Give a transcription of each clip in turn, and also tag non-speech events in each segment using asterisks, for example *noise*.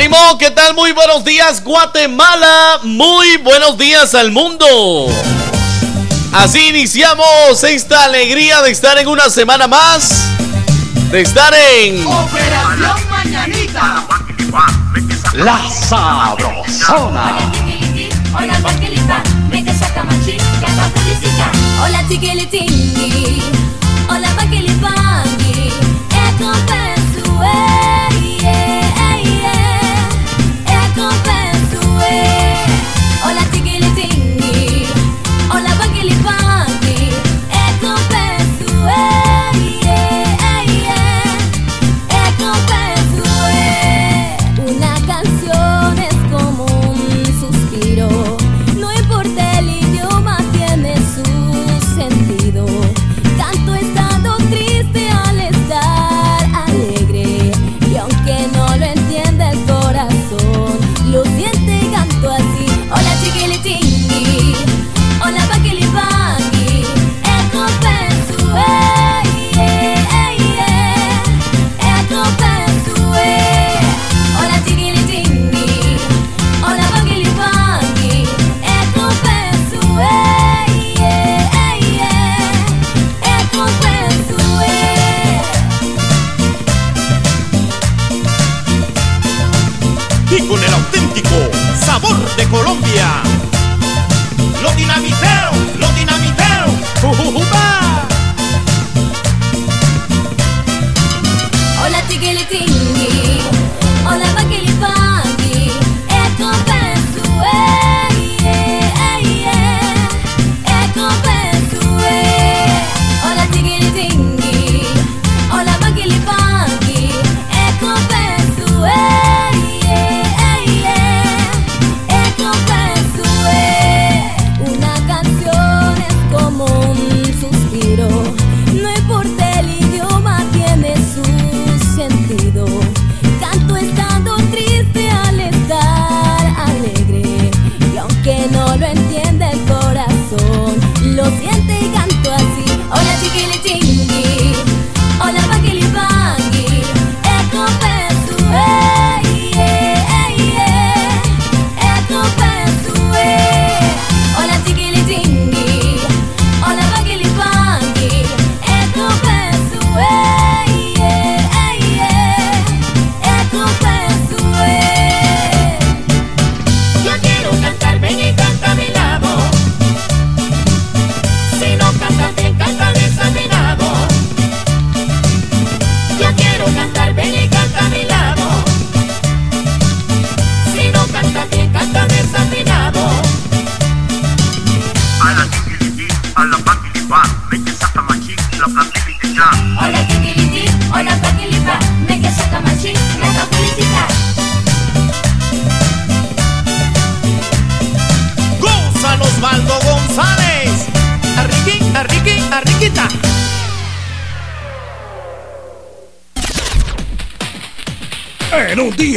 ¡Ánimo! ¿Qué tal? Muy buenos días, Guatemala. Muy buenos días al mundo. Así iniciamos esta alegría de estar en una semana más. De estar en Operación Mañanita. La Sabrosona. Hola felicita. Hola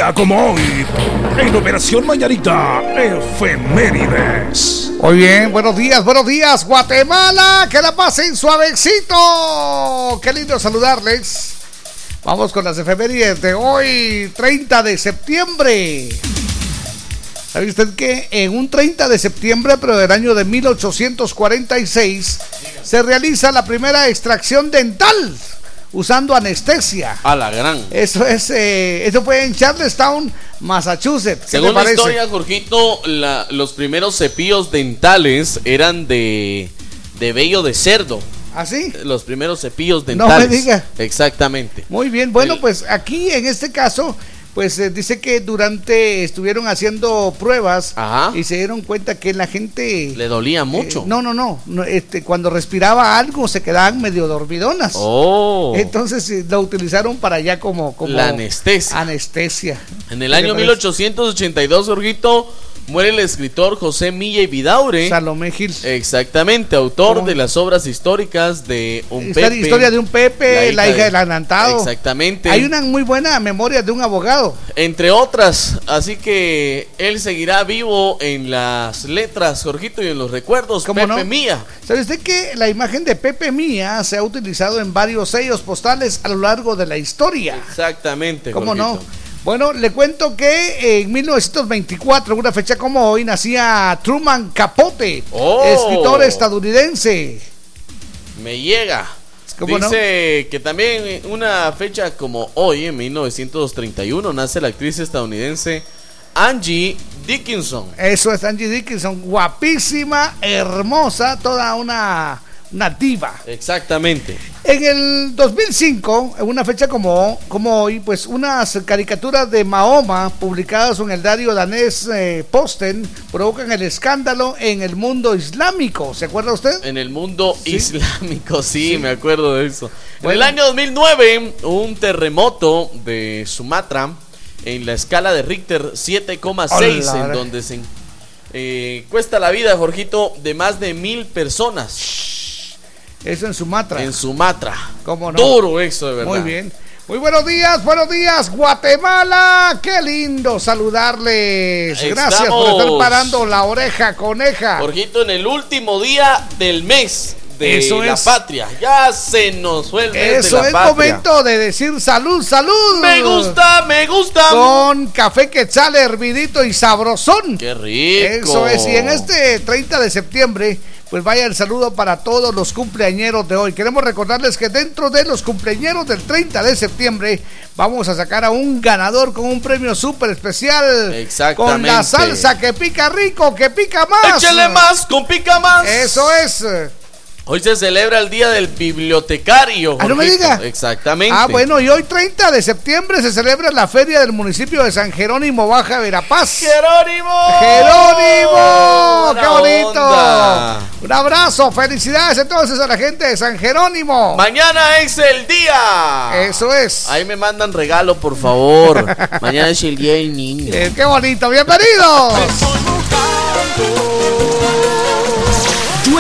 día como hoy, en Operación Mañanita, efemérides. Muy bien, buenos días, buenos días, Guatemala. Que la pasen suavecito. Qué lindo saludarles. Vamos con las efemérides de hoy, 30 de septiembre. ¿Sabe usted que en un 30 de septiembre, pero del año de 1846, se realiza la primera extracción dental usando anestesia? A la gran. Eso es, eh, eso fue en Charlestown, Massachusetts. ¿Qué Según la historia, Jorgito, la- los primeros cepillos dentales eran de, de vello de cerdo. ¿Así? Los primeros cepillos No me dentales. diga. Exactamente. Muy bien, bueno, El- pues aquí en este caso, pues eh, dice que durante estuvieron haciendo pruebas Ajá. y se dieron cuenta que la gente... Le dolía mucho. eh, no, no, no, no, este, cuando respiraba algo se quedaban medio dormidonas. Oh. Entonces eh, lo utilizaron para allá como, como La anestesia. anestesia. En el ¿Qué año te parece? 1882, Jorgito, muere el escritor José Milla y Vidaure. Salomé Gil. Exactamente, autor ¿Cómo? de las obras históricas de un Esta Pepe. historia de un Pepe, la hija, del anantado. Exactamente. Hay una muy buena memoria de un abogado. Entre otras, así que él seguirá vivo en las letras, Jorgito, y en los recuerdos. ¿Cómo Pepe no? Mía. ¿Sabe usted que la imagen de Pepe Mía se ha utilizado en varios sellos postales a lo largo de la historia? Exactamente. ¿Cómo no? Bueno, le cuento que en 1924, una fecha como hoy, nacía Truman Capote, Oh. escritor estadounidense. Me llega. Dice que también una fecha como hoy, en 1931, nace la actriz estadounidense Angie Dickinson. Eso es Angie Dickinson, guapísima, hermosa, toda una, una diva. Exactamente. En el 2005, en una fecha como, como hoy, pues unas caricaturas de Mahoma publicadas en el diario danés eh, Posten provocan el escándalo en el mundo islámico. ¿Se acuerda usted? En el mundo Sí. islámico, sí, me acuerdo de eso. Bueno. En el año 2009, un terremoto de Sumatra en la escala de Richter 7,6, Hola, en donde se eh, cuesta la vida, Jorgito, de más de mil personas Eso en Sumatra. en Sumatra. ¿Cómo no? Duro eso, de verdad. Muy bien. Muy buenos días, buenos días, Guatemala. Qué lindo saludarles. Gracias por estar parando la oreja, coneja. Jorgito, en el último día del mes de Eso la es. patria. Ya se nos de Eso la es patria. momento de decir salud, salud. Me gusta, me gusta. Con café quetzal hervidito y sabrosón. Qué rico. Eso es, y en este 30 de septiembre, pues vaya el saludo para todos los cumpleañeros de hoy. Queremos recordarles que dentro de los cumpleañeros del 30 de septiembre, vamos a sacar a un ganador con un premio súper especial. Exactamente. Con la salsa que pica rico, que pica más. Échale más, con pica más. Eso es. Hoy se celebra el Día del Bibliotecario. Ah, no me diga. Exactamente. Ah, bueno, y hoy 30 de septiembre se celebra la feria del municipio de San Jerónimo, Baja Verapaz. Jerónimo. Jerónimo, Buena qué bonito. onda. Un abrazo, felicidades entonces a la gente de San Jerónimo. Mañana es el día. Eso es. Ahí me mandan regalo, por favor. *laughs* Mañana es el Día del Niño. Eh, qué bonito, bienvenidos.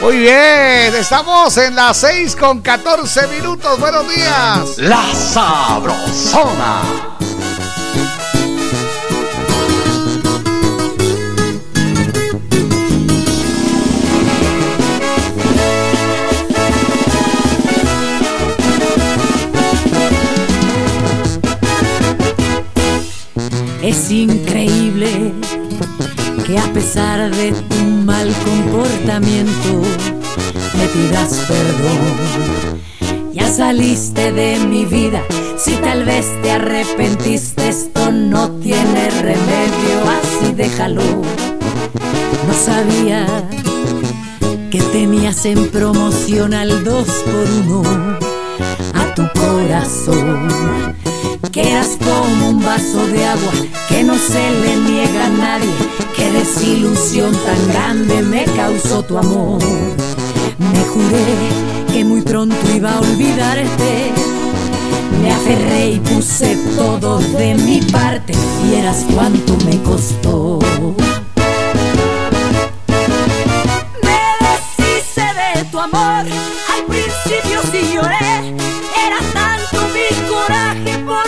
Muy bien, estamos en las 6 con 14 minutos. Buenos días. La sabrosona. Es increíble que a pesar de tu comportamiento me pidas perdón. Ya saliste de mi vida, si tal vez te arrepentiste, esto no tiene remedio, así déjalo. No sabía que tenías en promoción al 2 por 1 a tu corazón que eras como un vaso de agua que no se le niega a nadie. Qué desilusión tan grande me causó tu amor. Me juré que muy pronto iba a olvidarte. Me aferré y puse todo de mi parte y eras cuánto me costó. Me deshice de tu amor, al principio sí lloré,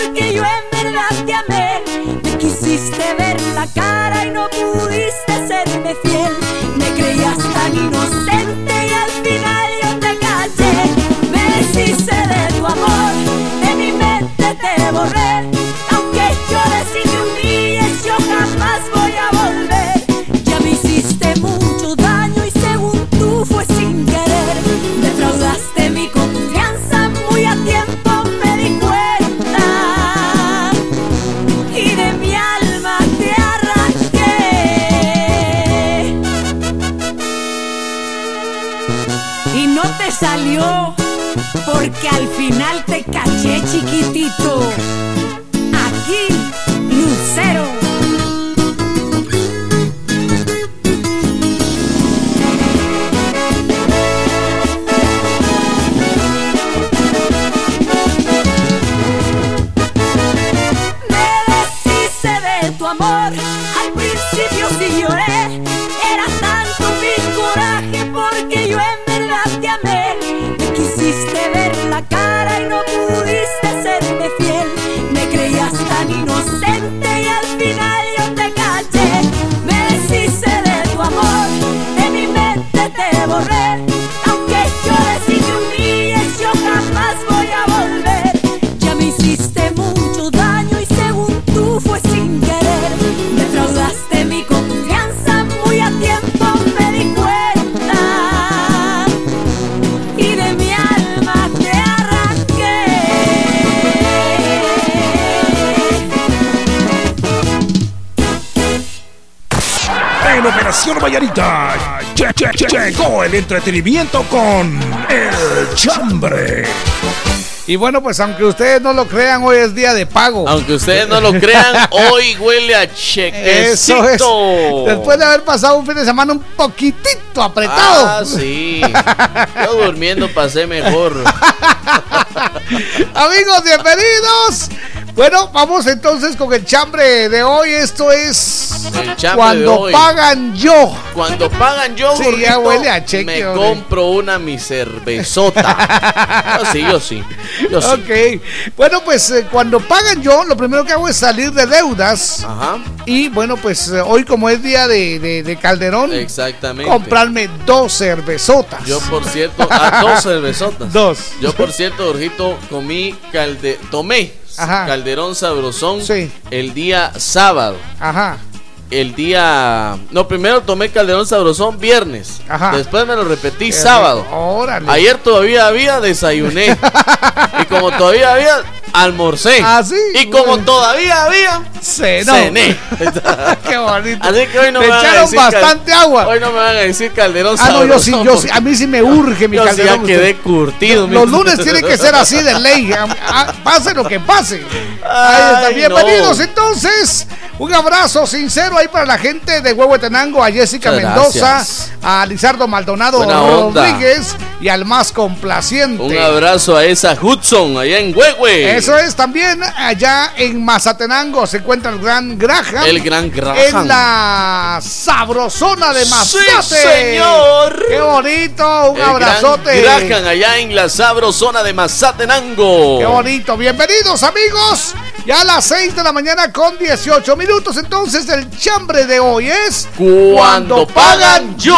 porque yo en verdad te amé. Me quisiste ver la cara y no pudiste serme fiel, porque al final te caché chiquitito. Operación Vallarita lle- lle- lle- llegó el entretenimiento con El Chambre. Y bueno, pues aunque ustedes no lo crean, hoy es día de pago. Aunque ustedes no lo crean, *laughs* hoy huele a chequecito. Eso es. Después de haber pasado un fin de semana un poquitito apretado. Ah, sí. Yo durmiendo pasé mejor. *laughs* Amigos, bienvenidos. Bueno, vamos entonces con el chambre de hoy. Esto es El chambre cuando de hoy. pagan yo. Cuando pagan yo, Sí, gordito, ya huele a cheque, me hombre. compro una mi cervezota. Yo sí, yo sí. Yo sí. Ok. Bueno, pues eh, cuando pagan yo, lo primero que hago es salir de deudas. Ajá, Y bueno, pues eh, hoy como es día de, de- de Calderón, exactamente. comprarme dos cervezotas. Yo, por cierto, a dos cervezotas. *laughs* Dos. Yo, por cierto, Jorgito, comí calde tomé Ajá. calderón sabrosón Sí. el día sábado. Ajá. El día. No, primero tomé calderón sabrosón viernes. Ajá. Después me lo repetí Qué sábado. Órale. Ayer todavía había, desayuné. *laughs* y como todavía había, almorcé. Ah, sí. Y como Bueno. todavía había, Cenó. cené. *laughs* *laughs* Qué bonito. Así que hoy no Le me van a echaron cal- bastante agua. Hoy no me van a decir calderón Ah, no, yo sí, sabrosón. yo sí, a mí sí me urge mi Yo calderón. ya quedé curtido. Los lunes tienen que ser así de ley. Pase lo que pase. Está. Ay, Bienvenidos no. entonces. Un abrazo sincero ahí para la gente de Huehuetenango, a Jessica Muchas Mendoza, gracias. a Lizardo Maldonado. Rodríguez y al más complaciente. Un abrazo a esa Hudson allá en Huehue. Eso es también allá en Mazatenango se encuentra el gran Graham. El gran Graham. En la sabrosona de Sí, Mazate. señor. Qué bonito, un El abrazote. Gran Graham allá en la sabrosona de Mazatenango. Qué bonito. Bienvenidos, amigos. Ya a las 6 de la mañana con 18 minutos. Entonces, el chambre de hoy es. Cuando pagan yo.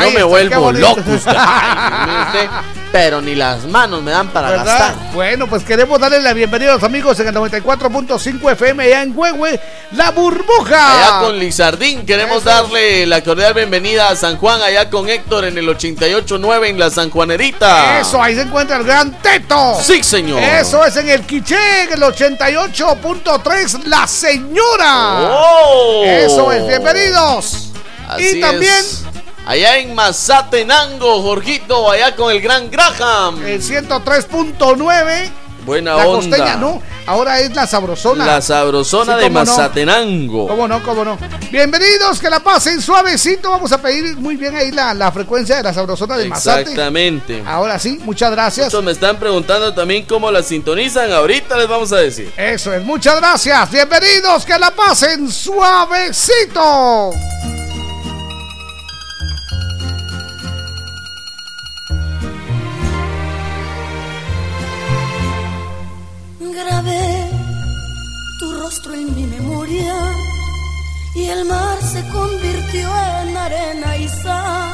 Yo me vuelvo loco. *laughs* pero ni las manos me dan para ¿Verdad? gastar. Bueno, pues queremos darle la bienvenida a los amigos en el 94.5 FM allá en Huehue, La Burbuja. Allá con Lizardín queremos Eso. darle la cordial bienvenida a San Juan, allá con Héctor en el 88.9 en la San Juanerita. Eso, ahí se encuentra el gran Teto. Sí, señor. Eso es en el Quiché, en el 88.3, La Señora. ¡Oh! Eso es, bienvenidos. Así y también es. Allá en Mazatenango, Jorgito, allá con el gran Graham. el 103.9, Buena la onda. costeña, no, ahora es la sabrosona. La sabrosona Sí, de no. Mazatenango. ¿Cómo no? ¿Cómo no? Bienvenidos, que la pasen suavecito. Vamos a pedir muy bien ahí la, la frecuencia de la sabrosona de Mazate. Exactamente. Ahora sí, muchas gracias. Muchos me están preguntando también cómo la sintonizan. Ahorita les vamos a decir. Eso es, muchas gracias. Bienvenidos, que la pasen suavecito. Grabé tu rostro en mi memoria y el mar se convirtió en arena y sal.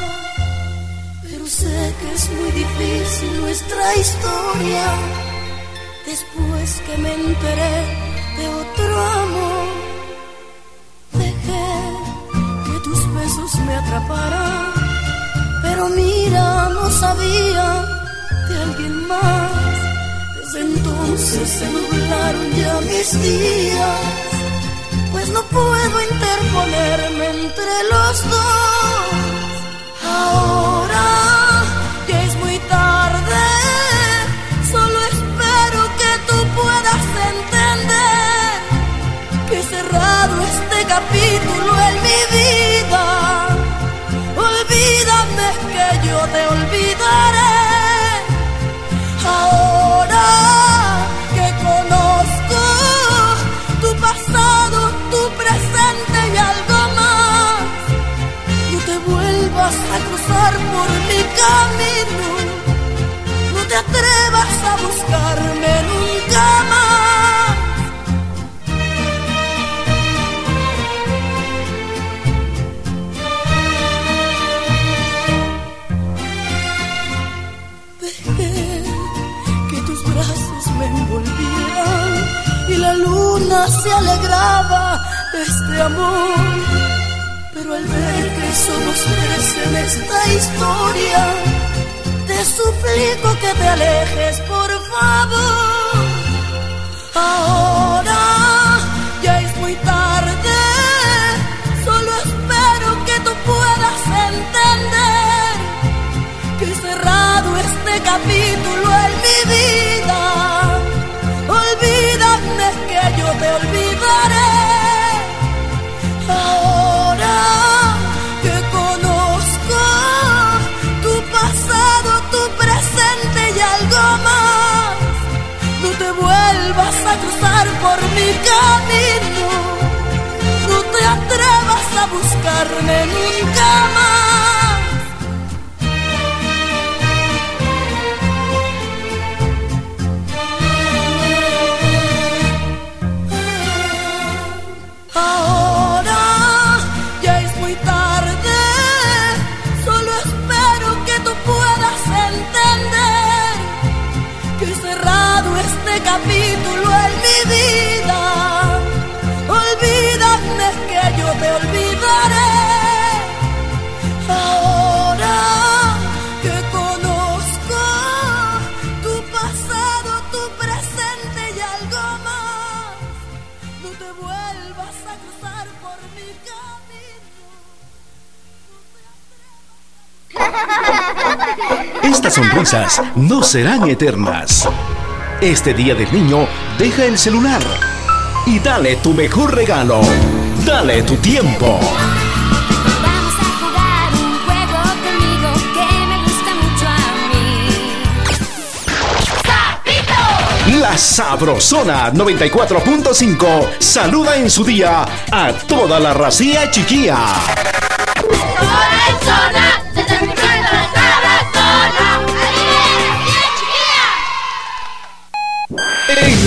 Pero sé que es muy difícil nuestra historia. Después que me enteré de otro amor, dejé que tus besos me atraparan. Pero mira, no sabía de alguien más. Entonces se nublaron ya mis días, pues no puedo interponerme entre los dos. Ahora que es muy tarde, solo espero que tú puedas entender que cerrado este capítulo en mi vida, olvídame que yo te olvidaré. Camino, no te atrevas a buscarme nunca más. Dejé que tus brazos me envolvieran y la luna se alegraba de este amor. Pero al ver que somos tres en esta historia, te suplico que te alejes, por favor. Ahora mi camino. No te atrevas a buscarme nunca más. Estas sonrisas no serán eternas. Este día del niño, deja el celular y dale tu mejor regalo. Dale tu tiempo. Vamos a jugar un juego conmigo que me gusta mucho a mí. La Sabrosona 94.5 saluda en su día a toda la racía chiquilla.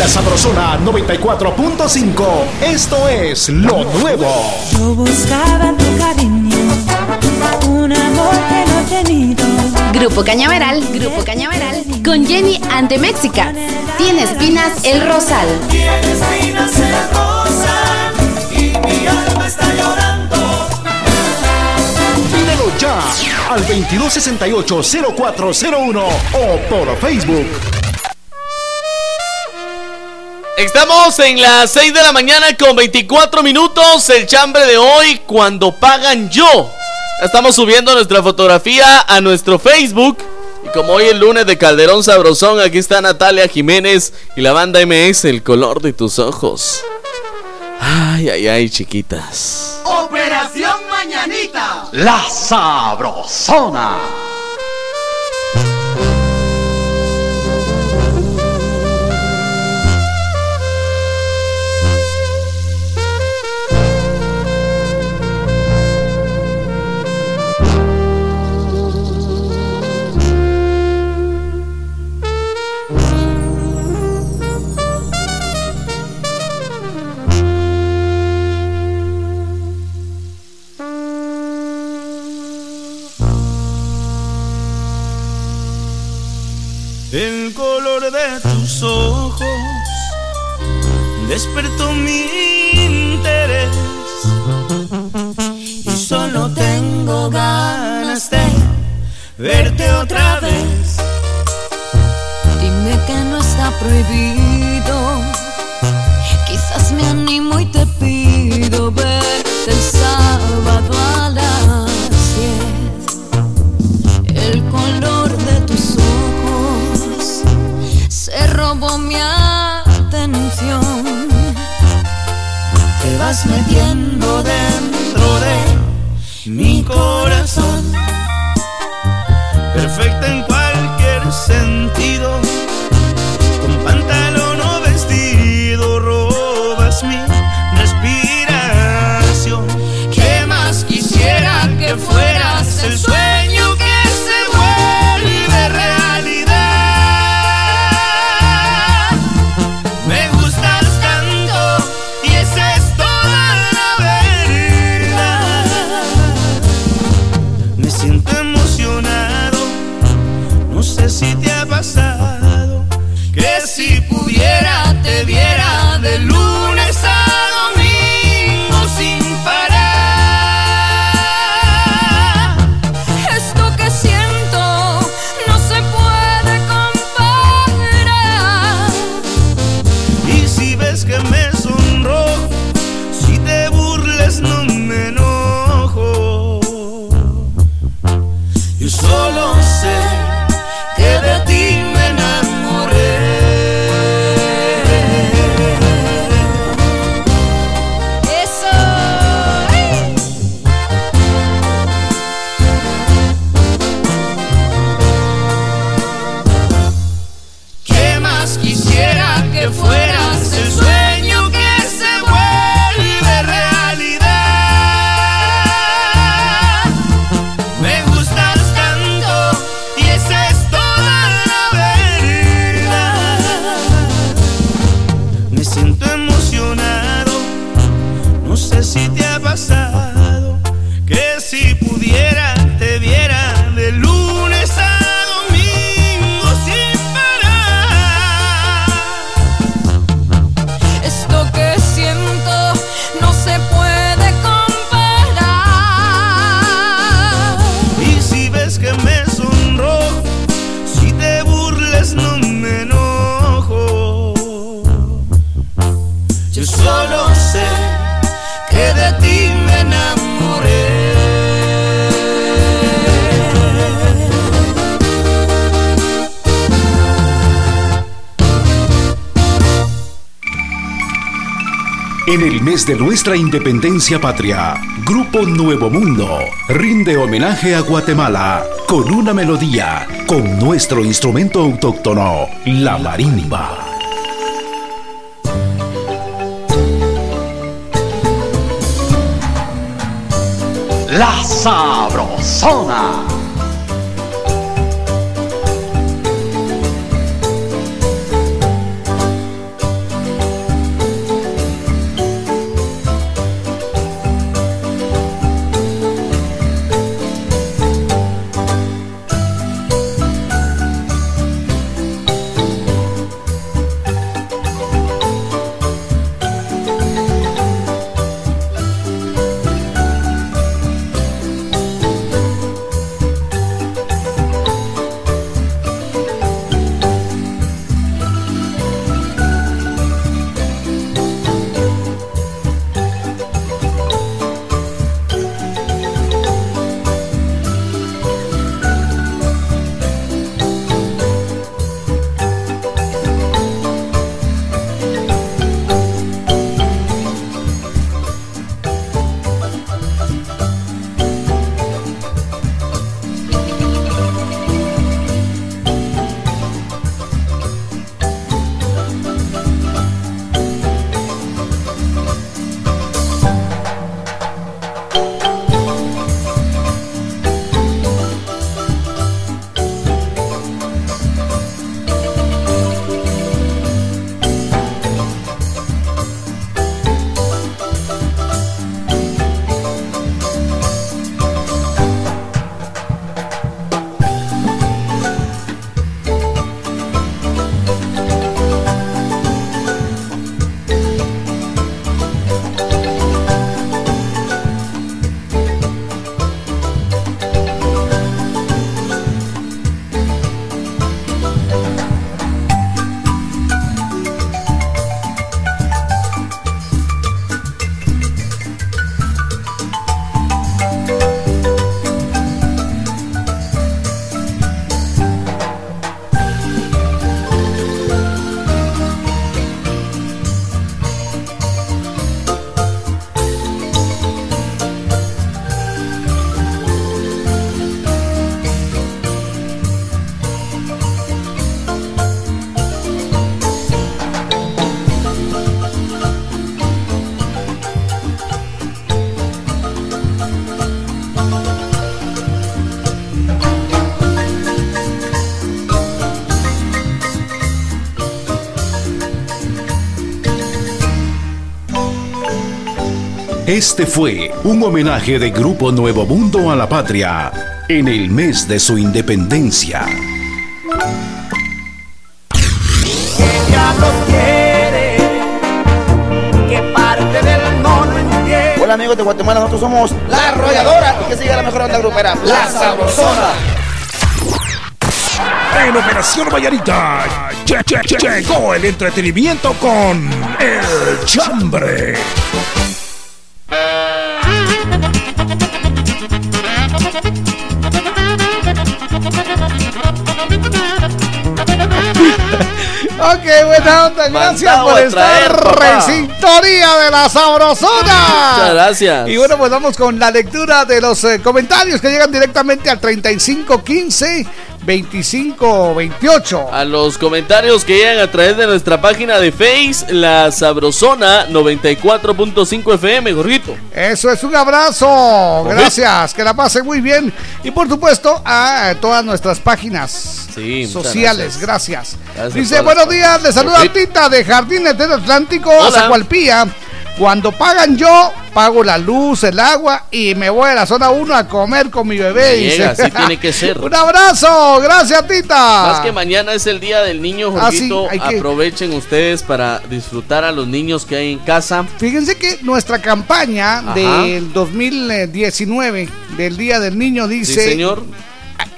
La Sabrosona 94.5, esto es lo nuevo. Yo buscaba tu cariño, un amor que no he tenido. Grupo Cañaveral, Grupo Cañaveral, con Jenny and the Mexicans. Tiene espinas el rosal. Tiene espinas el rosal y mi alma está llorando. Pídelo ya al 2268-0401 o por Facebook. Estamos en las 6 de la mañana con 24 minutos. El chambre de hoy, cuando pagan yo. Estamos subiendo nuestra fotografía a nuestro Facebook. Y como hoy es lunes de Calderón Sabrosón, aquí está Natalia Jiménez y la banda MS, el color de tus ojos. Ay, ay, ay, chiquitas. Operación Mañanita. La Sabrosona. El color de tus ojos despertó mi interés y solo tengo ganas de verte otra vez. Dime que no está prohibido. Quizás me animo y te pido verte vas metiendo dentro de mi corazón. Desde nuestra independencia patria, Grupo Nuevo Mundo rinde homenaje a Guatemala con una melodía, con nuestro instrumento autóctono, la marimba. La sabrosona. Este fue un homenaje de Grupo Nuevo Mundo a la patria en el mes de su independencia. quiere? ¿Qué parte del mono entiende? Hola amigos de Guatemala, nosotros somos La Arrolladora y que siga la mejor onda grupera, La Sabrosona. En Operación Vallarita lle- lle- lle- llegó el entretenimiento con El Chambre. Buena onda, gracias por estar traer, en sintonía de la sabrosona. Muchas gracias. Y bueno, pues vamos con la lectura de los eh, comentarios que llegan directamente al 3515 2528. A los comentarios que llegan a través de nuestra página de Face, la Sabrosona 94.5 FM, Jorgito. Eso es un abrazo. Gracias, que la pasen muy bien. Y por supuesto a todas nuestras páginas Sí, sociales. Gracias. Dice, buenos días, le saluda. Tita de Jardines del Atlántico. Zacualpía. Cuando pagan yo, pago la luz, el agua y me voy a la zona 1 a comer con mi bebé. Llega, así tiene que ser. *laughs* Un abrazo, gracias Tita. Más que mañana es el día del niño, Ah, sí, Jorgito. que- Aprovechen ustedes para disfrutar a los niños que hay en casa. Fíjense que nuestra campaña Ajá. del 2019, del Día del Niño, dice... Sí, señor.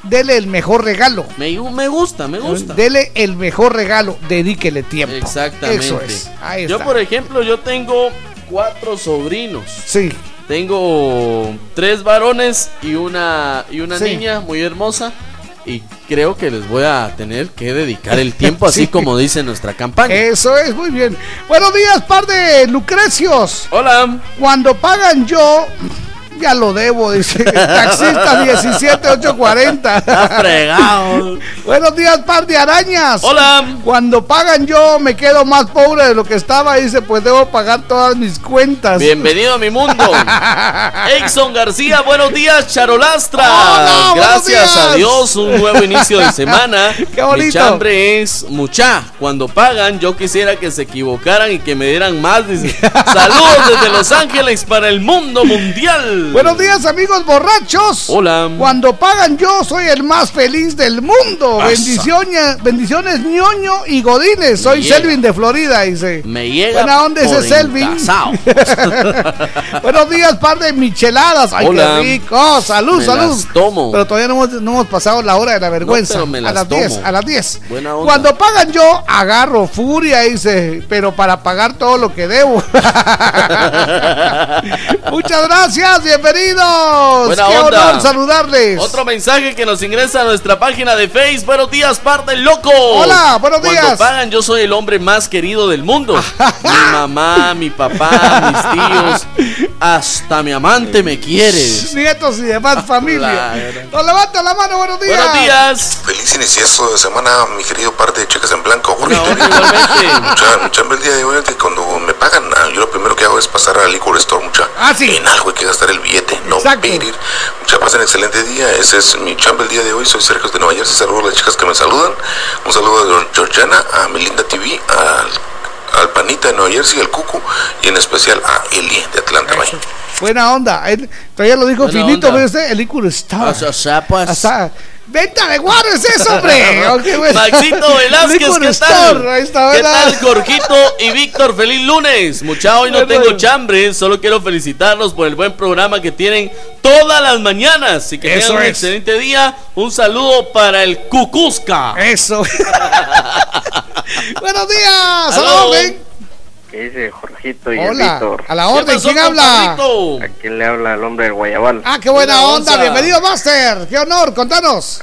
Dele el mejor regalo. Me, me gusta, me gusta. Dele el mejor regalo, dedíquele tiempo. Exactamente. Eso es. Ahí yo, por ejemplo, yo tengo cuatro sobrinos. Sí. Tengo tres varones y una, y una Sí. niña muy hermosa. Y creo que les voy a tener que dedicar el *laughs* tiempo, así Sí. como dice nuestra campaña. Eso es, muy bien. Buenos días, par de Lucrecios. Hola. Cuando pagan yo, ya lo debo, dice. Taxista 17840. Está fregado. Buenos días, par de arañas. Hola. Cuando pagan yo, me quedo más pobre de lo que estaba. Dice, pues debo pagar todas mis cuentas. Bienvenido a mi mundo. *laughs* Exxon García, buenos días, Charolastra. Hola, Gracias a Dios, un nuevo inicio de semana. *laughs* Qué bonito. Mi chambre es mucha. Cuando pagan, yo quisiera que se equivocaran y que me dieran más. Dice. *laughs* Saludos desde Los Ángeles para el mundo mundial. Buenos días, amigos borrachos. Hola. Cuando pagan yo soy el más feliz del mundo. Bendiciones, bendiciones ñoño y godines. Soy. Selvin de Florida, dice. Me llega Buena onda ese Selvin. *laughs* Buenos días, par de micheladas. Ay, Hola. qué rico. Salud, Me salud. las tomo. Pero todavía no hemos, no hemos pasado la hora de la vergüenza. a las las 10, tomo. a las 10. Buena onda. Cuando pagan yo, agarro furia, dice. Pero para pagar todo lo que debo. *laughs* Muchas gracias, bienvenidos. Buena qué onda. honor saludarles. Otro mensaje que nos ingresa a nuestra página de Facebook. Buenos días, parte del loco. Hola, buenos Cuando días. pagan, yo soy el hombre más querido del mundo. *laughs* mi mamá, mi papá, mis tíos, hasta mi amante me quiere. Nietos y demás familia. Claro. Nos levanta la mano, buenos días. Buenos días. Feliz inicio de semana, mi querido par de chicas en blanco. Mucha hambre el día de hoy que cuando me pagan, yo lo primero que hago es pasar al liquor store, mucha. Ah, sí. En algo hay que gastar el billete, no Exacto. pedir. Mucha pasen excelente día. Ese es mi chamba el día de hoy. Soy Sergio de Nueva Jersey. Saludos a las chicas que me saludan. Un saludo a Georgiana, a Melinda TV, al, al Panita de Nueva Jersey, al Cucu y en especial a Eli de Atlanta. Bye. Buena onda. Él, todavía lo dijo Buena finito. El Licor Star. O sea, o sea, pues. Hasta- Venta de guaro es eso, hombre. *laughs* Bueno. Maxito Velázquez, ¿qué tal? Está, ¿Qué tal, Jorgito y Víctor? Feliz lunes. Mucha hoy no Bueno. tengo chambre, solo quiero felicitarlos por el buen programa que tienen todas las mañanas y que Eso tengan un es. excelente día. Un saludo para el Cucuzca. Eso. *laughs* Buenos días. Orden. ¿Qué dice Jorgito y el Hola. Víctor? A la orden. ¿Quién habla? ¿A quién le habla el hombre del Guayabal? Ah, qué buena onda. Bienvenido, Master. Qué honor. Contanos.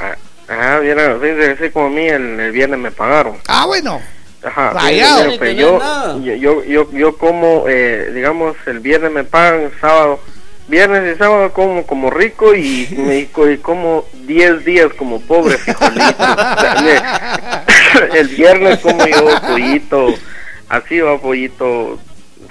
Ah, vieron, fíjense, así como a mí el, el viernes me pagaron. Ah, bueno. Ajá. Rayado. fíjense, pues, yo, yo, yo, yo, yo como, eh, digamos, el viernes me pagan, sábado, viernes y sábado como como rico y, *laughs* me, y como 10 días como pobre, frijolito. *laughs* *laughs* El viernes como yo pollito, así va pollito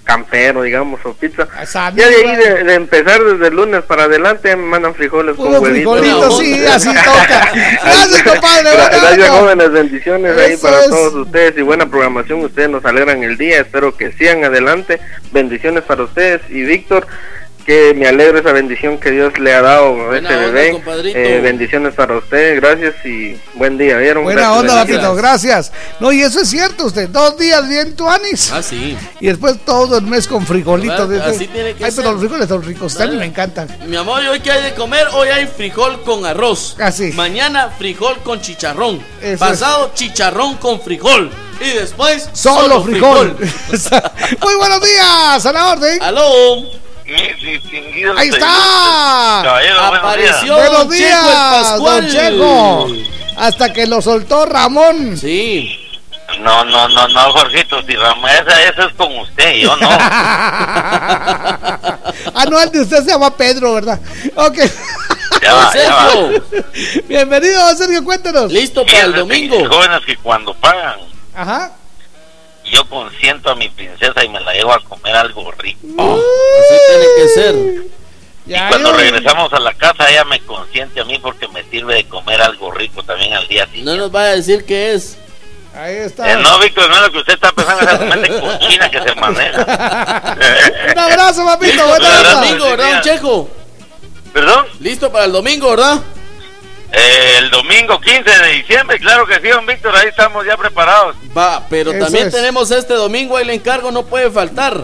campero, digamos, o pizza. Esa Ya de ahí de, de empezar desde el lunes para adelante me mandan frijoles con Puro huevitos. frijolito, sí, *laughs* así toca. Gracias, compadre. Gracias, jóvenes, bendiciones ahí Eso para es. todos ustedes y buena programación. Ustedes nos alegran el día, espero que sigan adelante. Bendiciones para ustedes y Víctor, que me alegro esa bendición que Dios le ha dado a Buena este bebé. Eh, bendiciones para ustedes, gracias y buen día. ¿vieron? Buena Gracias, onda. Batito, gracias. No, y eso es cierto, usted. Dos días bien tuanis. Ah, sí. Y después todo el mes con frijolitos. Así tiene que Ay, ser. pero los frijoles son ricos. ¿Verdad? me encantan. Mi amor, ¿y hoy qué hay de comer? Hoy hay frijol con arroz. Así. Mañana frijol con chicharrón. Eso Pasado chicharrón con frijol. Y después Solo, frijol. *laughs* Muy buenos días, a la orden. Aló. Mis distinguidos Ahí está. Caballero, buenos días. Buenos Don Checo el días, Pascual. don Checo. Hasta que lo soltó Ramón. Sí. No, no, no, no, Jorgito, si Ramón, esa, eso es con usted, yo no. *laughs* ah, no, el de usted se llama Pedro, ¿verdad? Ok. Ya va, ya va. Sergio. Bienvenido, Sergio, cuéntanos. Listo para el domingo. Jóvenes que cuando pagan, Ajá. Yo consiento a mi princesa y me la llevo a comer algo rico. Así tiene que ser. Ya, y cuando regresamos a la casa, ella me consiente a mí porque me sirve de comer algo rico también al día siguiente. No nos vaya a decir qué es. Ahí está. Eh, no, Víctor, no es lo que usted está pensando, esa mente *laughs* cochina que se maneja. *laughs* Un abrazo, papito. Onda. domingo, ¿verdad, don Checo? ¿Perdón? Listo para el domingo, ¿verdad? Eh, el domingo 15 de diciembre, claro que sí, don Víctor, ahí estamos ya preparados. Va, pero Eso también es. tenemos este domingo, ahí le encargo, no puede faltar.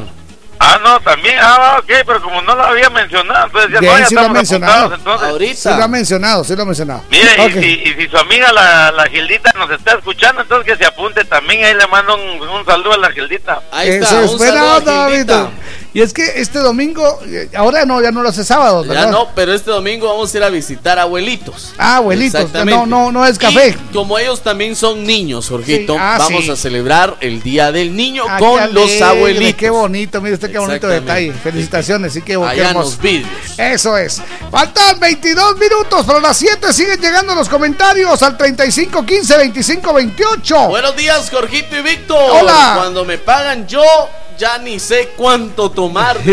Ah, no, también, ah, ok, pero como no lo había mencionado, entonces ya, Bien, no, ya sí lo ha mencionado. entonces. Ahorita. Sí lo ha mencionado, sí lo ha mencionado. Mire, y, si, y si su amiga la, la Gildita nos está escuchando, entonces que se apunte también, ahí le mando un, un saludo a la Gildita. Ahí Eso está, es un buena saludo a onda, Gildita. Babito. Y es que este domingo, eh, ahora no, ya no lo hace sábado, Ya no, pero este domingo vamos a ir a visitar abuelitos. Ah, abuelitos, no, no, no es café. Y como ellos también son niños, Jorgito, Sí, ah, vamos sí. a celebrar el Día del Niño Ah, con los alegre, abuelitos. Qué bonito, mire usted qué bonito detalle. Felicitaciones, sí, qué, Allá los vídeos. Eso es. Faltan 22 minutos para las 7. Siguen llegando los comentarios al 35 15 25 28. Buenos días, Jorgito y Víctor. Hola. Cuando me pagan yo, ya ni sé cuánto tomar. *laughs*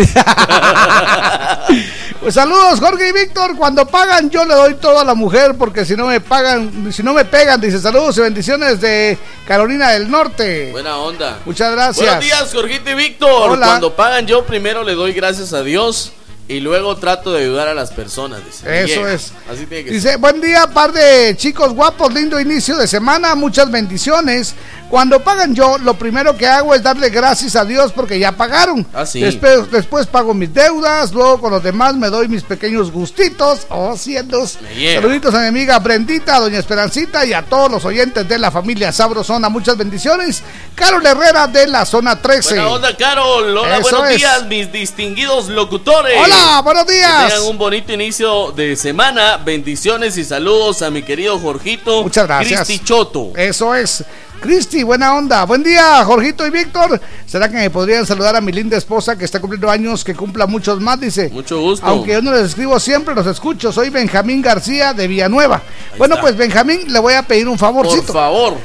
Pues saludos, Jorge y Víctor. Cuando pagan, yo le doy todo a la mujer, porque si no me pagan, si no me pegan, dice saludos y bendiciones de Carolina del Norte. Buena onda. Muchas gracias. Buenos días, Jorgito y Víctor. Hola. Cuando pagan yo, primero le doy gracias a Dios y luego trato de ayudar a las personas. Dice. Eso es. Así tiene que Dice, ser. buen día, par de chicos guapos, lindo inicio de semana, muchas bendiciones. Cuando pagan yo, lo primero que hago es darle gracias a Dios porque ya pagaron. Ah, sí. Después, después pago mis deudas, luego con los demás me doy mis pequeños gustitos. Oh, llega. Saluditos a mi amiga Brendita, a doña Esperancita y a todos los oyentes de la familia Sabrosona. Muchas bendiciones. Carol Herrera de la zona 13. Buena onda, Carol. Hola, Eso buenos es. días, mis distinguidos locutores. Hola, buenos Que días. tengan un bonito inicio de semana. Bendiciones y saludos a mi querido Jorgito. Muchas gracias. Cristi Choto. Eso es. Cristi, buena onda. Buen día, Jorgito y Víctor. ¿Será que me podrían saludar a mi linda esposa que está cumpliendo años, que cumpla muchos más? Dice. Mucho gusto. Aunque yo no les escribo siempre, los escucho. Soy Benjamín García de Villanueva. bueno, está. pues Benjamín, le voy a pedir un Por favorcito. favor.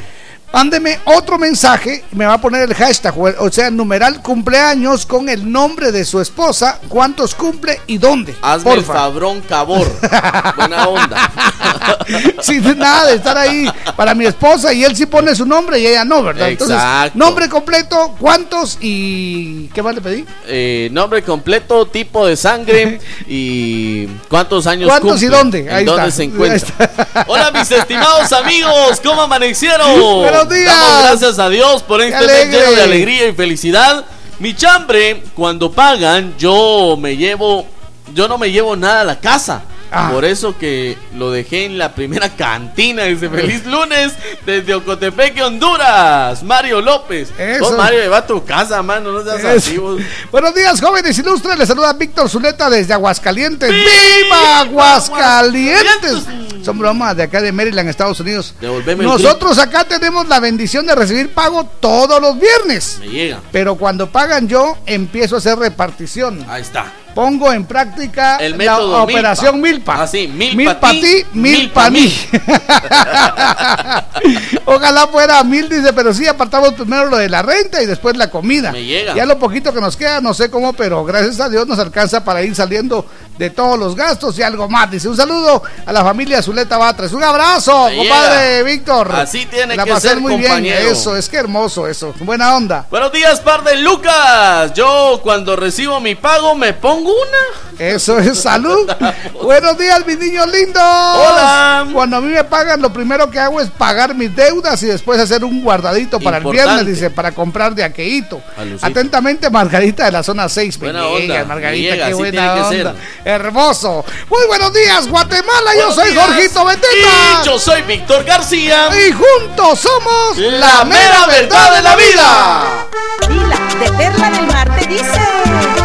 Mándeme otro mensaje, me va a poner el hashtag, o sea, numeral cumpleaños con el nombre de su esposa, cuántos cumple y dónde. Hazme el fabrón cabor. Buena onda. *laughs* Sin nada de estar ahí para mi esposa y él sí pone su nombre y ella no, ¿verdad? Entonces, Exacto. nombre completo, cuántos y ¿qué más le pedí? Eh, nombre completo, tipo de sangre *laughs* y cuántos años ¿Cuántos y dónde? en Ahí dónde está. se *laughs* Ahí encuentra. Hola mis estimados amigos, ¿cómo amanecieron? Buenos días. Damos gracias a Dios por este mes lleno de alegría y felicidad. Mi chambre, cuando pagan, yo me llevo, yo no me llevo nada a la casa. Ah. Por eso que lo dejé en la primera *laughs* cantina. Dice feliz lunes desde Ocotepeque, Honduras. Mario López. Eso. Vos, Mario, lleva a tu casa, mano. No seas así. *laughs* Buenos días, jóvenes ilustres. Les saluda Víctor Zuleta desde Aguascalientes. ¡Viva ¡Viva Aguascalientes! Son bromas de acá de Maryland, Estados Unidos. Devolveme Nosotros acá tenemos la bendición de recibir pago todos los viernes. Me llega. Pero cuando pagan yo, empiezo a hacer repartición. Ahí está. Pongo en práctica El la operación Milpa. Ah, sí, mil Mil pa' pa' ti, ti, mil mil pa' pa' mí. mí. *laughs* Ojalá fuera mil, dice, pero sí apartamos primero lo de la renta y después la comida. Me llega. Ya lo poquito que nos queda, no sé cómo, pero gracias a Dios nos alcanza para ir saliendo de todos los gastos y algo más. Dice, un saludo a la familia Zuleta Batres. Un abrazo, Me compadre llega. Víctor. Así tiene la que pasé ser, muy compañero. bien. Eso, es que hermoso eso. Buena onda. Buenos días, par de Lucas. Yo cuando recibo mi pago me pongo una. Eso es salud. *laughs* Buenos días, mis niños lindos. Hola. Cuando a mí me pagan, lo primero que hago es pagar mis deudas y después hacer un guardadito para el viernes, dice, para comprar de aqueíto. Alucito. Atentamente, Margarita de la zona 6. Me Buena llega, onda, Margarita, me llega, qué buena tiene que onda. Hermoso. Muy buenos días, Guatemala. Yo soy días. Jorgito Beteta. Y yo soy Víctor García. Y juntos somos La mera verdad de la vida. Pila de Perla del Mar te dice.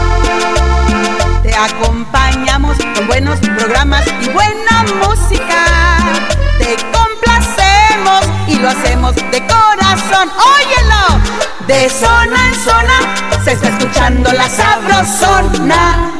Te acompañamos con buenos programas y buena música. Te complacemos y lo hacemos de corazón. Óyelo. De zona en zona se está escuchando la sabrosona.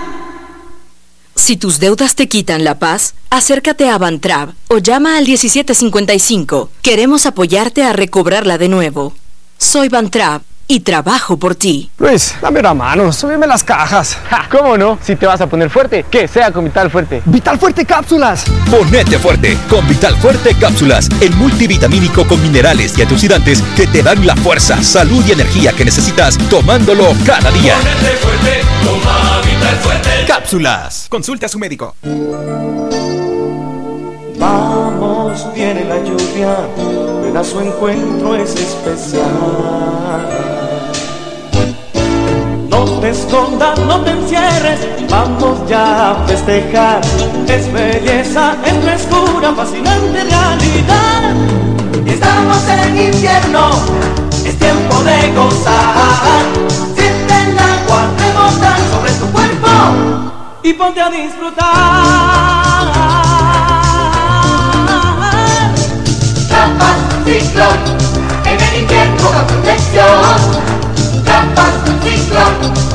Si tus deudas te quitan la paz, acércate a Bantrab o llama al 1755. Queremos apoyarte a recobrarla de nuevo. Soy Bantrab y trabajo por ti. Luis, dame una mano, súbeme las cajas. ¿Cómo no? Si te vas a poner fuerte, que sea con Vital Fuerte. ¡Vital Fuerte Cápsulas! Ponete fuerte con Vital Fuerte Cápsulas, el multivitamínico con minerales y antioxidantes que te dan la fuerza, salud y energía que necesitas tomándolo cada día. Cápsulas. Consulta a su médico. Vamos, viene la lluvia, ven a su encuentro es especial. Te escondas, no te encierres, vamos ya a festejar. Es belleza, es frescura, fascinante realidad. Estamos en invierno, es tiempo de gozar. Siente el agua rebotar sobre tu cuerpo y ponte a disfrutar. Trampas, ciclón, en el invierno da protección. Trampas, ciclón,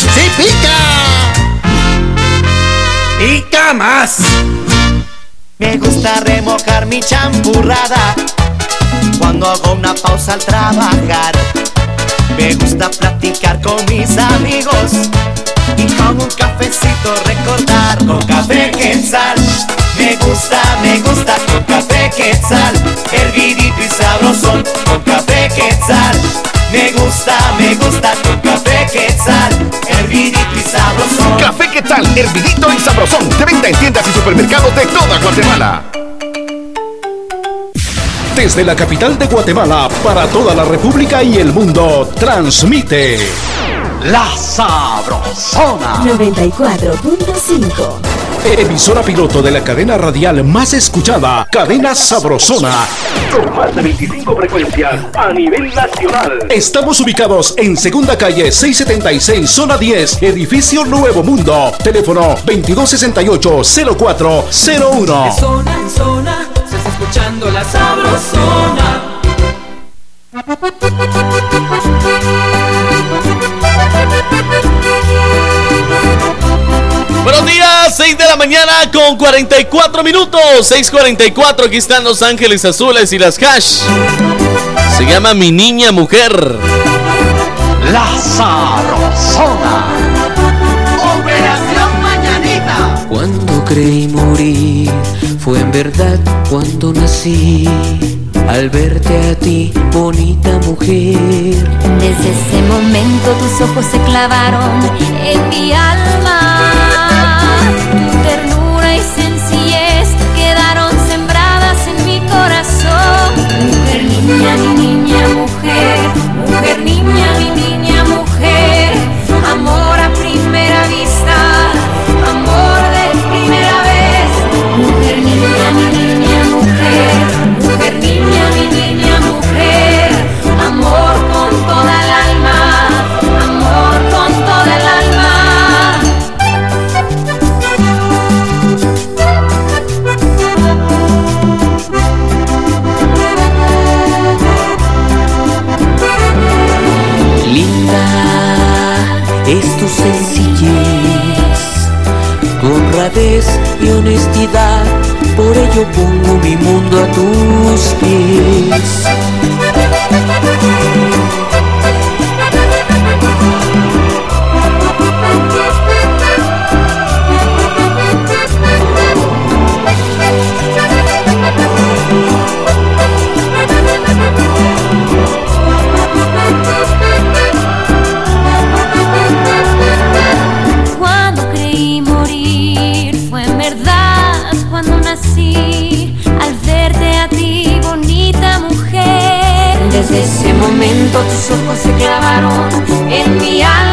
¡Sí pica! Pica más. Me gusta remojar mi champurrada cuando hago una pausa al trabajar. Me gusta platicar con mis amigos y con un cafecito recordar con café quetzal. Me gusta, me gusta con café quetzal, hervidito y sabrosón con café quetzal. Me gusta, me gusta con café quetzal, hervidito y sabrosón. Café ¿qué tal? Hervidito y sabrosón. De venta en tiendas y supermercados de toda Guatemala. Desde la capital de Guatemala para toda la República y el mundo, transmite La Sabrosona. 94.5. emisora piloto de la cadena radial más escuchada, Cadena Sabrosona. Con más de 25 frecuencias a nivel nacional. Estamos ubicados en Segunda Calle 676, Zona 10, Edificio Nuevo Mundo. Teléfono 2268-0401. De zona en zona se está escuchando la sabrosona. Días, 6 de la mañana con 44 minutos. 6:44, aquí están Los Ángeles Azules y las Cash. Se llama Mi Niña Mujer. La Sabrosona. Operación Mañanita. Cuando creí morir, fue en verdad cuando nací. Al verte a ti, bonita mujer. Desde ese momento tus ojos se clavaron en mi alma. Mujer, niña, y honestidad, por ello pongo mi mundo a tus pies. Tus ojos se clavaron en mi alma.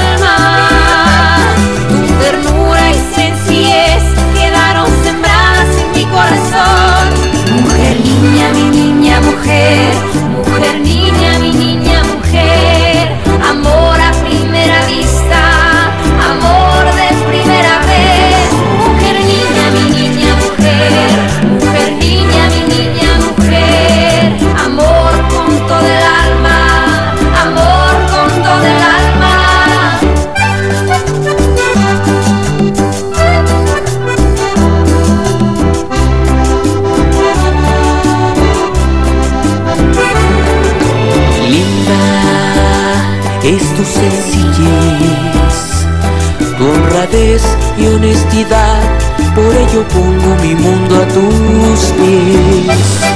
Sencillez, tu honradez y honestidad, por ello pongo mi mundo a tus pies.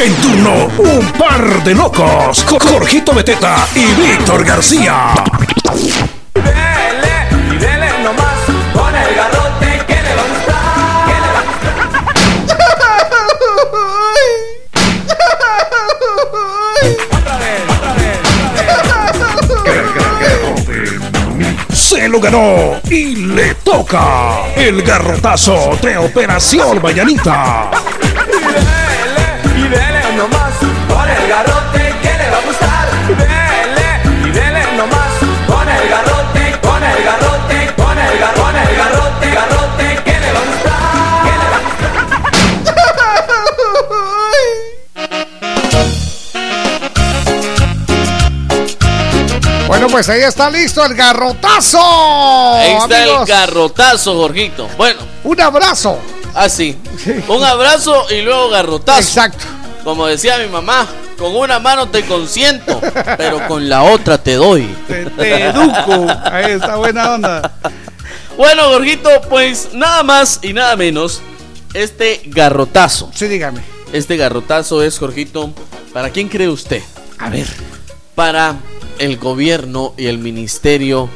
En turno, un par de locos. Jorgito Beteta y Víctor García. Ganó y le toca el garrotazo de Operación Mañanita. Pues ahí está listo el garrotazo. Ahí está amigos. el garrotazo, Jorgito. Bueno. Un abrazo. Así. Un abrazo y luego garrotazo. Exacto. Como decía mi mamá, con una mano te consiento, *laughs* pero con la otra te doy. Te, te educo. Ahí está buena onda. Bueno, Jorgito, pues nada más y nada menos, este garrotazo. Sí, dígame. Este garrotazo es, Jorgito, ¿para quién cree usted? A ver. Para el gobierno y el ministerio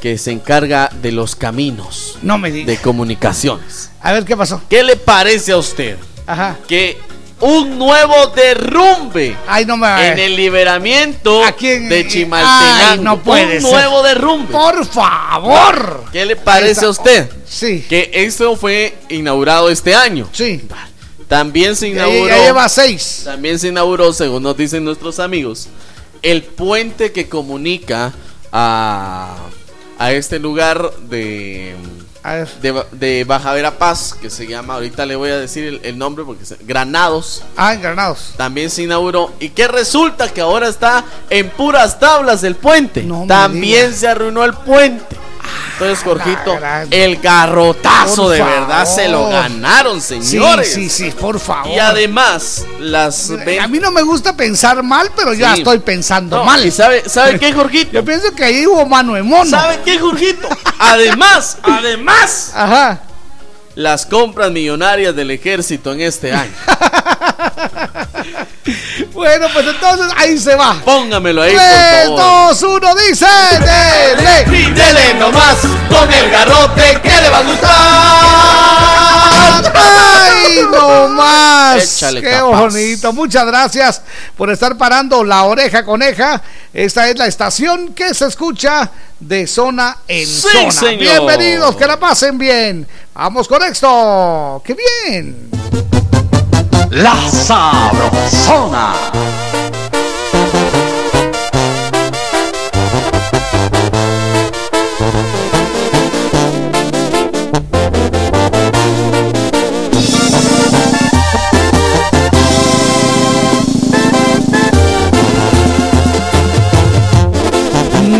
que se encarga de los caminos No me diga. de comunicaciones. A ver qué pasó. ¿Qué le parece a usted Ajá. que un nuevo derrumbe Ay, no me en el liberamiento de Chimaltenango? Ay, no puede un ser. nuevo derrumbe. Por favor. ¿Qué le parece a usted? Sí. Que esto fue inaugurado este año. Sí. También se Ya, inauguró. ya lleva seis. También se inauguró, según nos dicen nuestros amigos, el puente que comunica a, a este lugar de, de, de Baja Verapaz, que se llama, ahorita le voy a decir el, el nombre porque se- Granados. Ah, en Granados. También se inauguró. ¿Y qué resulta? Que ahora está en puras tablas el puente. También se arruinó el puente. Entonces, Jorgito, gran- el garrotazo de verdad se lo ganaron, señores. Sí, sí, sí, por favor. Y además, las A mí no me gusta pensar mal, pero ya estoy pensando No, mal. ¿y sabe, sabe qué, Jorgito? *laughs* Yo pienso que ahí hubo mano de mono. ¿Sabe qué, Jorgito? Además, *laughs* además, Ajá. Las compras millonarias del ejército en este año. *laughs* Bueno, pues entonces ahí se va. Póngamelo ahí, 3, por favor. 2, 1, dice. Dele. Dele nomás con el garrote que le va a gustar. ¡Ay, no más! Échale ¡Qué capaz. bonito! Muchas gracias por estar parando la oreja coneja. Esta es la estación que se escucha de zona en Sí, zona. señor. Bienvenidos, que la pasen bien. Vamos con esto. ¡Qué bien! La Sabrosona.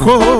dijo.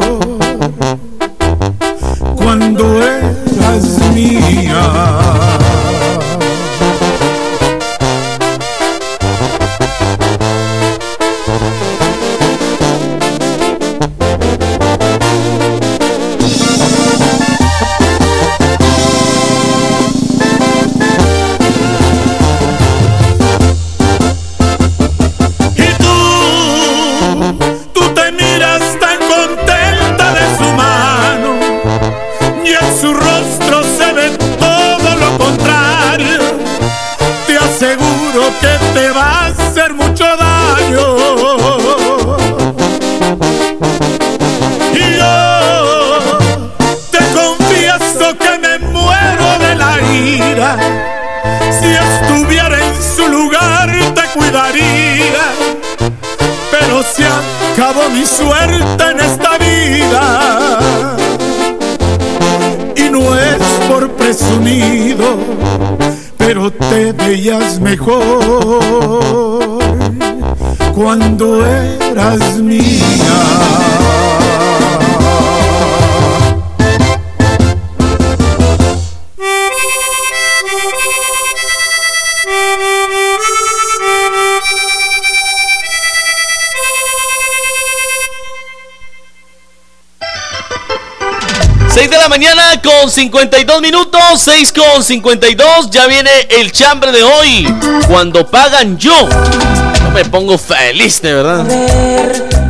52 minutos, 6 con 52, ya viene el chambre de hoy. Cuando pagan yo, yo me pongo feliz, de verdad.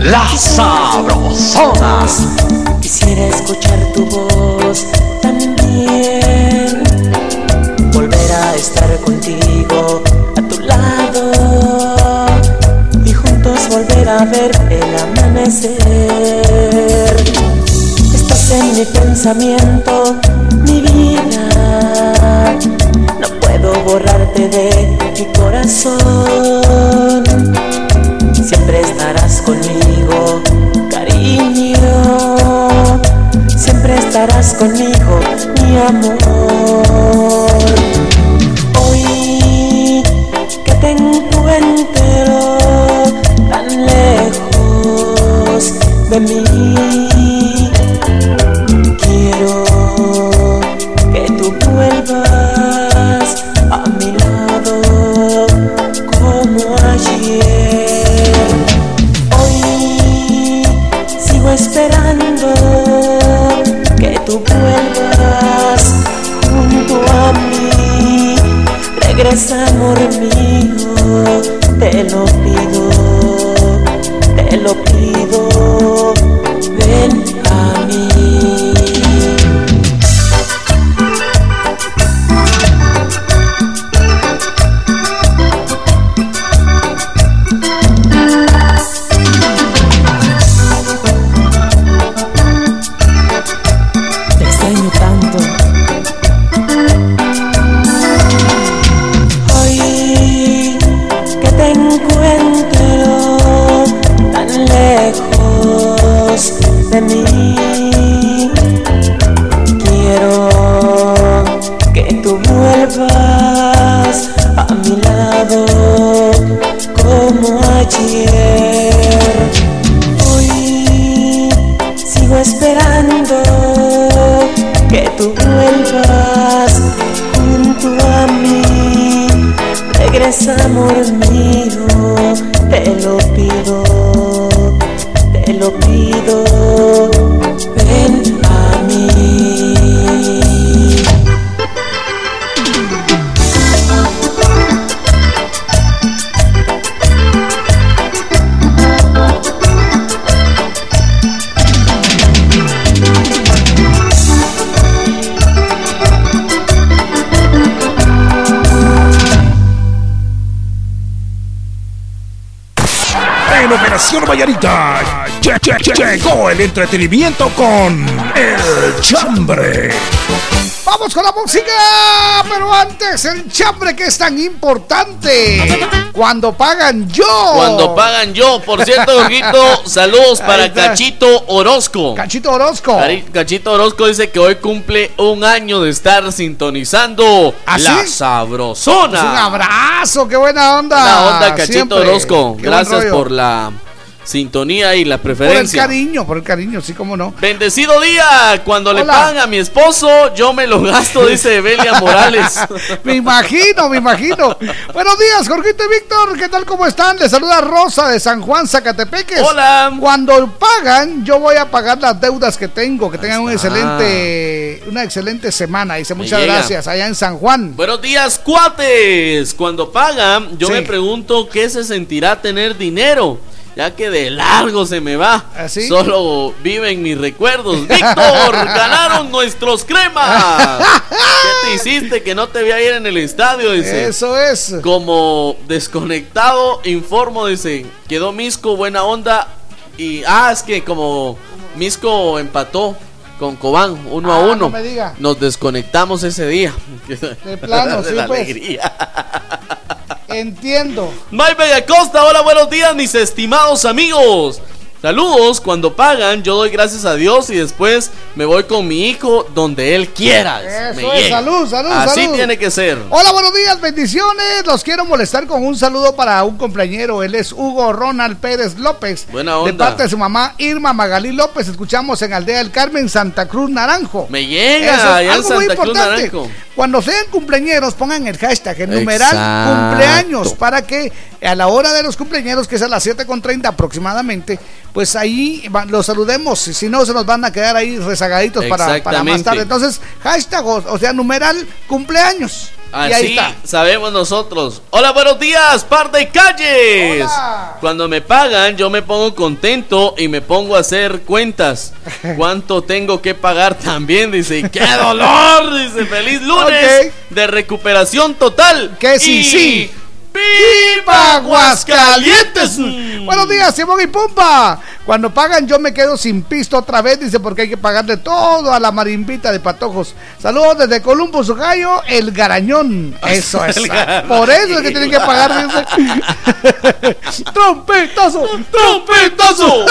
La sabrosona. Quisiera escuchar tu voz también. Volver a estar contigo a tu lado. Y juntos volver a ver el amanecer. Estás en mi pensamiento, corazón. Siempre estarás conmigo, cariño. Siempre estarás conmigo, mi amor. Hoy que te encuentro tan lejos de mí, te lo pido, te lo pido. El entretenimiento con El Chambre. Vamos con la música, pero antes el chambre que es tan importante. Cuando pagan yo. Cuando pagan yo, por cierto, Jorgito, *laughs* saludos para. Cachito Orozco. Cachito Orozco. Cachito Orozco dice que hoy cumple un año de estar sintonizando ¿Ah, la sabrosona. Pues un abrazo, qué buena onda. Buena onda, Cachito Siempre. Orozco. Qué Gracias por la sintonía y la Por el preferencia. cariño, por el cariño, sí, cómo no. Bendecido día. Cuando le pagan a mi esposo, yo me lo gasto, dice Belia Morales. *laughs* me imagino, me imagino. Buenos días, Jorgito y Víctor. ¿Qué tal? ¿Cómo están? Les saluda Rosa de San Juan, Zacatepeques. Hola. Cuando pagan, yo voy a pagar las deudas que tengo. Que tengan un excelente, una excelente semana. Dice, muchas gracias. Allá en San Juan. Buenos días, cuates. Cuando pagan, yo Sí. me pregunto qué se sentirá tener dinero. Ya que de largo se me va. ¿Ah, Solo viven mis recuerdos. Víctor, *laughs* ganaron nuestros cremas. ¿Qué te hiciste que no te vi ayer en el estadio? Dice. Eso es. Como desconectado, informo, dice. Quedó Misco, buena onda. Y, ah, es que como Misco empató con Cobán, uno a Ah, uno. no me diga. Nos desconectamos ese día. De plano, *laughs* De sí, la pues. alegría. Entiendo. Mike Bellacosta, hola, buenos días, mis estimados amigos. Saludos, cuando pagan, yo doy gracias a Dios y después me voy con mi hijo donde él quiera. Eso Me es, salud, salud, Así salud. tiene que ser. Hola, buenos días, bendiciones. Los quiero molestar con un saludo para un compañero. Él es Hugo Ronald Pérez López. Buena De onda. parte de su mamá Irma Magalí López. Escuchamos en Aldea del Carmen, Santa Cruz Naranjo. Me llega, Eso es allá algo muy Cruz importante. Naranjo. Cuando sean cumpleaños, pongan el hashtag, el numeral Exacto. cumpleaños, para que a la hora de los cumpleaños, que es a las 7.30 aproximadamente, pues ahí los saludemos. Si no, se nos van a quedar ahí rezagaditos para, para más tarde. Entonces, hashtag, o, o sea, numeral cumpleaños. y ahí Así está. sabemos nosotros. Hola, buenos días, par de calles. Cuando me pagan, yo me pongo contento y me pongo a hacer cuentas. *laughs* ¿Cuánto tengo que pagar también? Dice, ¡qué dolor! Dice, feliz lunes *laughs* de recuperación total. Que sí, Y sí. ¡Viva Aguascalientes! Buenos días, Simón y Pumpa. Cuando pagan, yo me quedo sin pisto otra vez, dice, porque hay que pagarle todo a la marimbita de patojos. Saludos desde Columbus, Ohio, el garañón. Eso *laughs* es. Por eso es que tienen que pagar, dice. *laughs* ¡Trompetazo! ¡Trompetazo!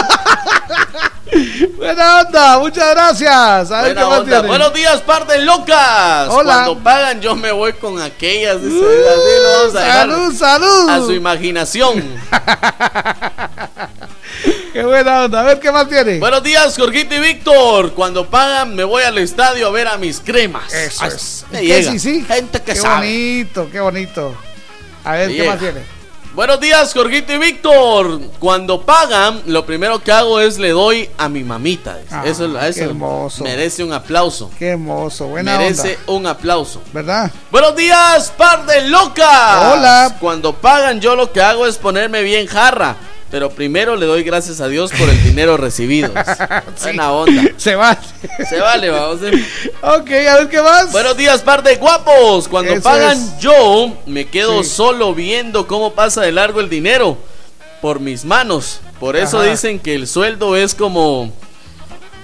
*laughs* Buena onda, muchas gracias. A ver Buena onda. Buenos días, par de locas. Hola. Cuando pagan, yo me voy con aquellas. Dice, así lo vamos a dejar salud, salud. A su imaginación. *laughs* Qué buena onda. A ver qué más tiene. Buenos días, Jorgito y Víctor. Cuando pagan, me voy al estadio a ver a mis cremas. Eso es. me ¿Qué llega. sí, sí? Gente que qué sabe. bonito, qué bonito. A ver, Me ¿qué llega. más tiene? Buenos días, Jorgito y Víctor. Cuando pagan, lo primero que hago es le doy a mi mamita. Ah, eso qué eso hermoso. merece un aplauso. Qué hermoso, buena merece onda. un aplauso. ¿Verdad? Buenos días, par de locas. Hola. Cuando pagan, yo lo que hago es ponerme bien jarra. Pero primero le doy gracias a Dios por el dinero recibido. *laughs* Buena onda. Se va. Se vale, vamos. Ok, a ver qué más. Buenos días, par de guapos. Cuando Eso pagan, es. yo me quedo Sí. solo viendo cómo pasa de largo el dinero por mis manos. Por eso Ajá. dicen que el sueldo es como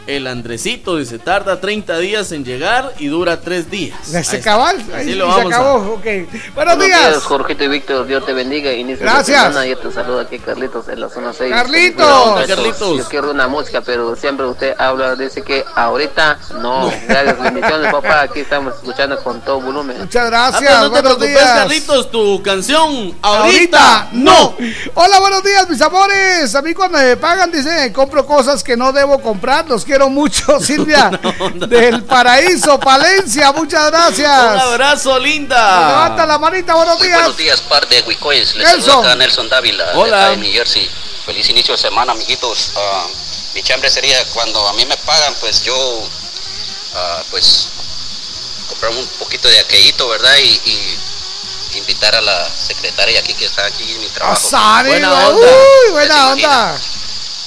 el Andresito. Dice, tarda 30 días en llegar y dura 3 días. Se Ahí está. cabal. Así Ahí lo se vamos a- acabó. Ok. Buenos días. Jorgito y Víctor, Dios te bendiga. Inicio Gracias. de yo te saludo aquí, Carlitos, en la zona 6. Carlitos. Onda, Carlitos. Yo quiero una música, pero siempre usted habla, dice que ahorita no. Gracias, bendiciones, papá. Aquí estamos escuchando con todo volumen. Muchas gracias. no te buenos preocupes, días. Carlitos, tu canción ahorita, Ahorita no. Hola, buenos días, mis amores. A mí cuando me pagan, dice, compro cosas que no debo comprar. Los quiero quiero mucho, *laughs* Silvia. Del Paraíso, Palencia, muchas gracias. Un abrazo, linda. Levanta la manita, buenos días. Buenos días, par de Huicois. Les Nelson. saluda Nelson Dávila, de Hola. acá de New Jersey. Feliz inicio de semana, amiguitos. Ah, mi chambre sería cuando a mí me pagan, pues yo, ah, pues, comprar un poquito de aqueíto, ¿verdad? Y, y invitar a la secretaria aquí que está aquí en mi trabajo. Buena Uy, onda. buena ¿Se imagina?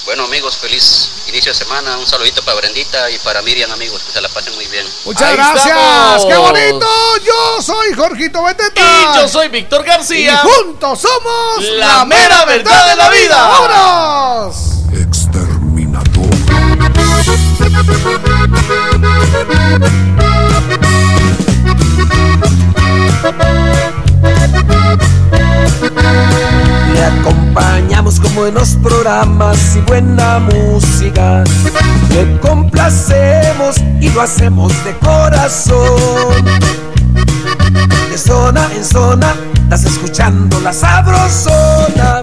Bueno, amigos, feliz inicio de semana. Un saludito para Brendita y para Miriam, amigos. Que se la pasen muy bien. Muchas Ahí gracias. estamos. ¡Qué bonito! Yo soy Jorgito Beteta. Y yo soy Víctor García. Y juntos somos La mera verdad de la vida. ¡Vámonos! Le acompañamos con buenos programas y buena música. Le complacemos y lo hacemos de corazón. De zona en zona, estás escuchando la sabrosona.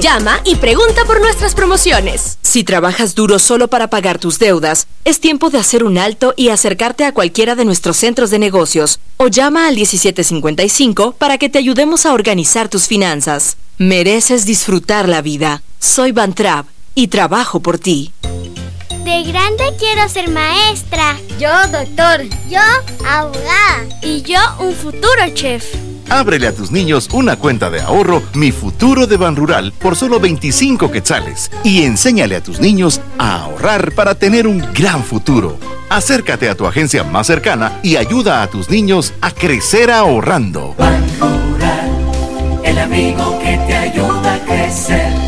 Llama y pregunta por nuestras promociones. Si trabajas duro solo para pagar tus deudas, es tiempo de hacer un alto y acercarte a cualquiera de nuestros centros de negocios o llama al 1755 para que te ayudemos a organizar tus finanzas. Mereces disfrutar la vida. Soy Van Trapp y trabajo por ti. De grande quiero ser maestra. Yo doctor. Yo abogada. Y yo un futuro chef. Ábrele a tus niños una cuenta de ahorro Mi Futuro de Ban Rural por solo 25 quetzales y enséñale a tus niños a ahorrar para tener un gran futuro. Acércate a tu agencia más cercana y ayuda a tus niños a crecer ahorrando. El amigo que te ayuda a crecer.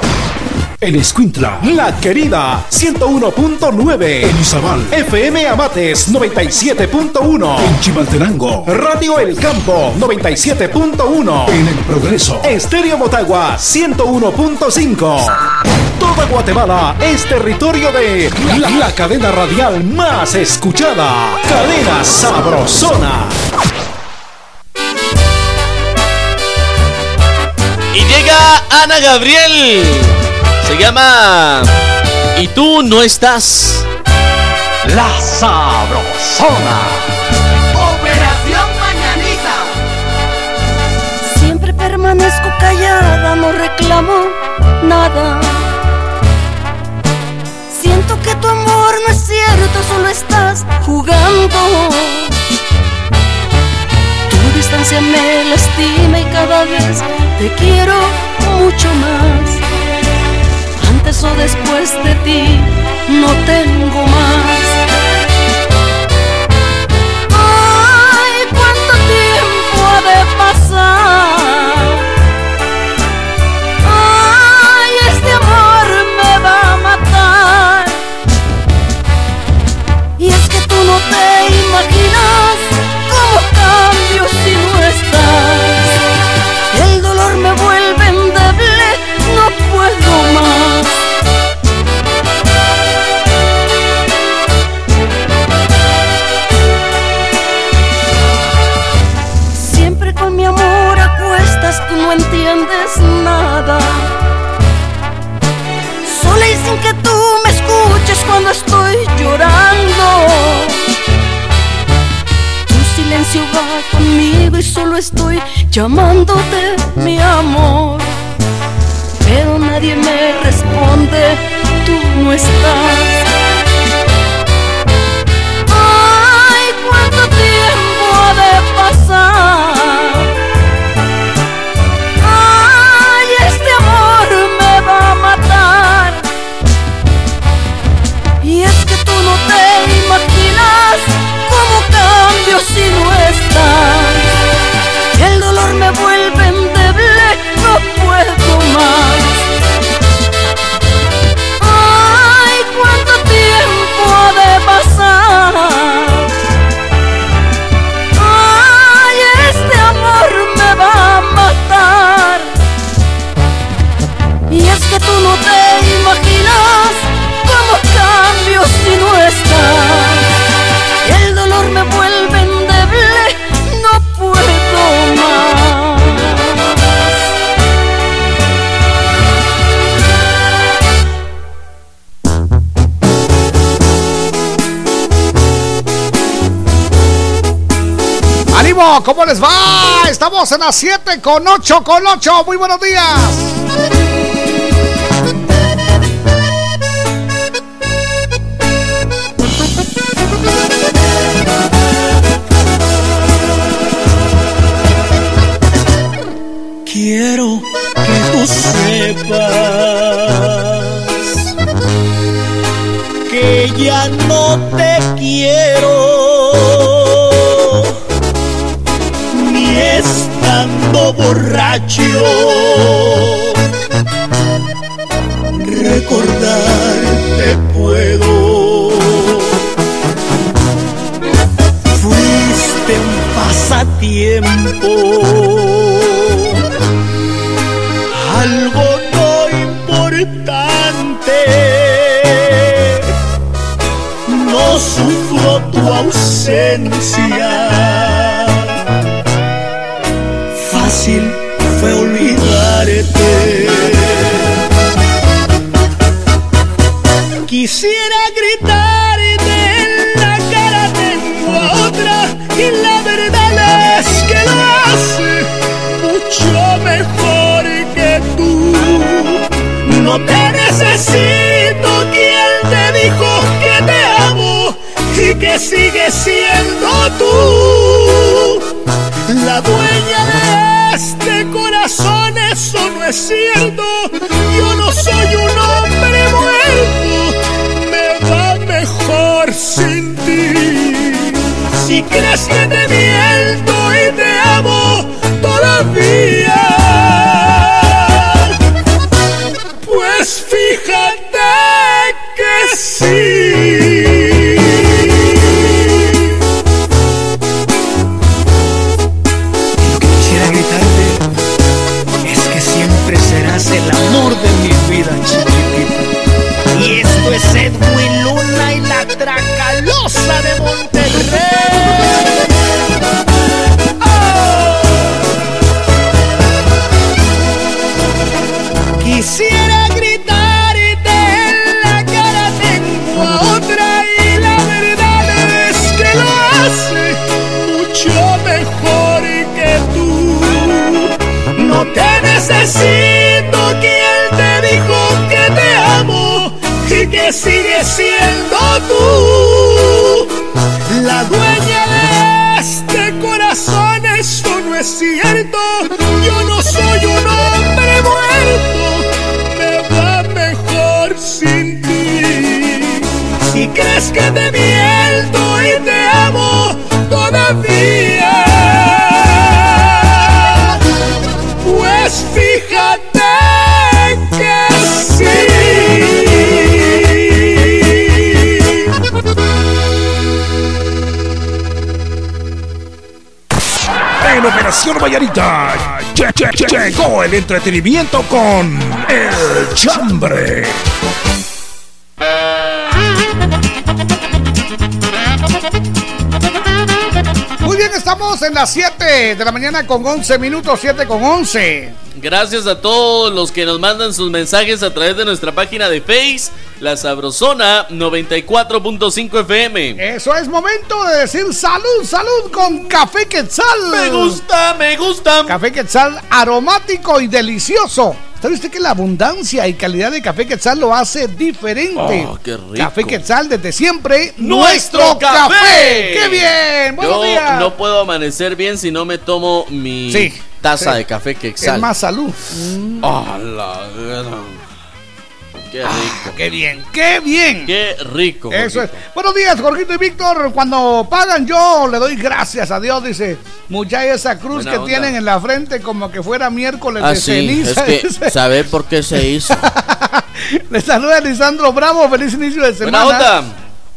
En Escuintla, La Querida, 101.9. En Izabal, FM Amates, 97.1. En Chimaltenango, Radio El Campo, 97.1. En El Progreso, Estéreo Motagua, 101.5. Toda Guatemala es territorio de la, la cadena radial más escuchada. Cadena Sabrosona. Y llega Ana Gabriel. Se llama Y tú no estás. La Sabrosona. Operación Mañanita. Siempre permanezco callada, no reclamo nada. Siento que tu amor no es cierto, solo estás jugando. Tu distancia me lastima y cada vez te quiero mucho más. Antes o después de ti no tengo más. Va conmigo y solo estoy llamándote mi amor. Pero nadie me responde, tú no estás. Mà ¿cómo les va? Estamos en las 7 con 8 con 8. Muy buenos días. Entretenimiento con El Chambre. Muy bien, estamos en las 7 de la mañana con 11 minutos, 7 con 11. Gracias a todos los que nos mandan sus mensajes a través de nuestra página de Face, La Sabrosona 94.5 FM. Eso es momento de decir salud, salud con café quetzal. Me gusta, me gusta. Café quetzal aromático y delicioso. ¿Sabe usted que la abundancia y calidad de café quetzal lo hace diferente? Oh, qué rico. Café quetzal desde siempre. ¡Nuestro café! ¡Qué bien! ¡Buenos Yo días! no puedo amanecer bien si no me tomo mi Sí, taza sí. de café que exhala. Es más salud. Ah, la gran- Qué rico. Ah, ¡Qué bien! ¡Qué bien! Qué rico. Eso es. Buenos días, Jorgito y Víctor. Cuando pagan, yo le doy gracias a Dios. Dice, mucha esa cruz Buena que onda. tienen en la frente, como que fuera miércoles Ah, de sí, ceniza. es que saber por qué se hizo. *laughs* Le saluda Lisandro Bravo. Feliz inicio de semana. Buena onda.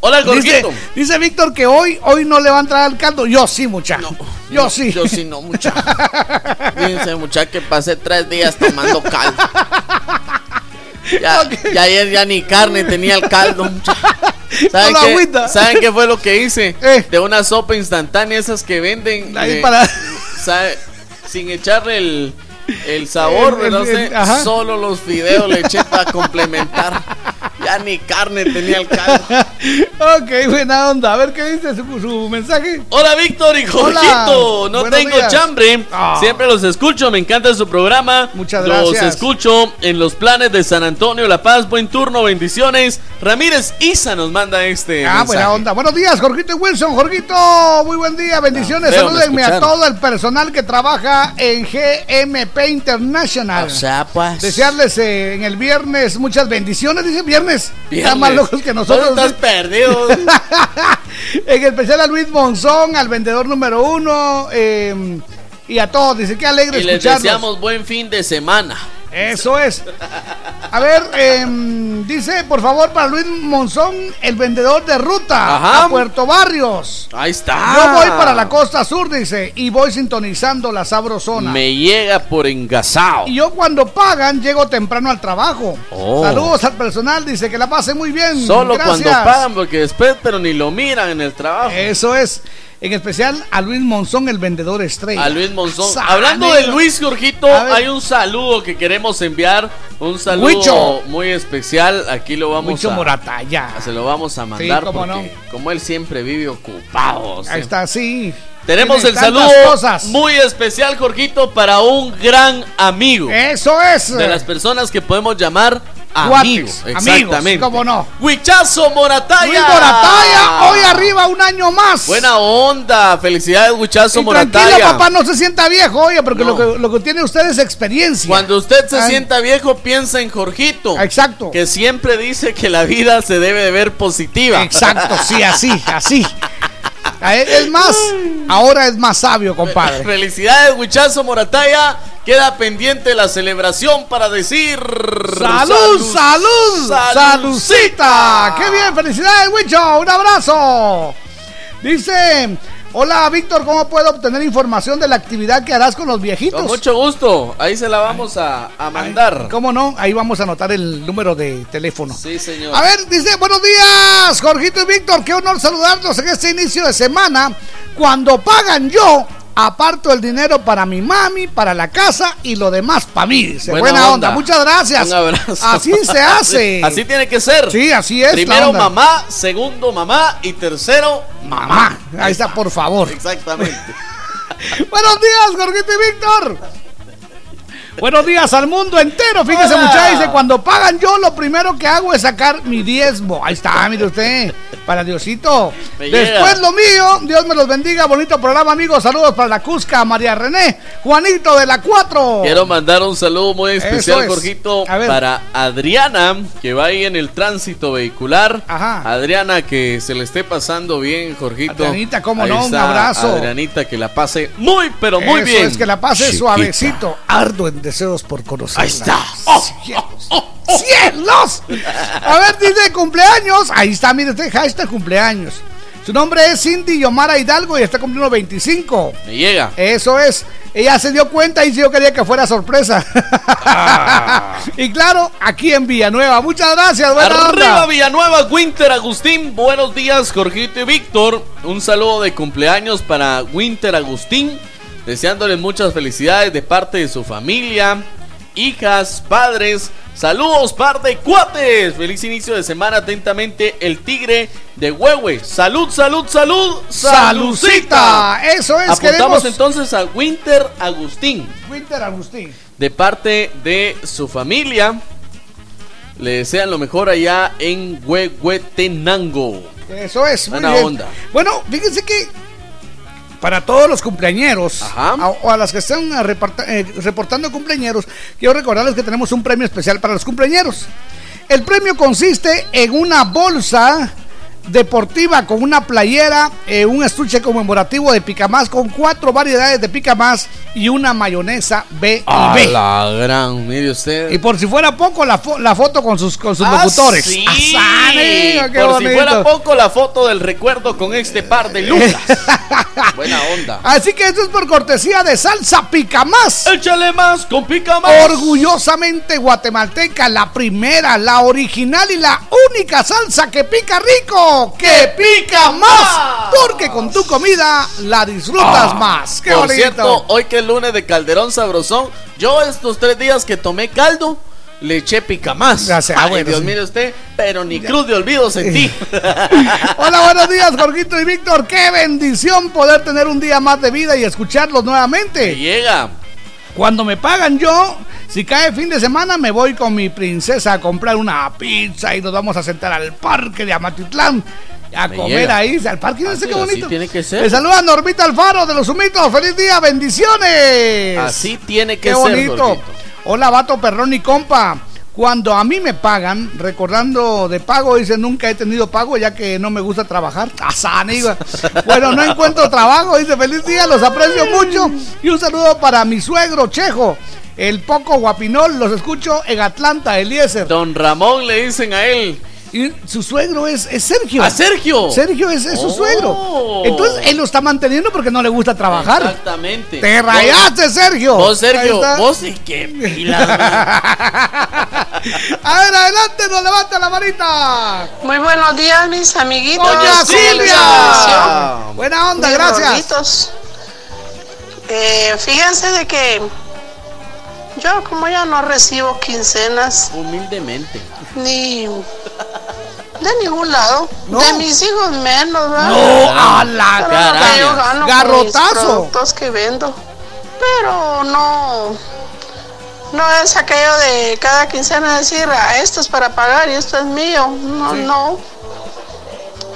Hola, Jorgito. dice Víctor que hoy, hoy no le va a entrar al caldo. Yo sí, mucha. yo No, sí. Yo sí, no, mucha. *laughs* Fíjense, mucha, que pasé tres días tomando caldo. *laughs* Ya, ya ayer ya ni carne tenía el caldo. *laughs* ¿Saben, qué. ¿Saben qué fue lo que hice? De una sopa instantánea, esas que venden. Ahí de- para- ¿sabe? Sin echarle el, el sabor, El-. Solo los fideos le eché para complementar. *laughs* Ya ni carne tenía el caldo. *laughs* ok, buena onda. A ver qué dice su, su mensaje. Hola Víctor y Jorgito, no buenos tengo días. chambre, Ah. siempre los escucho, me encanta su programa. Muchas Los gracias. escucho en los planes de San Antonio, La Paz, buen turno, bendiciones. Ramírez Isa nos manda este Ah, mensaje. buena onda. Buenos días, Jorgito y Wilson. Jorgito, muy buen día. Bendiciones. feo, me Salúdenme a todo el personal que trabaja en GMP International. O sea, pues. Desearles eh, en el viernes muchas bendiciones. Dice viernes. Viernes. Están más locos que nosotros. ¿Dónde estás perdido? *laughs* en especial a Luis Monzón, al vendedor número uno. eh, y a todos. Dice que alegre y les deseamos buen fin de semana. Eso es. A ver, em, dice, por favor, para Luis Monzón, el vendedor de ruta Ajá. a Puerto Barrios. Ahí está. Yo voy para la costa sur, dice, y voy sintonizando la sabrosona. Me llega por engasado. Y yo cuando pagan, llego temprano al trabajo. Oh. Saludos al personal, dice que la pase muy bien. Solo Gracias. cuando pagan, porque después, pero ni lo miran en el trabajo. Eso es. En especial a Luis Monzón, el vendedor estrella. A Luis Monzón. Hablando de Luis Jorgito, hay un saludo que queremos enviar. Un saludo Huicho. muy especial. Aquí lo vamos Mucho a. Morataya. Se lo vamos a mandar porque como él siempre vive ocupado. Ahí siempre- está, sí. Tenemos Tiene el saludo cosas. muy especial, Jorgito, para un gran amigo. Eso es. De las personas que podemos llamar Amigos. amigos, Exactamente. cómo no. Huichazo Morataya. Luis Morataya, hoy arriba un año más. Buena onda. Felicidades, Huichazo Y Morataya. tranquilo, papá, no se sienta viejo, oye, porque lo, que, lo que tiene usted es experiencia. Cuando usted se Ay. sienta viejo, piensa en Jorgito. Exacto. Que siempre dice que la vida se debe de ver positiva. Exacto, sí, así, así. Es más, ahora es más sabio, compadre. *laughs* Felicidades, Huichazo Morataya. Queda pendiente la celebración para decir. ¡Salud, salud! Salucita. ¡Qué bien! ¡Felicidades, Wicho! ¡Un abrazo! Dice, hola, Víctor, ¿cómo puedo obtener información de la actividad que harás con los viejitos? Con mucho gusto. Ahí se la vamos a, a mandar. ¿Cómo no? Ahí vamos a anotar el número de teléfono. Sí, señor. A ver, dice, buenos días, Jorgito y Víctor, qué honor saludarlos en este inicio de semana. Cuando pagan yo, aparto el dinero para mi mami, para la casa y lo demás para mí. Dice, buena, Buena onda. onda. muchas gracias. Un abrazo. Así se *laughs* hace. Así tiene que ser. Sí, así es. Primero mamá, segundo mamá y tercero Mamá. Ahí está, por favor. Exactamente. *laughs* Buenos días, Jorgito y Víctor. Buenos días al mundo entero. Fíjese, Hola. muchachos, dice, cuando pagan yo, lo primero que hago es sacar mi diezmo. Ahí está, mire usted. Para Diosito. Me Después llega. lo mío. Dios me los bendiga. Bonito programa, amigos. Saludos para la Cusca, María René, Juanito de la 4. Quiero mandar un saludo muy especial, es. Jorgito, para Adriana, que va ahí en el tránsito vehicular. Adriana, que se le esté pasando bien, Jorgito. Adrianita, cómo Ahí no, un abrazo. Adrianita, que la pase muy, pero muy Eso bien. es que la pase Chiquita. suavecito. Ardo en deseos por conocerla. Ahí está. ¡Cielos! ¡Cielos! A ver, dice cumpleaños. Ahí está, mire usted, hashtag cumpleaños. Su nombre es Cindy Yomara Hidalgo y está cumpliendo 25. Me llega. Eso es. Ella se dio cuenta y yo quería que fuera sorpresa. *laughs* y claro, aquí en Villanueva. Muchas gracias, buena Arriba onda. Villanueva, Winter Agustín. Buenos días, Jorgito y Víctor. Un saludo de cumpleaños para Winter Agustín. Deseándoles muchas felicidades de parte de su familia, hijas, padres. Saludos, par de cuates. Feliz inicio de semana. Atentamente, el tigre de Huehue. Salud, salud, salud. Salucita. Eso es, Apuntamos queremos- entonces a Winter Agustín Winter Agustín. de parte de su familia. Le desean lo mejor allá en Huehuetenango. Eso es, muy Buena bien. onda. Bueno, fíjense que para todos los cumpleañeros a- o a las que están eh, eh, reportando cumpleañeros, quiero recordarles que tenemos un premio especial para los cumpleañeros. El premio consiste en una bolsa deportiva con una playera, eh, un estuche conmemorativo de Picamás con cuatro variedades de Picamás y una mayonesa B y A B. la gran, mire usted. Y por si fuera poco, la, fo- la foto con sus, con sus Ah, locutores. sí. ¡Asane! ¡Qué Por si fuera poco la foto del recuerdo con este par de *laughs* lucas. Buena onda. Así que esto es por cortesía de Salsa Pica Más. Échale más con Pica Más. Orgullosamente guatemalteca, la primera, la original y la única salsa que pica rico, que pica más. Porque con tu comida la disfrutas más. ¡Qué Ah, Por bonito! cierto, hoy que es lunes de Calderón Sabrosón, yo estos tres días que tomé caldo, le eché pica más. Sé, ah, Ay, bueno, Dios sí. mire usted, pero ni cruz de olvido sentí. *laughs* Hola, buenos días, Jorgito y Víctor. Qué bendición poder tener un día más de vida y escucharlos nuevamente. Llega. Cuando me pagan yo, si cae fin de semana, me voy con mi princesa a comprar una pizza y nos vamos a sentar al parque de Amatitlán. A Me comer llega. ahí, al parque, no sé qué bonito. así tiene que ser. Le saluda Normita Alfaro de los Humitos. ¡Feliz día! ¡Bendiciones! Así tiene que Qué ser. bonito. Jorgito. Hola, vato, perrón y compa. Cuando a mí me pagan, recordando de pago, dice nunca he tenido pago ya que no me gusta trabajar. *laughs* Asaniga. Bueno, no encuentro trabajo, dice feliz día, los aprecio mucho. Y un saludo para mi suegro Chejo, el poco guapinol, los escucho en Atlanta, Eliezer. Don Ramón le dicen a él. Y su suegro es, es Sergio. ¿A Sergio? Sergio es, es su Oh. suegro. Entonces él lo está manteniendo porque no le gusta trabajar. Exactamente. Te rayaste, Sergio. Vos, Sergio, vos sí que pilas. *laughs* A ver, adelante, nos levanta la manita. Muy buenos días, mis amiguitos. Doña Silvia. Buena onda, Mis gracias. Eh, fíjense de que yo como ya no recibo quincenas Humildemente. ni de ningún lado, de mis hijos menos, ¿verdad? No, a la caraña. yo gano Garrotazo. mis productos que vendo. Pero no no es aquello de cada quincena decir, "Ah, esto es para pagar y esto es mío. No, no.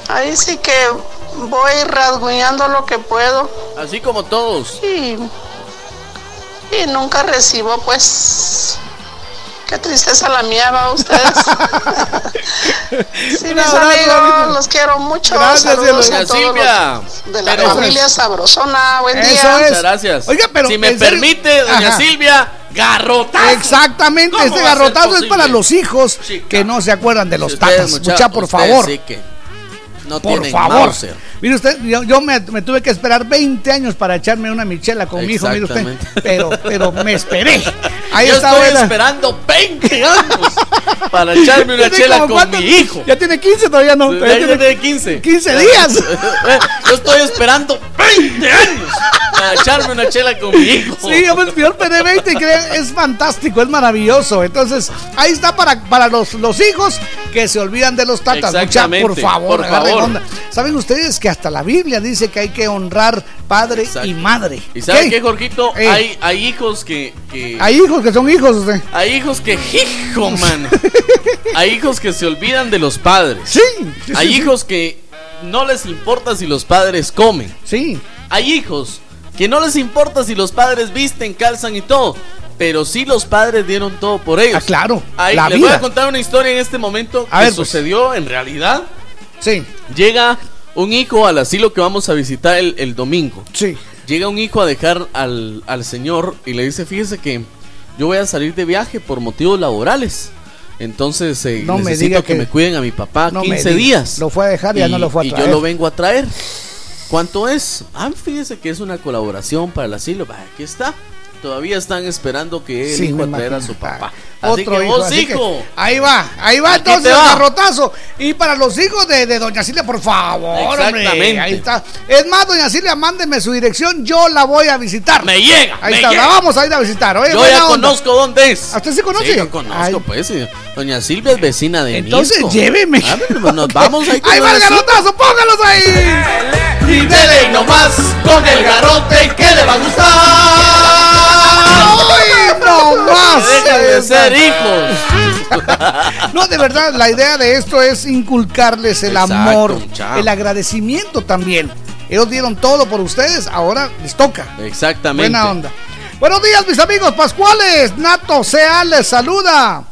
Ahí sí que voy rasguñando lo que puedo Así como todos. y, y nunca recibo, pues. Qué tristeza la mía, va ustedes. *laughs* sí, mis amigos, amigo. los quiero mucho. Gracias, Saludos Silvia. a todos Silvia. los de la Pero- familia Sabrosona. Buen Eso día. es. Muchas gracias. Oiga, pero si me serio- permite, doña Ajá. Silvia, garrotazo. Exactamente, ¿Cómo este garrotazo es para los hijos Chica. que no se acuerdan de los Si ustedes, tatas. mucha- Mucha, por favor. sí que no Por tienen favor. Mauser. Mire usted, yo, yo me, me tuve que esperar 20 años para echarme una michela con mi hijo, mire usted. Pero, pero me esperé. Ahí Yo estoy esperando 20 años para echarme una ¿Tiene chela con mi hijo. Ya tiene 15 todavía no. Ya Todavía tiene- tiene 15. 15 días. *laughs* Yo estoy esperando 20 años para echarme una chela con mi hijo. Sí, yo me esperé 20 y crean, es fantástico, es maravilloso. Entonces, ahí está para, para los, los hijos que se olvidan de los tatas. Mucha, Exactamente, por favor, por agarren onda. ¿Saben ustedes que hasta la Biblia dice que hay que honrar padre y madre? ¿Y sabes ¿Qué? qué, Jorgito? Eh. Hay, hay hijos que, que- Hay hijos que son hijos, usted. Hay hijos que, hijo, *laughs* mano. Hay hijos que se olvidan de los padres. Sí. sí, Hay sí, sí. hijos que no les importa si los padres comen. Sí. Hay hijos que no les importa si los padres visten, calzan y todo. Pero sí los padres dieron todo por ellos. Ah, claro. Ahí, les voy a contar una historia en este momento A que ver, pues. sucedió en realidad. Sí. Llega un hijo al asilo que vamos a visitar el, el domingo. Sí. Llega un hijo a dejar al, al señor y le dice, fíjese que yo voy a salir de viaje por motivos laborales. Entonces eh, No me necesito diga que, que- me cuiden a mi papá No me 15 diga. días. Lo fue a dejar y ya no lo fue a y traer. yo lo vengo a traer. ¿Cuánto es? Ah, fíjese que es una colaboración para el asilo. Aquí está. Todavía están esperando que el Sí, hijo me a traer a su papá. Así Otro que hijo, vos, así que hijo. ahí va, ahí va Aquí entonces el garrotazo. Y para los hijos de, de Doña Silvia, por favor, hombre. Exactamente. Ahí está. Es más, Doña Silvia, mándeme su dirección, yo la voy a visitar. Me llega. Ahí me está, llega. la vamos a ir a visitar. Oye, Yo ya onda. conozco dónde es. ¿A usted sí conoce? Sí, yo conozco, Ay. pues. Doña Silvia es vecina de Entonces, Misco. lléveme. Ah, pues, nos vamos ahí *laughs* Ahí va el garrotazo, póngalos ahí. Y dele nomás con el garrote que le va a gustar. ¡Ay, no más! Dejen de ser hijos. *laughs* No, de verdad, la idea de esto es inculcarles el Exacto, amor, el agradecimiento también. Ellos dieron todo por ustedes, ahora les toca. Exactamente. Buena onda. Buenos días, mis amigos pascuales. Nato Sea les saluda.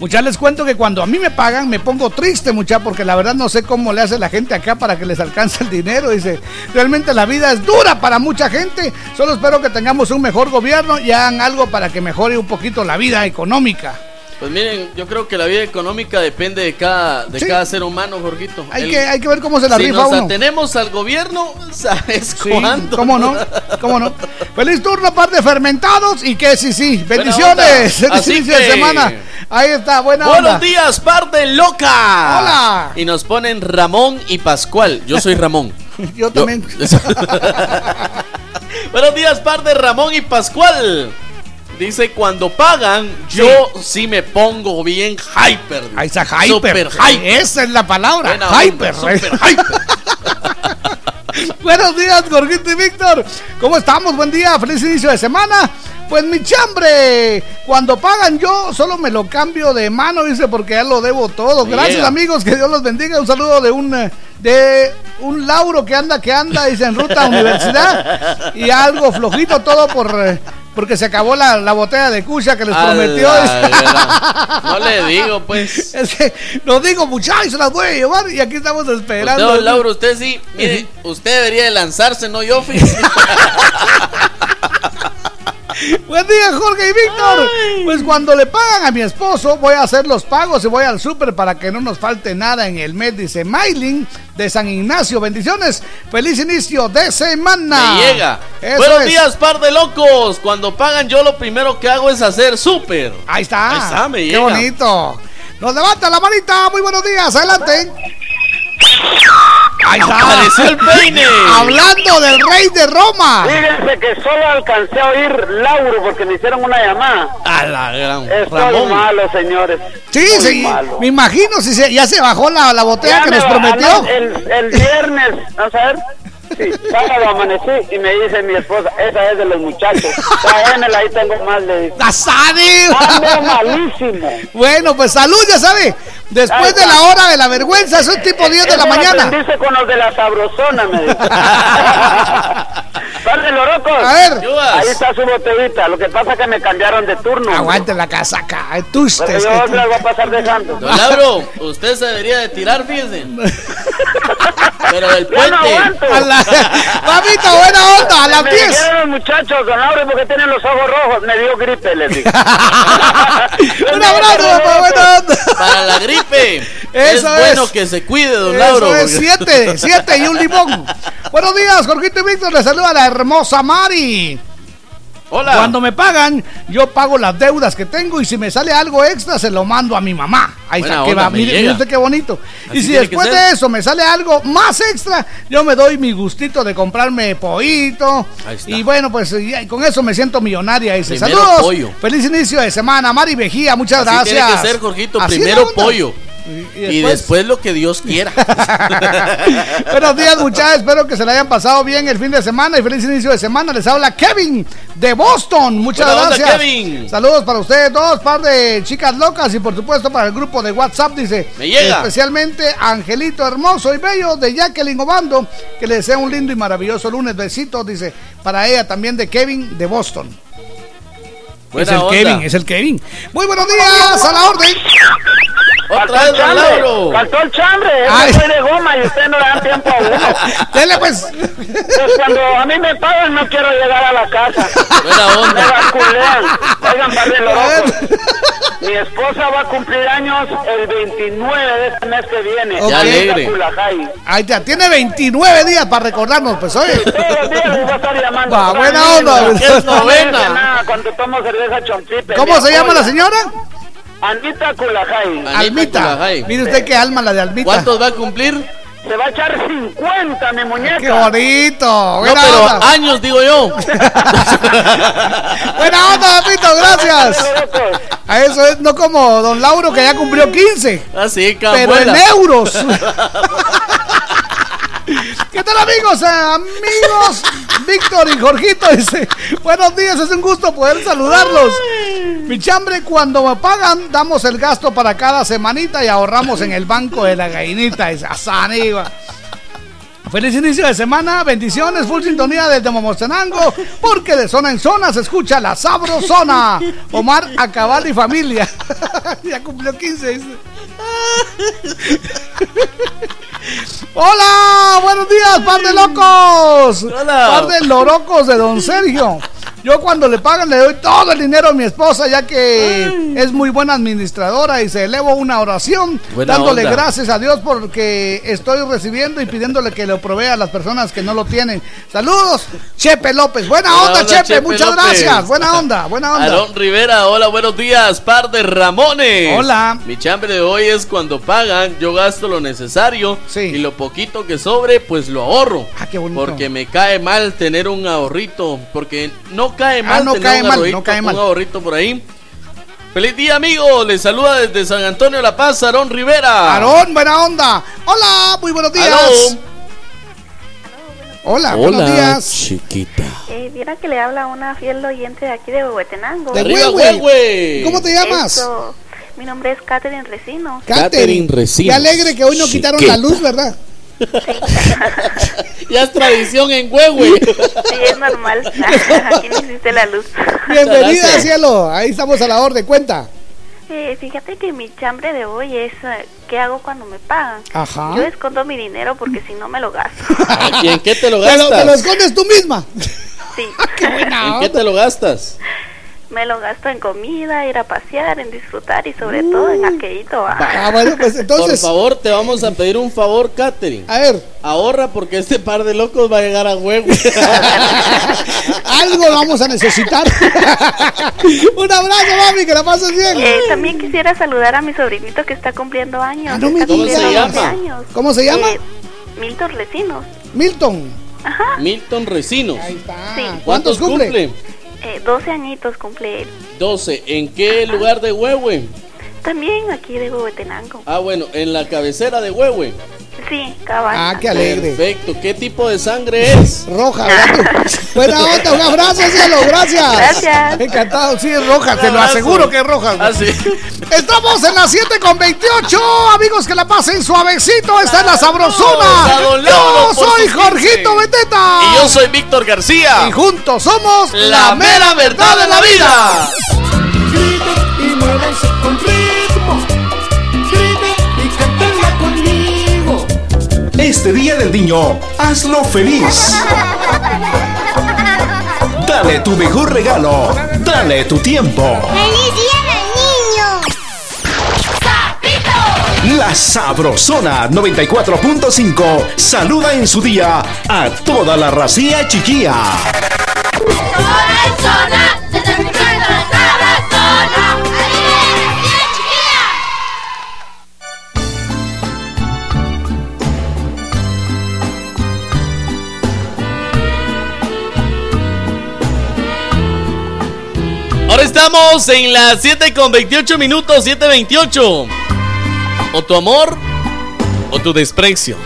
Muchas les cuento que cuando a mí me pagan me pongo triste, mucha, porque la verdad no sé cómo le hace la gente acá para que les alcance el dinero. Dice, realmente la vida es dura para mucha gente. Solo espero que tengamos un mejor gobierno y hagan algo para que mejore un poquito la vida económica. Pues miren, yo creo que la vida económica depende de cada, de Sí. cada ser humano, Jorgito. Hay, El- que, hay que ver cómo se la si rifa nos uno. atenemos al gobierno, ¿sabes Sí, cuándo? ¿Cómo no? *laughs* ¿Cómo no? Feliz turno, par de fermentados y que sí, sí. Bendiciones. *laughs* Feliz inicio de que- semana. Ahí está, buena Buenos onda. días, parte loca. Hola. Y nos ponen Ramón y Pascual. Yo soy Ramón. *laughs* Yo también. Buenos días, par de Ramón y Pascual. Dice, cuando pagan, yo sí me pongo bien hyper. Ahí está hyper. Super hyper. Esa es la palabra. Buena hyper. onda, super *laughs* hyper. Buenos días, Jorgito y Víctor. ¿Cómo estamos? Buen día, feliz inicio de semana. Pues mi chambre, cuando pagan yo solo me lo cambio de mano, dice, porque ya lo debo todo. Gracias Yeah. amigos, que Dios los bendiga. Un saludo de un de un Lauro que anda, que anda, dice, en ruta a universidad. Y algo flojito todo por porque se acabó la, la botella de cucha que les A prometió. la *laughs* No le digo, pues. Es que no digo muchachos, las voy a llevar y aquí estamos esperando. Usted, don Lauro, usted sí, mire, usted debería de lanzarse, no yo. *laughs* *laughs* Buen día, Jorge y Víctor. Pues cuando le pagan a mi esposo, voy a hacer los pagos y voy al súper para que no nos falte nada en el mes, dice Maylin de San Ignacio. Bendiciones. Feliz inicio de semana. Me llega. Eso Buenos es. días, par de locos. Cuando pagan, yo lo primero que hago es hacer súper. Ahí está. Ahí está, me Qué llega. bonito. Nos levanta la manita. Muy buenos días. Adelante. Ahí está. Apareció el peine. Hablando del rey de Roma. Fíjense que solo alcancé a oír Lauro porque me hicieron una llamada. A la gran Estoy malo, señores. Sí, Muy sí. malo. Me imagino si se- ya se bajó la, la botella Ya que nos prometió. El, el viernes, vamos a ver. Sí, sábado amanecí y me dice mi esposa, esa es de los muchachos. Tráemela, ahí tengo más, le digo. Ando malísimo. Bueno, pues salud, ya sabe. Después de la hora de la vergüenza, es tipo 10 de la mañana. aprendiste con los de la sabrosona, me dijo. *laughs* Padre Lorocos. A ver. Ahí está su botellita. Lo que pasa es que me cambiaron de turno. Aguante la casaca. Pero es yo que- voy a pasar dejando. Don Lauro, usted se debería de tirar, fíjese. *laughs* Pero del no puente. aguanto. A la- *laughs* Mamita, buena onda, a las me 10. dijeron los muchachos, don Lauro, porque tienen los ojos rojos. Me dio gripe, les digo. *laughs* Un abrazo, papá, buena onda. Para la gripe. Eso es bueno es. que se cuide, don Eso Lauro. es porque- siete, siete y un limón. Buenos días, Jorgito y Víctor. Les saluda la hermosa Mari. Hola. Cuando me pagan, yo pago las deudas que tengo y si me sale algo extra, se lo mando a mi mamá. Ahí Buena está, que va. Mire, mire usted qué bonito. Así y si después de eso me sale algo más extra, yo me doy mi gustito de comprarme pollito. Ahí está. Y bueno, pues y- con eso me siento millonaria. Dice, Primero saludos. pollo. Feliz inicio de semana, Mari Vejía. Muchas Así gracias. tiene que ser, Jorgito. Primero pollo. Y Y después lo que Dios quiera. *laughs* Buenos días, muchachos. Espero que se la hayan pasado bien el fin de semana y feliz inicio de semana. Les habla Kevin de Boston. Muchas Buena onda, gracias. Kevin. Saludos para ustedes dos, par de chicas locas y por supuesto para el grupo de WhatsApp. Dice Me llega. especialmente Angelito hermoso y bello de Jacqueline Obando. Que le desea un lindo y maravilloso lunes. Besitos, dice para ella también de Kevin de Boston. Buena es el onda. Kevin, es el Kevin. Muy buenos días, a la orden. Otra vez, Lauro. Faltó el chambre, Ay. yo soy de goma y usted no le dan tiempo a uno. *laughs* Dele pues. Pues cuando a mí me pagan no quiero llegar a la casa. Buena Me onda. vaculean. Oigan, padre Lorocos, mi esposa va a cumplir años el 29 de este mes que viene. Ok. Ya alegre. Ahí ya tiene 29 días para recordarnos, pues oye. Todos los días les va a estar llamando. Va, buena onda. ¿Qué es novena? cuando tomo cerveza chompipe. ¿Cómo se llama la señora? Anita Culajay. Almita. Culajay. Mire usted qué alma la de Almita. ¿Cuántos va a cumplir? Se va a echar 50, mi muñeca. Qué bonito. No, Buena pero onda. años, digo yo. *laughs* Buena onda, Almito, gracias. A eso es no como don Lauro que ya cumplió 15, Así, pero en euros. *laughs* ¿Qué tal amigos? Eh, amigos, *laughs* Víctor y Jorgito dice, buenos días, es un gusto poder saludarlos. Mi chambre, cuando me pagan, damos el gasto para cada semanita y ahorramos en el banco de la gallinita. Dice, "Asaniva". Feliz inicio de semana, bendiciones, full sintonía desde Momostenango, porque de zona en zona se escucha la sabrosona. Omar Acabal y familia. *laughs* ya cumplió 15. dice. *laughs* Hola, buenos días, par de locos. Hola. Par de lorocos de don *laughs* Sergio. Yo cuando le pagan le doy todo el dinero a mi esposa ya que es muy buena administradora y se elevo una oración Buena dándole onda. gracias a Dios porque estoy recibiendo y pidiéndole que lo provea a las personas que no lo tienen. Saludos, Chepe López. Buena, Buena onda, onda, Chepe, Chepe muchas López. gracias. Buena *laughs* onda, buena onda. Aarón Rivera, hola, buenos días, par de Ramones. Hola. Mi chambre de hoy es cuando pagan, yo gasto lo necesario Sí. y lo poquito que sobre, pues lo ahorro. Ah, qué bonito. Porque me cae mal tener un ahorrito, porque no no cae mal. Ah, no cae mal, ahorrito, no cae mal. Un ahorrito por ahí. Feliz día, amigo. Les saluda desde San Antonio La Paz, Aarón Rivera. Aarón, buena onda. Hola, muy buenos días. Hola, buenos días. chiquita. Eh, viera que le habla una fiel oyente de aquí de Huehuetenango. De Arriba, Huehue. Huehue. ¿Cómo te llamas? Eso. Mi nombre es Catherine Resino. Catherine Recinos. Qué alegre que hoy no quitaron la luz, ¿verdad? *laughs* Ya es tradición en Huehue. Sí, es normal. *laughs* Aquí no existe la luz. Bienvenida, cielo. Ahí estamos a la orden. Cuenta. Eh, fíjate que mi chambre de hoy es eh, ¿qué hago cuando me pagan? Ajá. Yo escondo mi dinero porque si no me lo gasto. ¿Y en qué te lo Te lo, gastas? te lo escondes tú misma. Sí. *laughs* ¿En qué te lo gastas? Me lo gasto en comida, ir a pasear, en disfrutar y sobre todo en aquellito. ah. Ah, bueno, pues *laughs* entonces. Por favor, te vamos a pedir un favor, Katherine. A ver, Ahorra porque este par de locos va a llegar a huevo. *laughs* algo vamos a necesitar. *laughs* Un abrazo, mami, que la pases bien. Eh, también quisiera saludar a mi sobrinito que está cumpliendo años. Ah, no Está ¿Cómo se cumpliendo llama? 12 años. ¿Cómo se llama? Eh, Milton Recinos. Milton. Ajá. Milton Recinos. Ahí está. Sí. ¿Cuántos cumple? Eh, 12 añitos cumple él. 12. ¿En qué lugar de Huehue? También aquí de Huehuetenango. Ah, bueno, en la cabecera de Huehue. Sí, cabal. Ah, qué alegre. Perfecto. ¿Qué tipo de sangre es? Roja, ¿verdad? *laughs* Buena onda, un abrazo, cielo, gracias. Gracias. Encantado, sí, es roja, te lo aseguro que es roja. Ah, sí. Estamos en las 7 con 28. Amigos, que la pasen suavecito. Esta es la sabrosona. Yo soy Jorgito 15. Beteta. Y yo soy Víctor García. Y juntos somos La mera verdad de la vida. Griten y muévanse con niño, hazlo feliz. Dale tu mejor regalo. Dale tu tiempo. ¡Feliz Día del Niño! La Sabrosona 94.5 saluda en su día a toda la racía chiquilla. Ahora estamos en las 7 con 28 minutos, 7.28. O tu amor o tu desprecio.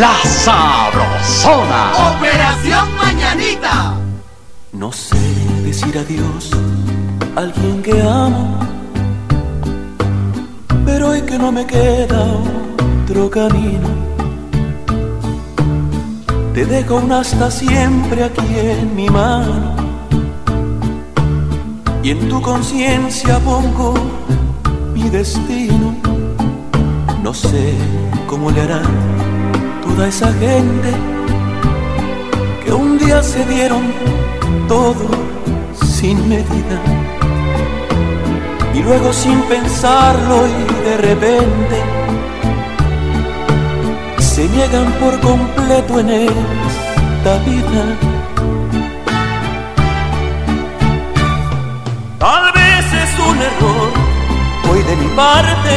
La Sabrosona. Operación Mañanita. No sé decir adiós a alguien que amo, pero hoy que no me queda otro camino, te dejo un hasta siempre aquí en mi mano y en tu conciencia pongo mi destino. No sé cómo le hará toda esa gente que un día se dieron todo sin medida y luego sin pensarlo y de repente se niegan por completo en esta vida. Un error. Hoy de mi parte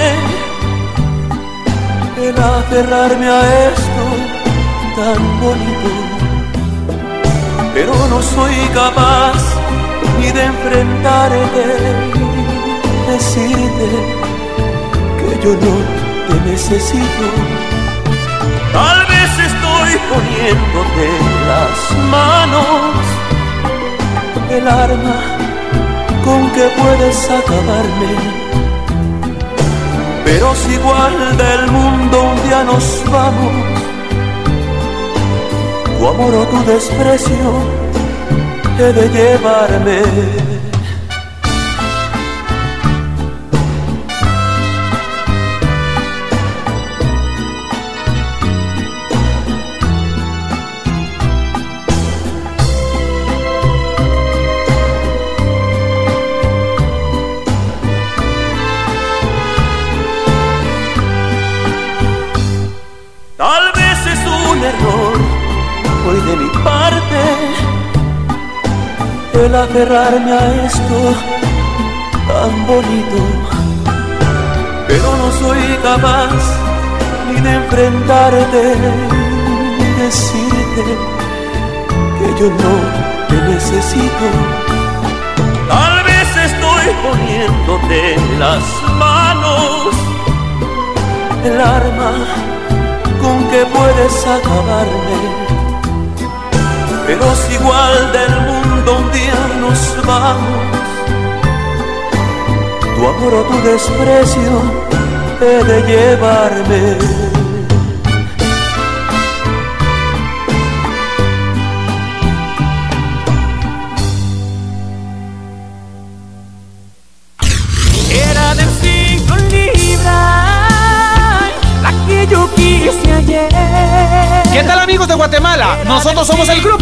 el aferrarme a esto tan bonito. Pero no soy capaz ni de enfrentarte. Decirte que yo no te necesito. Tal vez estoy poniéndote en las manos el arma con que puedes acabarme. Pero si igual del mundo un día nos vamos, tu amor o tu desprecio he de llevarme. El aferrarme a esto tan bonito, pero no soy capaz ni de enfrentarte y decirte que yo no te necesito. Tal vez estoy poniéndote las manos el arma con que puedes acabarme. Pero si igual del mundo un día nos vamos, tu amor o tu desprecio he de llevarme.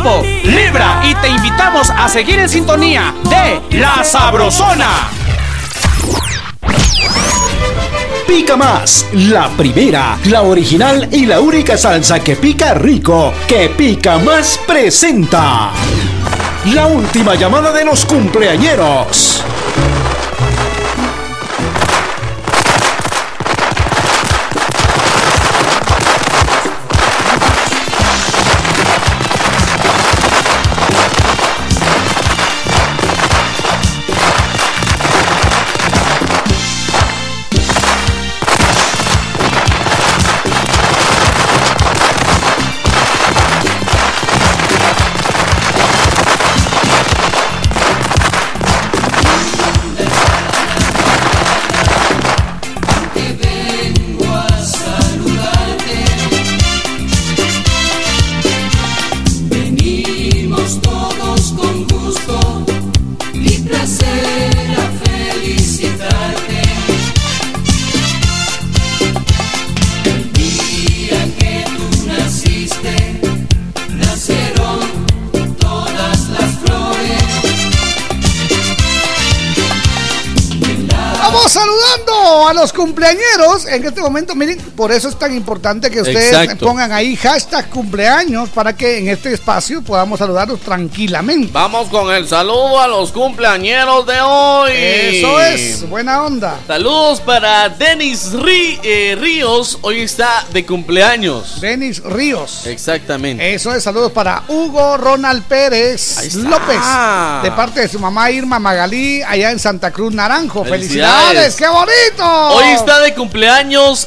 Libra y te invitamos a seguir en sintonía de La Sabrosona. Pica más, la primera, la original y la única salsa que pica rico, que pica más presenta. La última llamada de los cumpleañeros. En este momento. Miren, por eso es tan importante que ustedes Exacto. pongan ahí hashtag cumpleaños para que en este espacio podamos saludarlos tranquilamente. Vamos con el saludo a los cumpleañeros de hoy. Eso es, buena onda. Saludos para Denis Rí- eh, Ríos, hoy está de cumpleaños. Denis Ríos. Exactamente. Eso es, saludos para Hugo Ronald Pérez López, de parte de su mamá Irma Magalí, allá en Santa Cruz Naranjo. ¡Felicidades! Felicidades. ¡Qué bonito! Hoy está de cumpleaños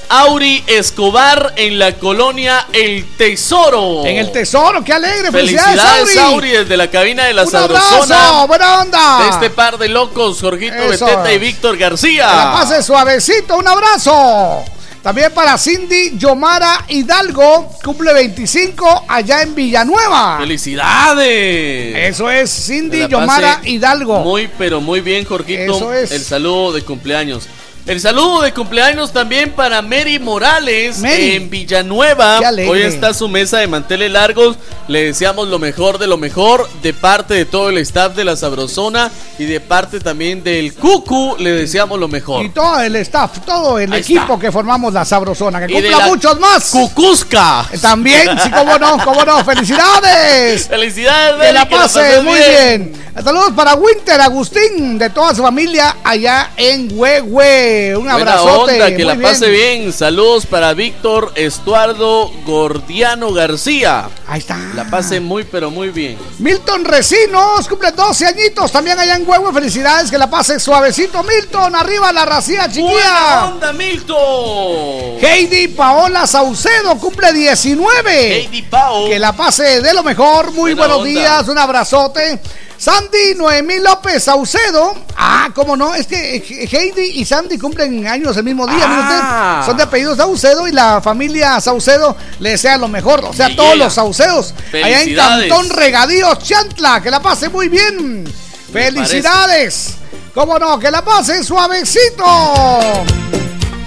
Auri Escobar en la colonia El Tesoro. En el tesoro, qué alegre. ¡Felicidades, Felicidades, Auri! Auri, desde la cabina de la. Sabrosona. ¡Buena onda! De este par de locos, Jorgito Eso. Beteta y Víctor García. Que la pase suavecito, un abrazo. También para Cindy Yomara Hidalgo, cumple 25 allá en Villanueva. ¡Felicidades! Eso es Cindy Yomara Hidalgo. Muy, pero muy bien, Jorgito. Eso es. El saludo de cumpleaños. El saludo de cumpleaños también para Mary Morales Mary. en Villanueva. Hoy está su mesa de manteles largos. Le deseamos lo mejor de lo mejor de parte de todo el staff de la Sabrosona y de parte también del Cucu. Le deseamos lo mejor. Y todo el staff, todo el Ahí equipo está. que formamos la Sabrosona. Que Y de cumpla la muchos más. Cucuzca. También, sí, cómo no, cómo no. *laughs* ¡Felicidades! Felicidades, Mary, la que la pase muy bien. Saludos para Winter Agustín, de toda su familia allá en Huehue. Un Buena abrazote. onda, que muy la pase bien. Saludos para Víctor Estuardo Gordiano García. Ahí está. La pase muy, pero muy bien. Milton Recinos cumple 12 añitos también allá en Huehue. Felicidades, que la pase suavecito. Milton, arriba la racía chiquilla. ¡Buena onda, Milton! Heidi Paola Saucedo cumple 19. Heidi Pao. Que la pase de lo mejor. Muy Buena buenos onda. días, un abrazote. Sandy Noemí López Saucedo. Ah, cómo no, es que Heidi y Sandy cumplen años el mismo día. usted, Ah. son de apellido Saucedo y la familia Saucedo le desea lo mejor. O sea, todos los Saucedos. Allá en Felicidades. Cantón Regadíos, Chantla. Que la pase muy bien. Felicidades. Cómo no, que la pase suavecito.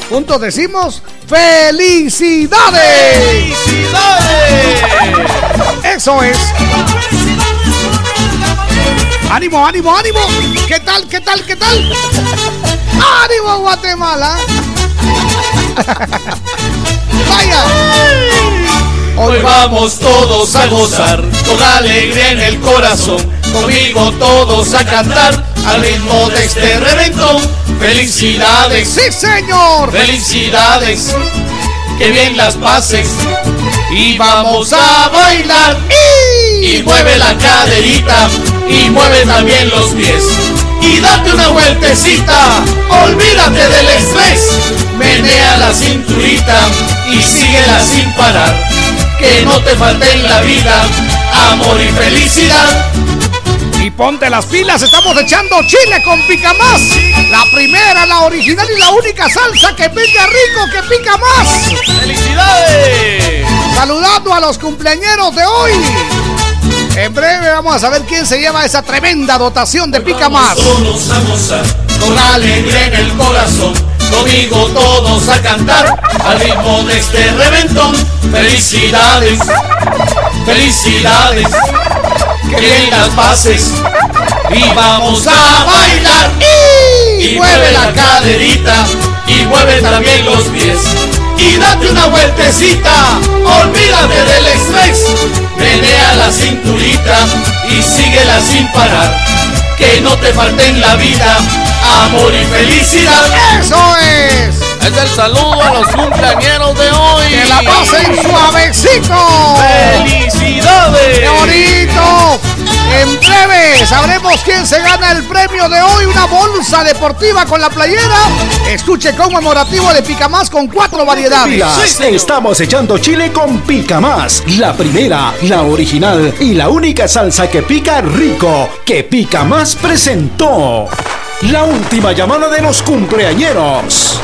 Juntos decimos felicidades. Eso es. Ánimo, ánimo, ánimo. ¿Qué tal, qué tal, qué tal? Ánimo, Guatemala. *laughs* Vaya. Hoy vamos todos a gozar con alegría en el corazón. Conmigo todos a cantar al ritmo de este reventón. Felicidades, Sí, señor. felicidades, que bien las pases y vamos a bailar. ¡Y! y mueve la caderita y mueve también los pies. Y date una vueltecita, olvídate del estrés. Menea la cinturita y síguela sin parar. Que no te falte en la vida amor y felicidad. Y ponte las pilas, estamos echando chile con pica más. La primera, la original y la única salsa que pica rico, que pica más. ¡Felicidades! Saludando a los cumpleañeros de hoy. En breve vamos a saber quién se lleva esa tremenda dotación de pica más. Todos a gozar, con alegría en el corazón. Conmigo todos a cantar al ritmo de este reventón. Felicidades, felicidades, que bien las pases y vamos a bailar. Y mueve la caderita y mueve también los pies. Y date una vueltecita, olvídate del estrés. Menea la cinturita y síguela sin parar. Que no te falte en la vida amor y felicidad. ¡Eso es! Es el saludo a los cumpleañeros de hoy. ¡Que la pasen suavecito! ¡Felicidades! ¡Qué bonito! En breve sabremos quién se gana el premio de hoy, una bolsa deportiva con la playera. Estuche conmemorativo de Pica Más con cuatro variedades. Estamos echando chile con Pica Más, la primera, la original y la única salsa que pica rico, que Pica Más presentó. La última llamada de los cumpleañeros.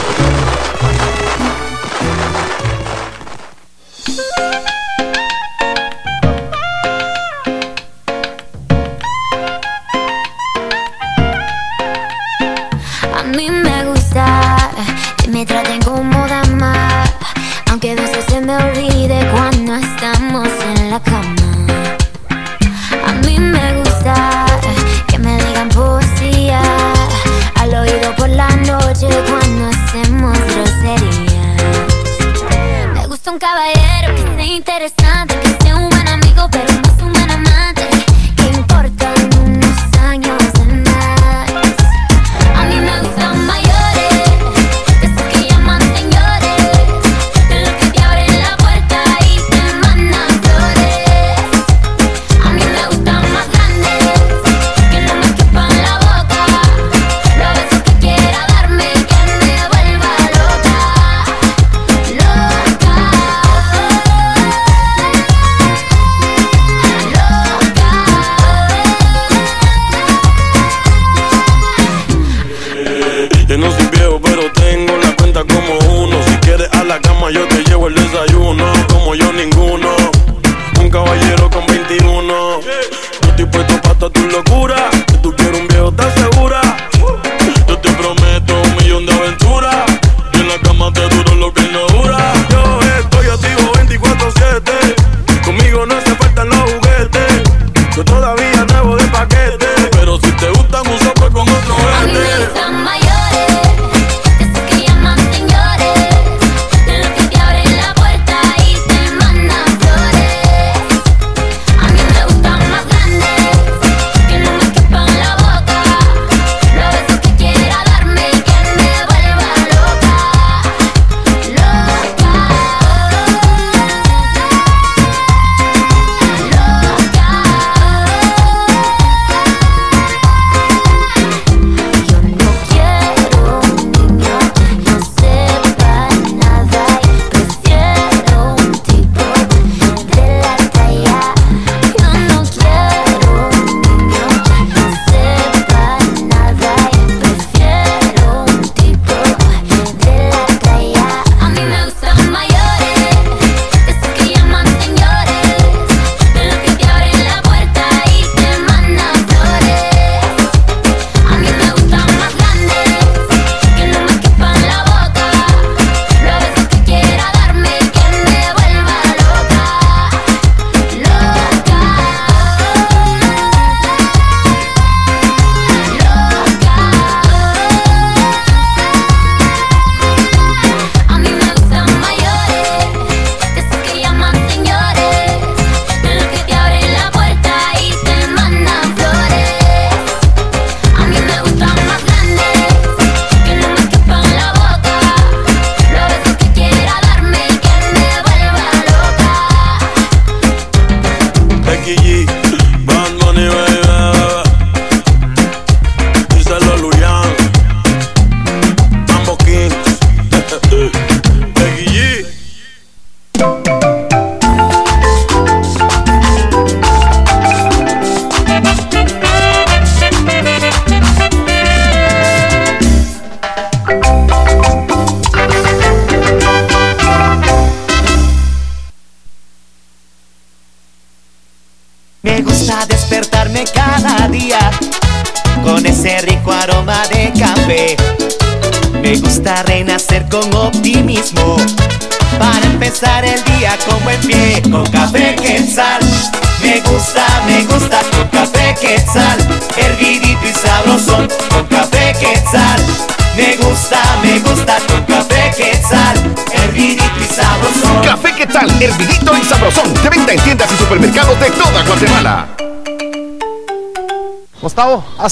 Me cuando estamos en la cama. A mí me gusta que me digan poesía al oído por la noche cuando hacemos groserías. Me gusta un caballero que sea interesante,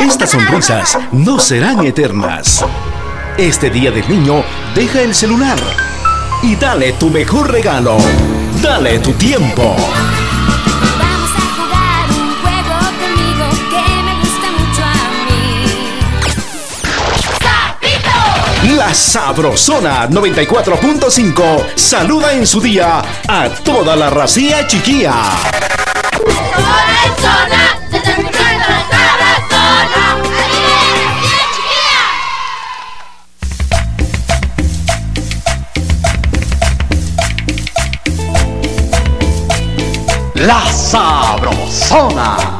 Estas sonrisas no serán eternas. Este día del niño, deja el celular y dale tu mejor regalo. Dale tu tiempo. Vamos a jugar un juego conmigo que me gusta mucho a mí. La Sabrosona 94.5 saluda en su día a toda la racía chiquilla. La Sabrosona.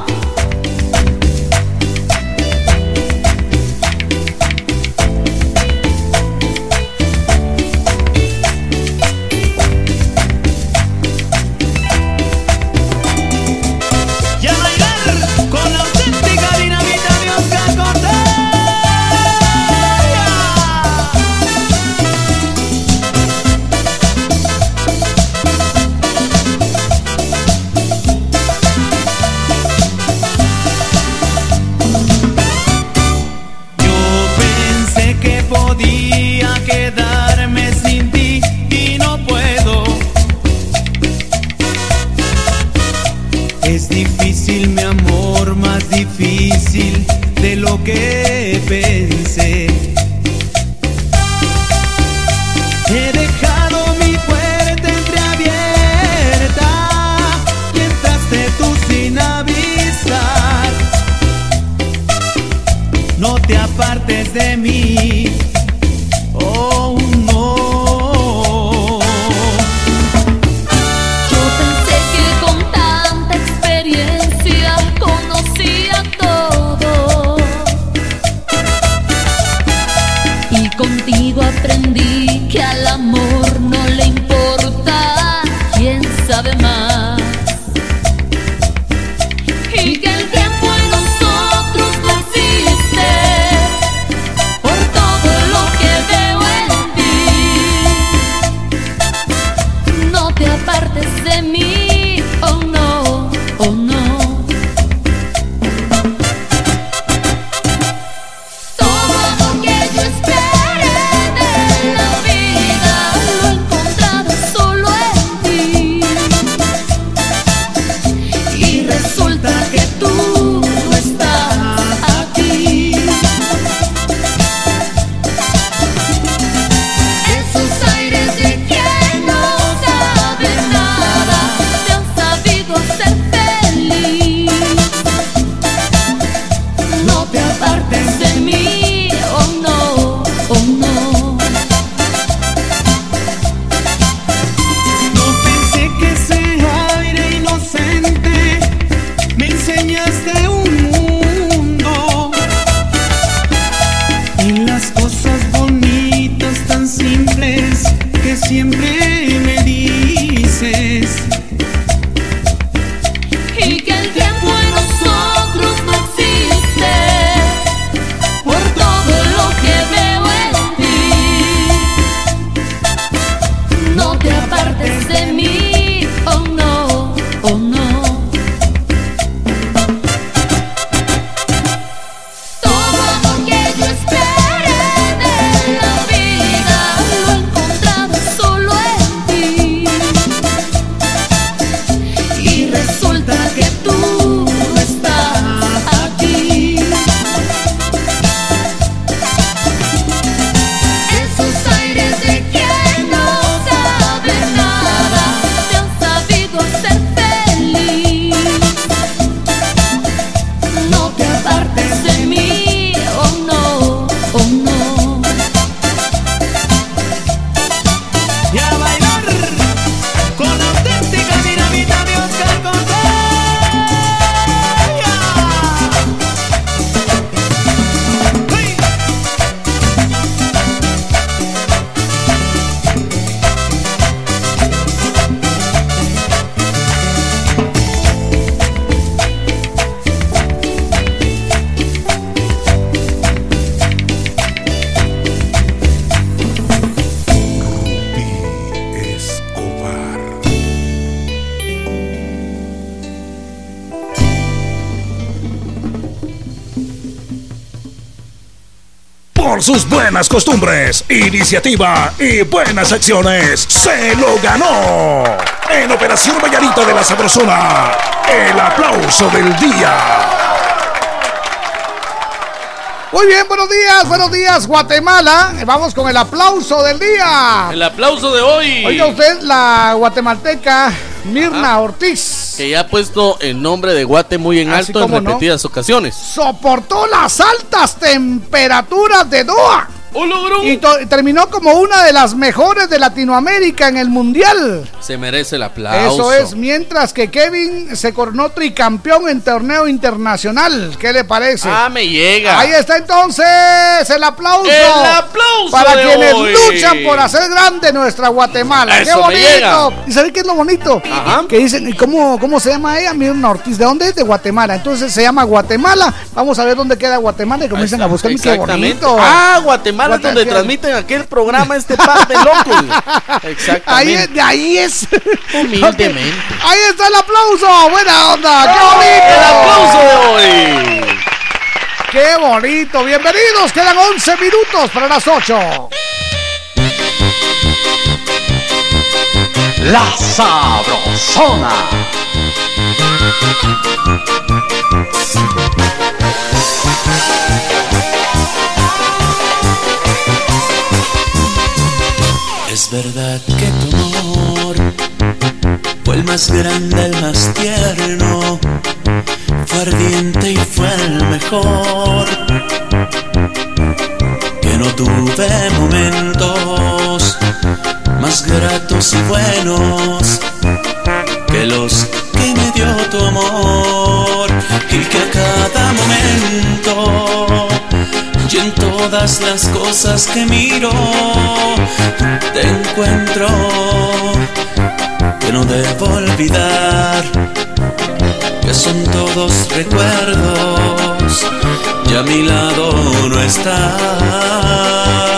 Buenas costumbres, iniciativa y buenas acciones, se lo ganó. En Operación Vallarita de la Sabrosona, el aplauso del día. Muy bien, buenos días, buenos días, Guatemala. Vamos con el aplauso del día. El aplauso de hoy. Oiga usted, la guatemalteca Mirna Ortiz. Que ya ha puesto el nombre de Guate muy en Así alto en no. repetidas ocasiones. Soportó las altas temperaturas de Doha. ¡Oh, Y terminó como una de las mejores de Latinoamérica en el Mundial. Se merece el aplauso. Eso es, mientras que Kevin se coronó tricampeón en torneo internacional. ¿Qué le parece? Ah, me llega. Ahí está entonces el aplauso. El aplauso Para de quienes hoy. luchan por hacer grande nuestra Guatemala. Eso ¡Qué bonito! ¿Y sabe qué es lo bonito? Que dicen, ¿y cómo, cómo se llama ella? Mirna Ortiz. ¿De dónde es? De Guatemala. Entonces se llama Guatemala. Vamos a ver dónde queda Guatemala y comienzan a buscar. ¡Qué bonito! Ah, Guatemala es donde ¿qué? transmiten aquel programa este par de locos. *laughs* Exactamente. Ahí de ahí es. Humildemente. Ahí está el aplauso. Buena onda. ¡Qué bonito! El aplauso de hoy. ¡Qué bonito! Bienvenidos. Quedan 11 minutos para las 8. La Sabrosona. Verdad que tu amor fue el más grande, el más tierno, fue ardiente y fue el mejor. Que no tuve momentos más gratos y buenos que los que me dio tu amor y que a cada momento todas las cosas que miro te encuentro que no debo olvidar que son todos recuerdos y a mi lado no estás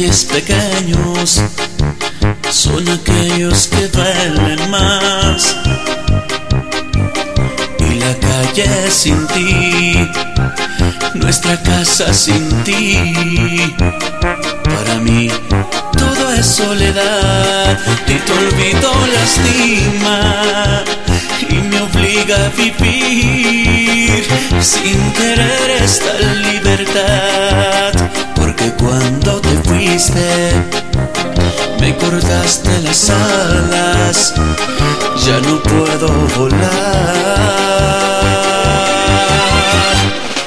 detalles pequeños, son aquellos que duelen más. Y la calle sin ti, nuestra casa sin ti, para mí todo es soledad y olvido lastima y me obliga a vivir sin querer esta libertad porque cuando te fuiste me cortaste las alas ya no puedo volar.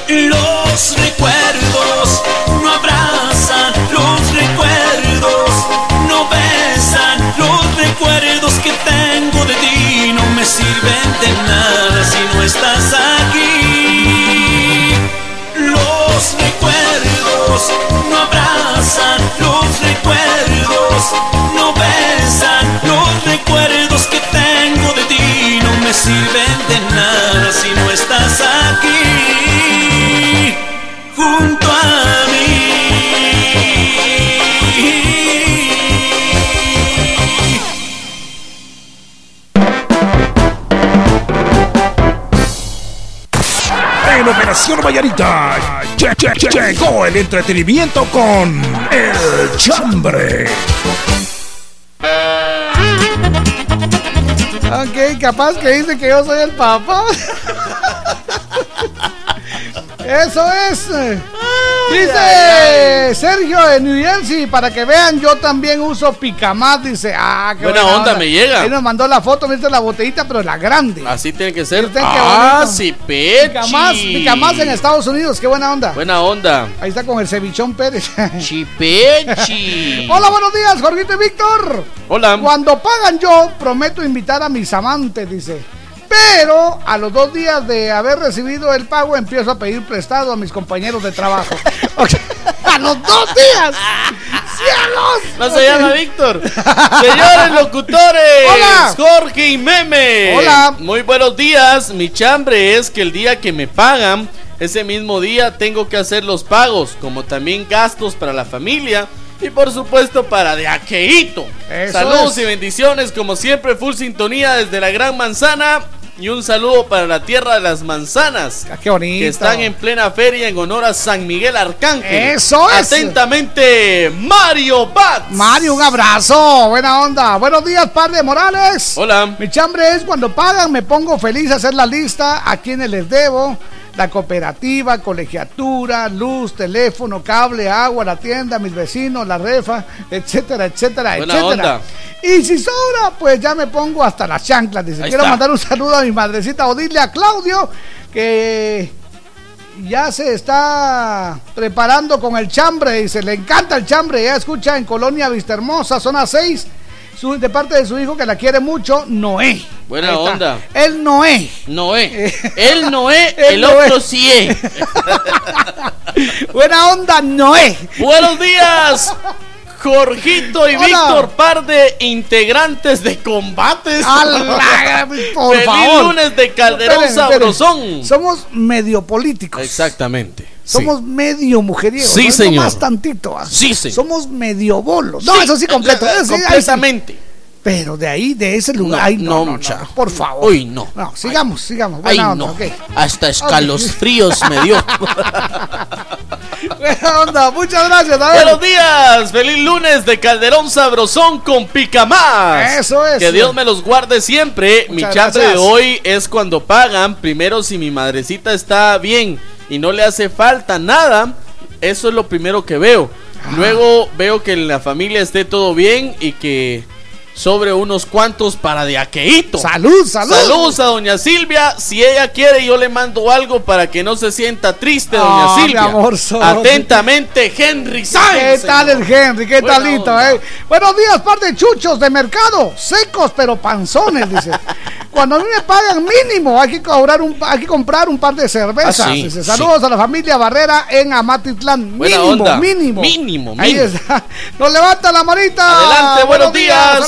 Los recuerdos no abrazan los recuerdos no besan los recuerdos que tengo de ti no me sirven de nada sirven de nada si no estás aquí junto a mí En Operación Vallarita lle- lle- lle- llegó el entretenimiento con El Chambre. Ok, capaz que dice que yo soy el papá. *laughs* Eso es. Dice Sergio de New Jersey, para que vean, yo también uso picamás. Dice, ah, qué Buena onda, me llega. Ahí nos mandó la foto, viste la botellita, pero la grande. Así tiene que ser. Ah, sí. Picamás, picamás en Estados Unidos, qué buena onda. Buena onda. Ahí está con el cevichón Pérez. *laughs* Chipechi. Hola, buenos días, Jorgito y Víctor. Hola. Cuando pagan yo, prometo invitar a mis amantes, dice. Pero a los dos días de haber recibido el pago, empiezo a pedir prestado a mis compañeros de trabajo. *laughs* *laughs* a los dos días. ¡Cielos! No se llama Víctor. Señores locutores. Hola. Jorge y Meme. Hola. Muy buenos días. Mi chambre es que el día que me pagan, ese mismo día tengo que hacer los pagos, como también gastos para la familia. Y por supuesto para de aqueíto. Eso Saludos es. y bendiciones, como siempre, full sintonía desde la Gran Manzana. Y un saludo para la tierra de las manzanas. Ah, qué bonito. Que están en plena feria en honor a San Miguel Arcángel. Eso es. Atentamente, Mario Bat. Mario, un abrazo. Buena onda. Buenos días, par de Morales. Hola. Mi chambre es cuando pagan, me pongo feliz a hacer la lista a quienes les debo. La cooperativa, colegiatura, luz, teléfono, cable, agua, la tienda, mis vecinos, la refa, etcétera, etcétera, Buena etcétera. onda. Y si sobra, pues ya me pongo hasta las chanclas. Dice, Ahí quiero está. mandar un saludo a mi madrecita Odile, a Claudio, que ya se está preparando con el chambre. Dice, le encanta el chambre. Ya escucha en Colonia Vistahermosa, zona 6. Su, de parte de su hijo que la quiere mucho, Noé. Buena onda. El Noé. Noé. Él no es, Él el no otro sí es. *laughs* Buena onda, Noé. Buenos días. Jorgito y Hola. Víctor, par de integrantes de combates. La- *laughs* por Feliz favor. lunes de Calderón. Sabrosón. Somos medio políticos. Exactamente. Somos medio mujeriegos. Sí, ¿no? señor. Más tantito. ¿ah? Sí, señor. Somos medio bolos. No, Sí, eso sí, completo. eh, ahí sí. completamente. Pero de ahí, de ese lugar. No, ay, no, mucha. no, por favor. Uy, no. No, sigamos, sigamos. Ay, onda, no. ok. Hasta escalofríos me dio. *laughs* Buena onda, muchas gracias. A ver. Buenos días, feliz lunes de Calderón Sabrosón con Pica Más. Eso es. Que Dios me los guarde siempre. Mi chambre de hoy es cuando pagan. Primero, si mi madrecita está bien y no le hace falta nada, eso es lo primero que veo. Luego veo que en la familia esté todo bien y que sobre unos cuantos para de aqueíto. Salud, salud. Saludos a doña Silvia. Si ella quiere, yo le mando algo para que no se sienta triste, doña mi Silvia. amor, sos- Atentamente, Henry ¿Qué Sáenz. tal el Henry? ¿Qué Buena talito, onda. eh? Buenos días, par de chuchos de mercado, secos pero panzones, dice. *laughs* Cuando a mí me pagan mínimo, hay que cobrar un, hay que comprar un par de cervezas. Ah, sí, dice. sí. Saludos a la familia Barrera en Amatitlán. Buena mínimo, onda. mínimo, Mínimo, Ahí mínimo. está. Nos levanta la manita. Adelante, buenos días. a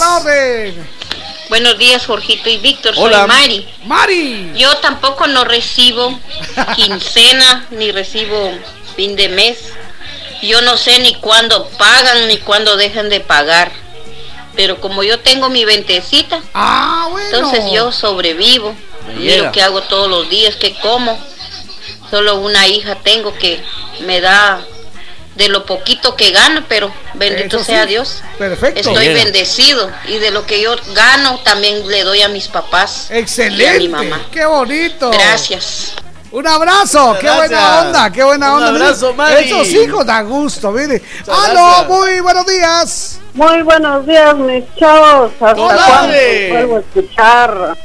Buenos días, Jorgito y Víctor. Hola. Soy Mari. Mari. Yo tampoco no recibo quincena ni recibo fin de mes. Yo no sé ni cuándo pagan ni cuándo dejan de pagar. Pero como yo tengo mi ventecita, Ah, bueno. entonces yo sobrevivo. Lo que hago todos los días, que como. Solo una hija tengo que me da de lo poquito que gano, pero bendito Eso sí. sea Dios. Perfecto. Estoy bendecido y de lo que yo gano también le doy a mis papás Excelente. y a mi mamá. Qué bonito. Gracias. Un abrazo, Muchas qué buena onda, qué buena Un onda. mire. abrazo, Mari. Esos hijos da gusto, mire. Muchas Aló, gracias. muy buenos días. Muy buenos días, mis chavos. ¿Hasta cuándo vuelvo a escuchar?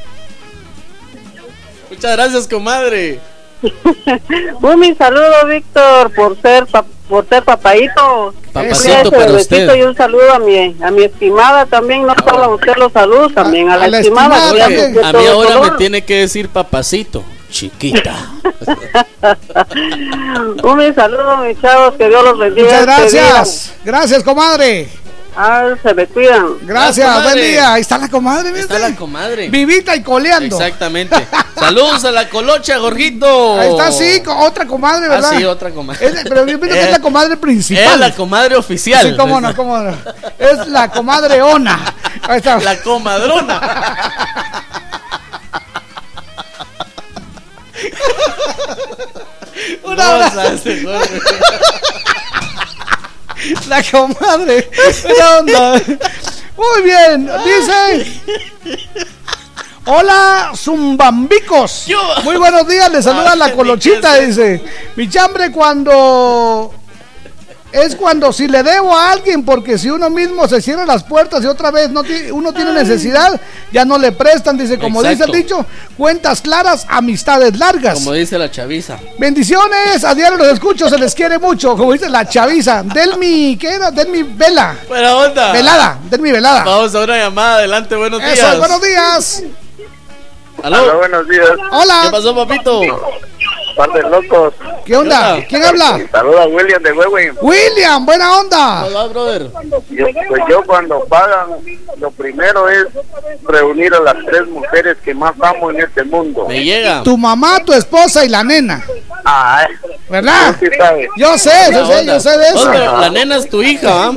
Muchas gracias, comadre. *laughs* Un mi saludo, Víctor, por ser pa- por ser papaito. Papacito para usted. Y un saludo a mi, a mi estimada también. No solo a usted los saludos, también a, A- la, a la estimada. estimada A mí ahora me tiene que decir papacito. Chiquita. *laughs* Un saludo, mis chavos. Que Dios los bendiga. Muchas este gracias. Gracias, comadre. Ah, se me cuidan. Gracias, comadre. buen día. Ahí está la comadre, ¿viste? Está la comadre. Vivita y coleando. Exactamente. *laughs* Saludos a la colocha, Jorgito. Ahí está, sí, otra comadre, Ah, ¿verdad? sí, otra comadre. Es- pero yo pienso que es la comadre principal. *laughs* Es la comadre oficial. Sí, cómo no, cómo no. Es la comadre Ona. Ahí está. La comadrona. *laughs* Un No, abrazo. La comadre. Buena onda. Muy bien. Dice. Hola, Zumbambicos. Muy buenos días. Les saluda la colochita. Dice. Mi chambre cuando es cuando si le debo a alguien, porque si uno mismo se cierra las puertas y otra vez no uno tiene necesidad, ya no le prestan, dice, como dice Exacto. el dicho, cuentas claras, amistades largas. Como dice la chaviza. Bendiciones, a diario los escucho, se les quiere mucho, como dice la chaviza. Delmi, ¿qué era? Delmi Vela. Buena onda. Velada, Delmi Velada. Vamos a una llamada. Adelante, buenos días. Eso, buenos días. ¿Aló? buenos días. Hola. ¿Qué pasó, papito? Par de locos. ¿Qué onda? ¿Quién habla? Saluda a William de Huehue. William, buena onda. Hola, brother. Yo, pues yo cuando pagan, lo primero es reunir a las tres mujeres que más amo en este mundo. Me llega. Tu mamá, tu esposa y la nena. Ah, ¿Verdad? sí. Yo sé, yo sé, yo sé de eso. La nena es tu hija, ¿ah?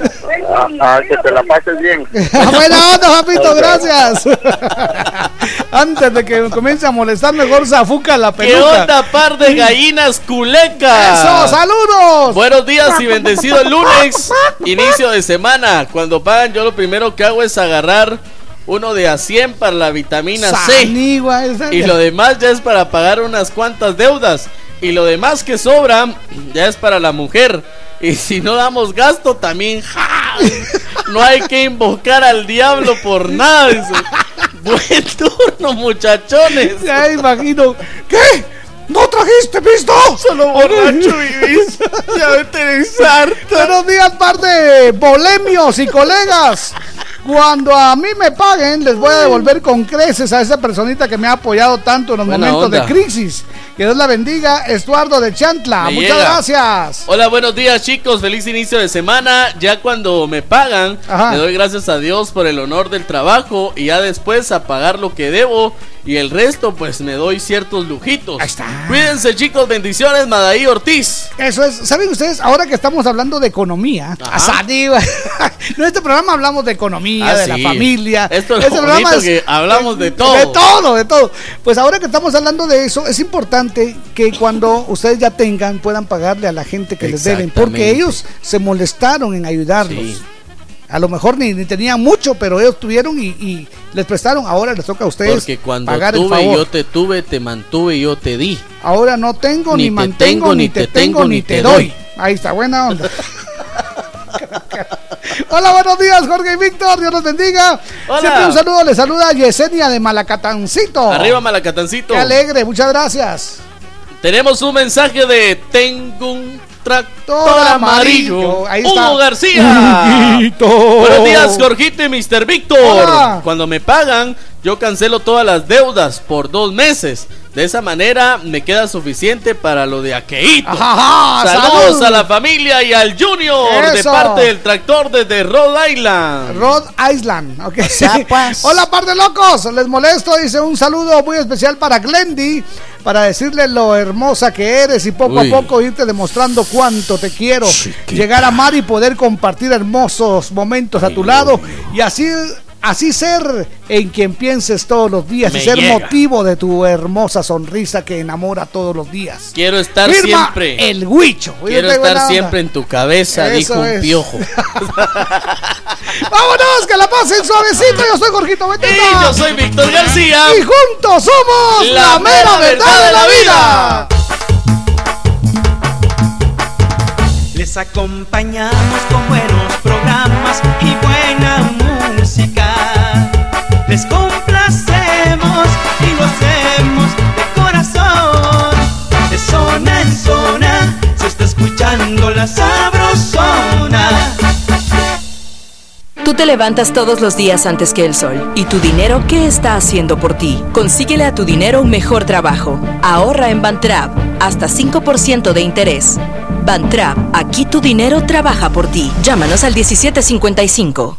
Ah, ah, que te la pases bien. *laughs* Buena onda, papito, gracias. *laughs* Antes de que comience a molestar, mejor zafuca la ¿Qué peluca. onda, par de gallinas culecas? ¡Eso, saludos! Buenos días y bendecido el lunes, inicio de semana. Cuando pagan, yo lo primero que hago es agarrar uno de a 100 para la vitamina C. Sanigua, Y lo demás ya es para pagar unas cuantas deudas. Y lo demás que sobra ya es para la mujer. Y si no damos gasto, también ¡ja! no hay que invocar al diablo por nada. Buen turno, muchachones. Ya imagino. ¿Qué? ¿No trajiste pisto? Solo borracho vivís. *laughs* Ya vete de sarta. Buenos días, par de bolemios y colegas. Cuando a mí me paguen, les voy a devolver con creces a esa personita que me ha apoyado tanto en los Buena momentos onda. de crisis. Que Dios la bendiga, Estuardo de Chantla. Me Muchas llega. gracias. Hola, buenos días chicos, feliz inicio de semana. Ya cuando me pagan, Ajá. le doy gracias a Dios por el honor del trabajo y ya después a pagar lo que debo y el resto pues me doy ciertos lujitos. Ahí está. Cuídense chicos, bendiciones, Madaí Ortiz. Eso es, ¿saben ustedes? Ahora que estamos hablando de economía, *laughs* en este programa hablamos de economía, Ah, de sí. la familia. Esto es lo Este programa bonito que hablamos de todo. De todo, de todo. Pues ahora que estamos hablando de eso, es importante que cuando ustedes ya tengan, puedan pagarle a la gente que les deben, porque ellos se molestaron en ayudarlos. A lo mejor ni, ni tenían mucho, pero ellos tuvieron y, y les prestaron. Ahora les toca a ustedes Porque cuando pagar el tuve favor. yo te tuve, te mantuve yo te di. Ahora no tengo, ni, Ni te mantengo, tengo, ni te tengo, ni te doy. Ahí está, buena onda. *laughs* Hola, buenos días, Jorge y Víctor. Dios los bendiga. Hola. Siempre un saludo. Le saluda Yesenia de Malacatancito. Arriba Malacatancito. Qué alegre, muchas gracias. Tenemos un mensaje de Tengo un tractor amarillo. amarillo. Ahí está. Hugo García. Buenos días, Jorgito y Mr. Víctor. Cuando me pagan, yo cancelo todas las deudas por dos meses. De esa manera me queda suficiente para lo de aqueíto. Ajá, Saludos salud. a la familia y al Junior de parte del tractor desde Rhode Island. Rhode Island, ok. pues. *laughs* Hola, par de locos, les molesto. Dice un saludo muy especial para Glendy, para decirle lo hermosa que eres y poco Uy. a poco irte demostrando cuánto te quiero. Llegar a amar y poder compartir hermosos momentos a tu lado y así. Así ser en quien pienses todos los días Me y ser llega. motivo de tu hermosa sonrisa que enamora todos los días. Quiero estar Firma siempre. el huicho. Quiero estar siempre en tu cabeza, Eso dijo un es. piojo. *laughs* Vámonos, que la pasen suavecito. Yo soy Jorgito Beteta. Y yo soy Víctor García. Y juntos somos la, mera verdad de la vida. Les acompañamos con buenos programas y buena música. Les complacemos y lo hacemos de corazón. De zona en zona se está escuchando la sabrosona. Tú te levantas todos los días antes que el sol. ¿Y tu dinero qué está haciendo por ti? Consíguele a tu dinero un mejor trabajo. Ahorra en Bantrap. Hasta 5% de interés. Bantrap. Aquí tu dinero trabaja por ti. Llámanos al 1755.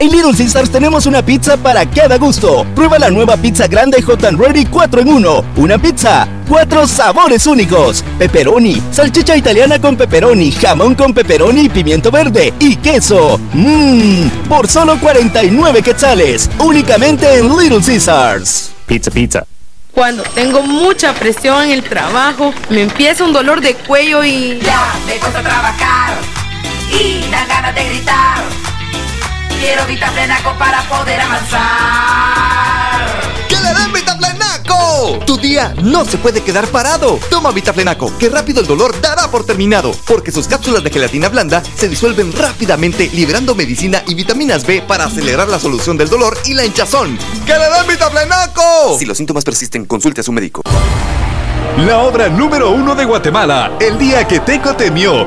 En Little Caesars tenemos una pizza para cada gusto. Prueba la nueva pizza grande Hot and Ready 4 en 1. Una pizza, cuatro sabores únicos. Pepperoni, salchicha italiana con pepperoni, jamón con pepperoni y pimiento verde y queso. Mmm, por solo 49 quetzales. Únicamente en Little Caesars. Pizza, pizza. Cuando tengo mucha presión en el trabajo, me empieza un dolor de cuello y... Ya me cuesta trabajar y dan ganas de gritar. Quiero Vitaplenaco para poder avanzar. ¡Que le den Vitaplenaco! Tu día no se puede quedar parado. Toma Vitaplenaco, que rápido el dolor dará por terminado, porque sus cápsulas de gelatina blanda se disuelven rápidamente, liberando medicina y vitaminas B para acelerar la solución del dolor y la hinchazón. ¡Que le den Vitaplenaco! Si los síntomas persisten, consulte a su médico. La obra número uno de Guatemala, El día que Teco temió.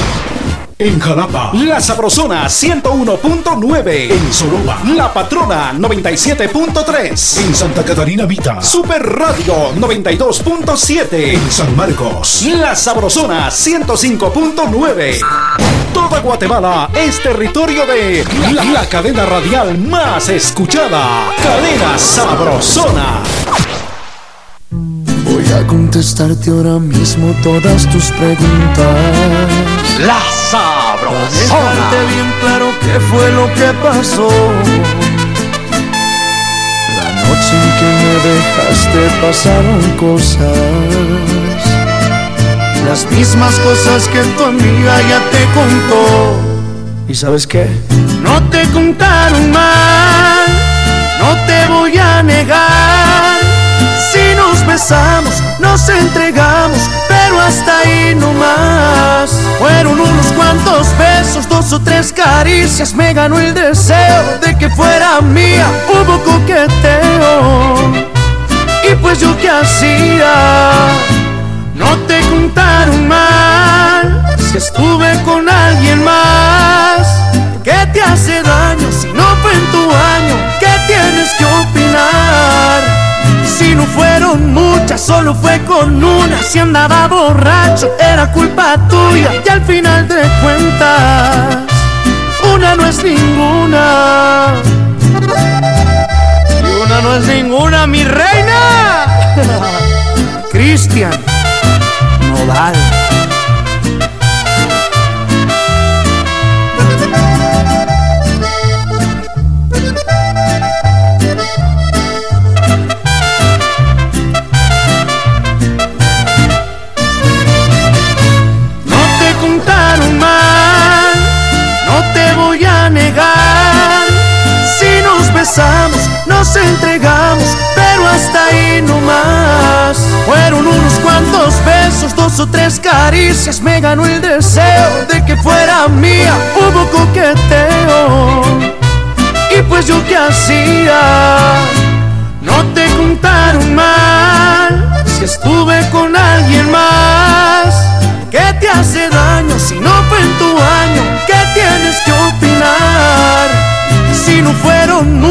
En Jalapa, La Sabrosona 101.9. En Soroba, La Patrona 97.3. En Santa Catarina Vita, Super Radio 92.7. En San Marcos, La Sabrosona 105.9. Toda Guatemala es territorio de la, la cadena radial más escuchada. Cadena Sabrosona. Voy a contestarte ahora mismo todas tus preguntas. La Sabrosona. bien claro qué fue lo que pasó. La noche en que me dejaste pasaron cosas. Las mismas cosas que tu amiga ya te contó. ¿Y sabes qué? No te contaron mal, no te voy a negar. Besamos, nos entregamos, pero hasta ahí no más. Fueron unos cuantos besos, dos o tres caricias, me ganó el deseo de que fuera mía. Hubo coqueteo, y pues yo qué hacía. No te contaron mal si estuve con alguien más. ¿Qué te hace daño Si no fueron muchas, solo fue con una. Si andaba borracho, era culpa tuya. Y al final de cuentas, una no es ninguna. Y una no es ninguna, mi reina. *laughs* Cristian Nodal. Nos entregamos, pero hasta ahí no más. Fueron unos cuantos besos, dos o tres caricias, me ganó el deseo de que fuera mía. Hubo coqueteo, y pues yo qué hacía. No te contaron mal, si estuve con alguien más. ¿Qué te hace daño si no fue en tu año? ¿Qué tienes que opinar? Si no fueron muchas,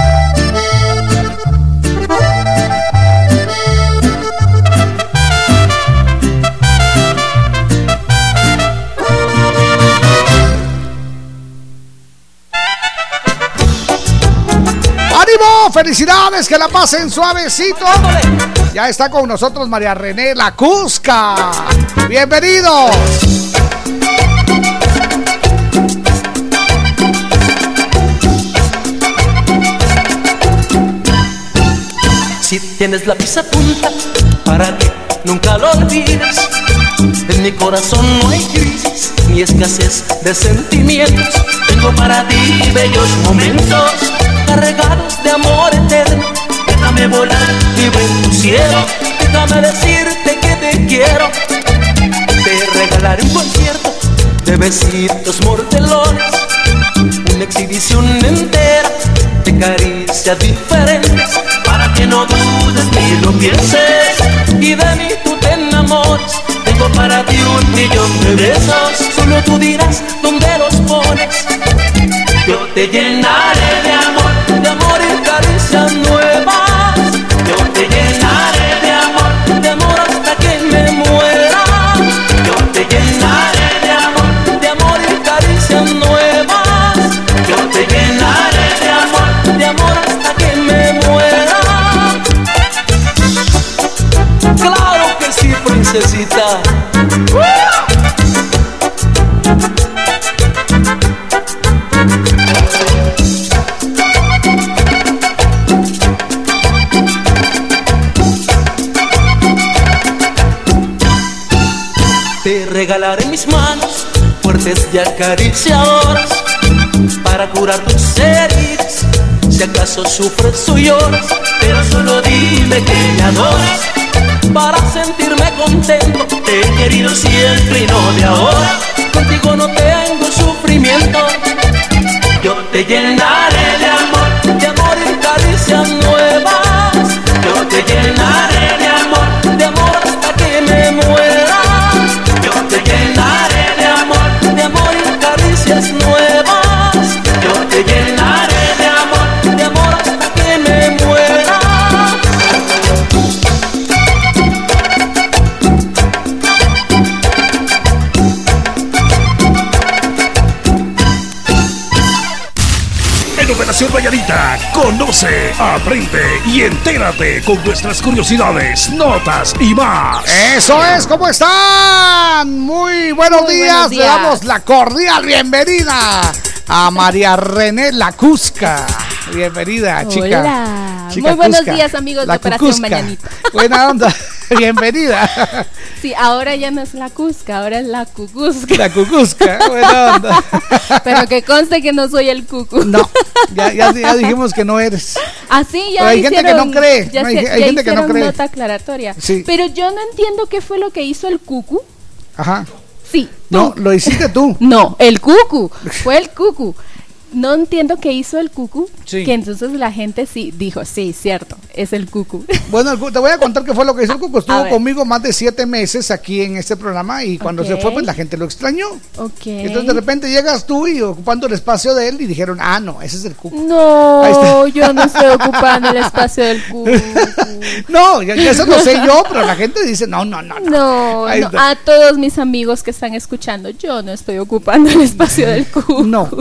¡Felicidades! ¡Que la pasen suavecito! Ya está con nosotros María René La Cusca. ¡Bienvenidos! Si tienes la pizza punta, para que nunca lo olvides. En mi corazón no hay crisis ni escasez de sentimientos. Tengo para ti bellos momentos cargados de amor eterno. Déjame volar libre en tu cielo. Déjame decirte que te quiero. Te regalaré un concierto de besitos mortelones. Una exhibición entera de caricias diferentes. Para que no dudes ni lo pienses. Y de mí tú te enamores. Tengo para ti un millón de besos. Solo tú dirás dónde los pones. Yo te llenaré de amor, de amor y caricias nuevas. Yo te llenaré fuertes y acariciadoras para curar tus heridas. Si acaso sufres o lloras, pero solo dime que me adoras para sentirme contento. Te he querido siempre y no de ahora. Contigo no tengo sufrimiento. Yo te llenaré de amor, de amor y caricias nuevas. Yo te llenaré de amor, conoce, aprende y entérate con nuestras curiosidades, notas y más. Eso es, ¿cómo están? Muy buenos, Muy días. buenos Le damos la cordial bienvenida a María René La Cusca. Bienvenida, chica. Hola. Chica Muy buenos Cusca. días, amigos de La Operación Cucusca. Mañanita. Buena onda. *laughs* Bienvenida. Sí, ahora ya no es la Cusca, ahora es la Cucusca. La Cucusca. Buena onda. *laughs* Pero que conste que no soy el Cucu. No, ya, ya, ya dijimos que no eres. Así ya Pero hay gente que no cree, Ya, hay hay gente que no cree. nota aclaratoria. Sí. Pero yo no entiendo qué fue lo que hizo el Cucu. Ajá. Sí. No, lo hiciste tú. No, el Cucu. Fue el Cucu. No entiendo qué hizo el Cucu. Sí. Que entonces la gente sí dijo, sí, cierto, es el Cucu. *laughs* Bueno, te voy a contar qué fue lo que hizo el Cuco. A Estuvo conmigo más de siete meses aquí en este programa y cuando se fue, pues la gente lo extrañó. Ok. Entonces de repente llegas tú y ocupando el espacio de él y dijeron, ah, no, ese es el Cuco. Ahí No, yo no estoy ocupando el espacio del Cucu. *laughs* No, ya, ya eso lo sé yo, pero la gente dice, no, no, no. no. No, no, a todos mis amigos que están escuchando, yo no estoy ocupando el espacio del Cucu. No. *laughs*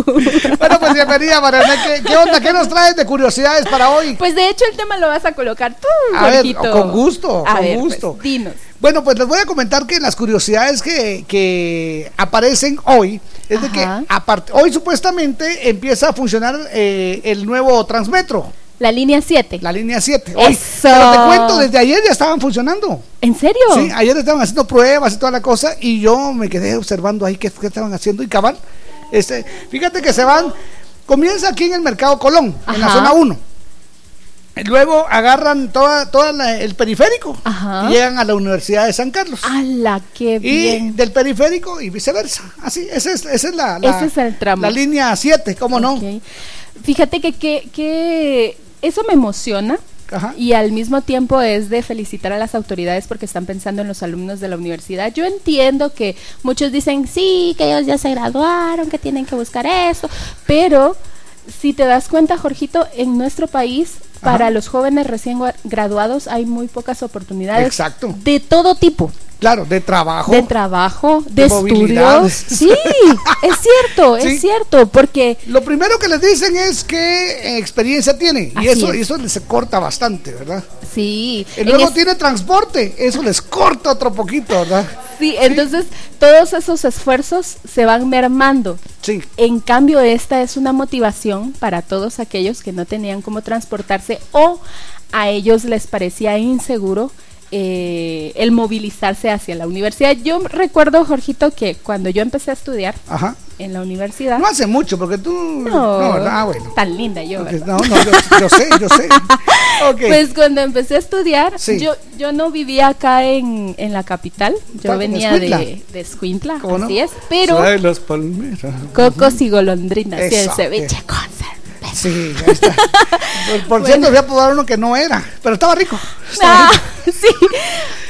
Bueno, pues bienvenida, Mariana. ¿Qué, qué onda? ¿Qué nos traes de curiosidades para hoy? Pues de hecho el tema lo vas a colocar tú, A ver, con gusto, A con ver, pues, gusto. dinos. Bueno, pues les voy a comentar que las curiosidades que, que aparecen hoy es de que apart- hoy supuestamente empieza a funcionar eh, el nuevo Transmetro. La línea 7. La línea 7. Hoy. Pero te cuento, desde ayer ya estaban funcionando. ¿En serio? Sí, ayer estaban haciendo pruebas y toda la cosa y yo me quedé observando ahí qué, qué estaban haciendo y cabal. Este, fíjate que se van, comienza aquí en el Mercado Colón, en la zona 1. Y Luego agarran toda, toda la- el periférico Ajá. y llegan a la Universidad de San Carlos. ¡Hala, qué Y bien! del periférico y viceversa. Así, esa es, esa es la, la- Ese es el tramo. la línea 7, ¿cómo no? Fíjate que, que, que eso me emociona. Y al mismo tiempo es de felicitar a las autoridades porque están pensando en los alumnos de la universidad. Yo entiendo que muchos dicen, sí, que ellos ya se graduaron, que tienen que buscar eso, pero si te das cuenta, Jorgito, en nuestro país, para Ajá. los jóvenes recién graduados hay muy pocas oportunidades Exacto. de todo tipo. Claro, de trabajo. De trabajo, de, estudios. Sí, es cierto, *laughs* Sí. es cierto, porque Lo primero que les dicen es qué eh, experiencia tiene. Y eso, es. y eso les corta bastante, ¿verdad? sí. Y luego es- tiene transporte. Eso les corta otro poquito, ¿verdad? Sí, entonces todos esos esfuerzos se van mermando. Sí. En cambio, esta es una motivación para todos aquellos que no tenían cómo transportarse o a ellos les parecía inseguro eh, el movilizarse hacia la universidad. Yo recuerdo, Jorgito, que cuando yo empecé a estudiar Ajá. en la universidad... No hace mucho, porque tú... No, ah, bueno. tan linda yo. Ok, ¿verdad? No, no, yo, yo sé, yo sé. *laughs* Ok. Pues cuando empecé a estudiar, Sí. yo, yo no vivía acá en, en la capital, yo venía Escuintla. de, de Escuintla, ¿Cómo no? así es, pero Suave las palmeras. cocos y golondrinas, y el ceviche ok. con Sí, ahí está. Por, por cierto, voy a probar uno que no era, pero estaba rico. Ah, *laughs* sí.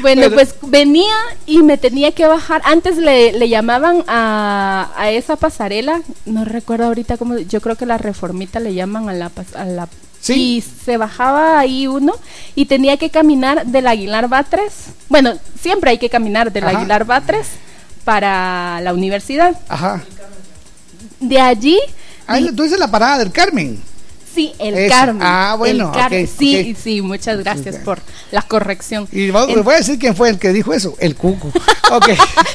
Bueno, Pero- pues venía y me tenía que bajar. Antes le, le llamaban a, a esa pasarela, no recuerdo ahorita cómo, yo creo que la reformita le llaman a la, pas- a la y se bajaba ahí uno y tenía que caminar del Aguilar Batres. Bueno, siempre hay que caminar del Ajá. Aguilar Batres para la universidad. Ajá. De allí, Ah, tú dices la parada del Carmen. sí, el Eso. Carmen. Ah, bueno, el sí, sí, muchas gracias por la corrección. Y voy a decir quién fue el que dijo eso, el cuco. *laughs* Ok.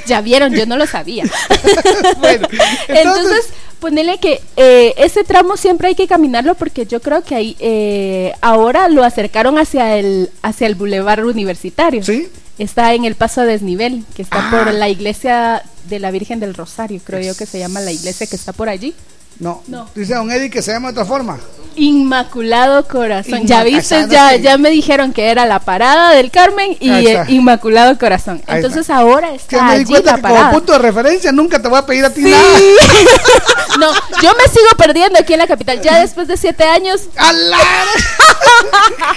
ya vieron, yo no lo sabía. *laughs* bueno, entonces, ponele que eh, ese tramo siempre hay que caminarlo porque yo creo que ahí eh, ahora lo acercaron hacia el hacia el bulevar universitario. Sí. Está en el paso a desnivel, que está Ah. por la iglesia de la Virgen del Rosario, creo yo que se llama la iglesia que está por allí. No, No. dice don Eddie que se llama de otra forma. Inmaculado Corazón. Inma- ya viste, ya, sí. ya me dijeron que era la parada del Carmen y eh. Inmaculado Corazón. Ahí Entonces está. ahora Que está me di cuenta como punto de referencia nunca te voy a pedir a ti Sí. nada. *laughs* No, yo me sigo perdiendo aquí en la capital. Ya después de siete años. *laughs*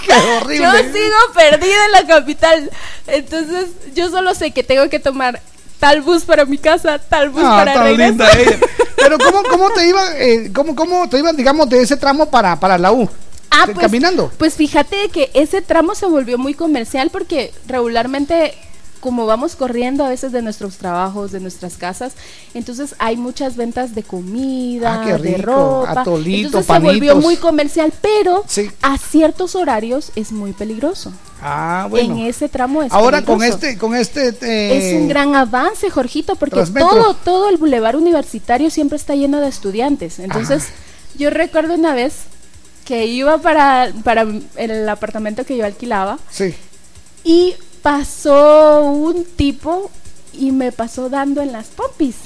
¡Qué horrible! Yo sigo perdida en la capital. Entonces, yo solo sé que tengo que tomar tal bus para mi casa, tal bus Ah, para tan regreso. linda ella. *laughs* Pero ¿cómo, cómo te iba, eh, cómo, cómo te iban, digamos, de ese tramo para, para la U? Ah, ¿Te- pues, ¿Caminando? Pues fíjate que ese tramo se volvió muy comercial porque regularmente como vamos corriendo a veces de nuestros trabajos, de nuestras casas, entonces hay muchas ventas de comida, Ah, qué de ropa. atolito, entonces se volvió panitos. muy comercial, pero Sí. a ciertos horarios es muy peligroso. Ah, bueno. En ese tramo es Ahora con peligroso. este, con este... eh, Es un gran avance, Jorgito, porque Transmetro. todo, todo el bulevar universitario siempre está lleno de estudiantes. Entonces, yo recuerdo una vez que iba para, para el apartamento que yo alquilaba Sí. y pasó un tipo y me pasó dando en las pompis.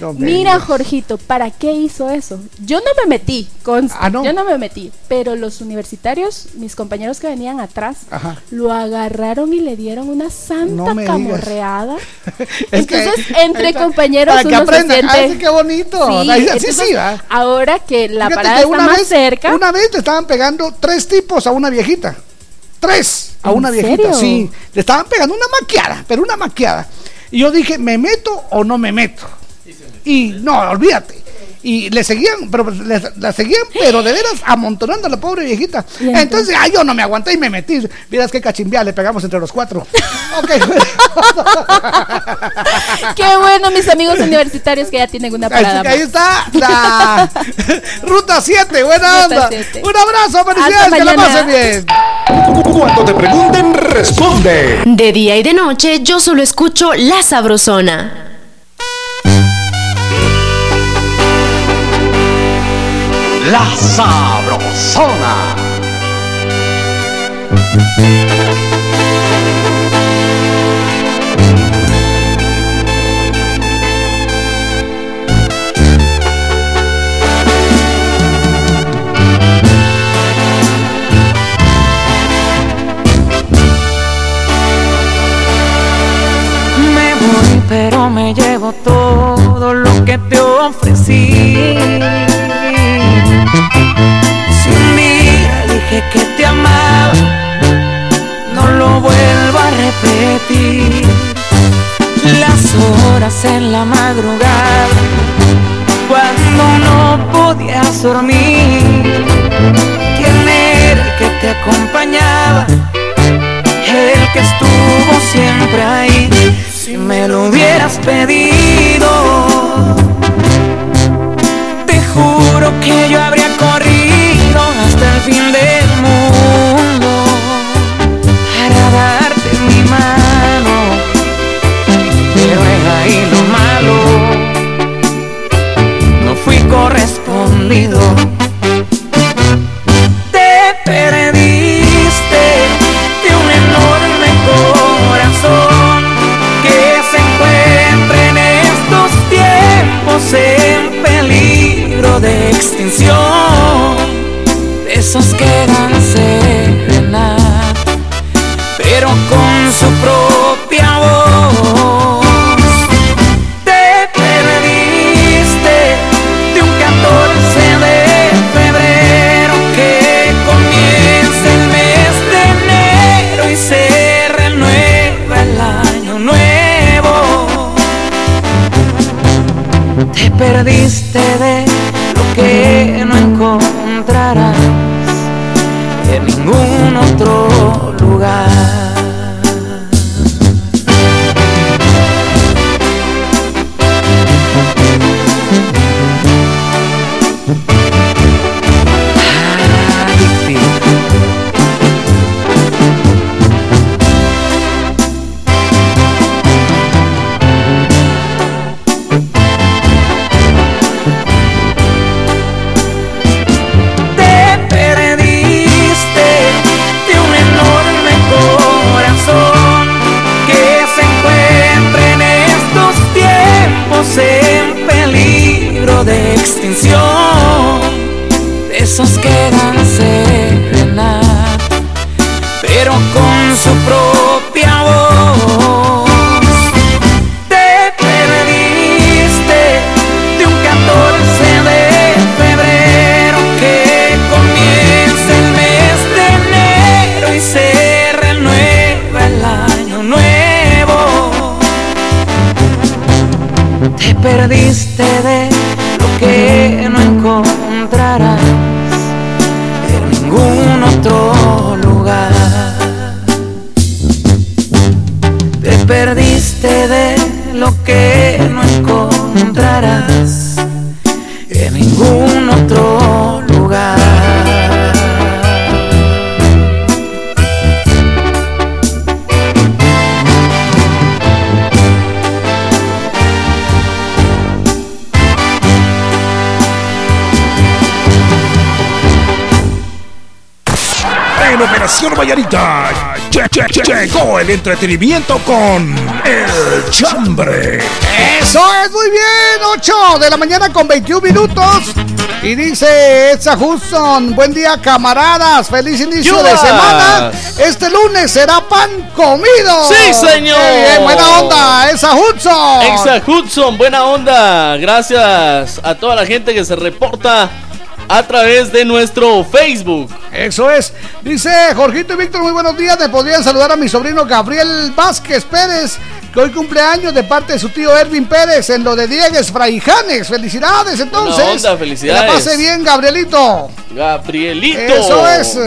No Mira. Jorgito, ¿para qué hizo eso? Yo no me metí, consta, Ah, ¿no? yo no me metí, pero los universitarios, mis compañeros que venían atrás, Ajá. lo agarraron y le dieron una santa No camorreada. *laughs* Que- entonces, entre está. compañeros Para que uno se siente... Qué bonito. Sí, entonces, sí, ahora que la Fíjate parada que está más vez, cerca... Una vez le estaban pegando tres tipos a una viejita. Tres a ¿En una viejita. serio? Sí. Le estaban pegando una maquiada, pero una maquiada. Y yo dije, ¿me meto o no me meto? Y no, olvídate. Y le seguían, pero le- la seguían, pero de veras amontonando a la pobre viejita. ¿Y entonces? Entonces, ay, yo no me aguanté y me metí. Miras qué cachimbia le pegamos entre los cuatro. *laughs* Ok. Qué bueno, mis amigos universitarios que ya tienen una parada. Así que ahí está la *laughs* Ruta 7, buena Ruta onda. 7. Un abrazo, felicidades, que la pasen bien. Cuando te pregunten, responde. De día y de noche yo solo escucho La Sabrosona. La Sabrosona. Me voy, pero me llevo todo lo que te ofrecí. Si un día dije que te amaba, no lo vuelvo a repetir. Las horas en la madrugada, cuando no podías dormir. ¿Quién era el que te acompañaba? el que estuvo siempre ahí. Si me lo hubieras pedido, que yo habría corrido hasta el fin del mundo para darte mi mano, pero es ahí lo malo, no fui correspondido. Te esperé estamos en peligro de extinción. Esos quédanse. El entretenimiento con El Chambre. Eso es muy bien, 8 de la mañana con 21 minutos. Y dice Edsa Hudson, buen día camaradas, feliz inicio de semana. Este lunes será pan comido. ¡Sí, señor! Bien, buena onda, Edsa Hudson. Exa Hudson, buena onda. Gracias a toda la gente que se reporta a través de nuestro Facebook. Eso es. Dice Jorgito y Víctor, muy buenos días. Me podrían saludar a mi sobrino Gabriel Vázquez Pérez, que hoy cumpleaños de parte de su tío Ervin Pérez en lo de Diegues Fraijanes. Felicidades, entonces. onda, felicidades. Que la pase bien, Gabrielito. Gabrielito. Eso es.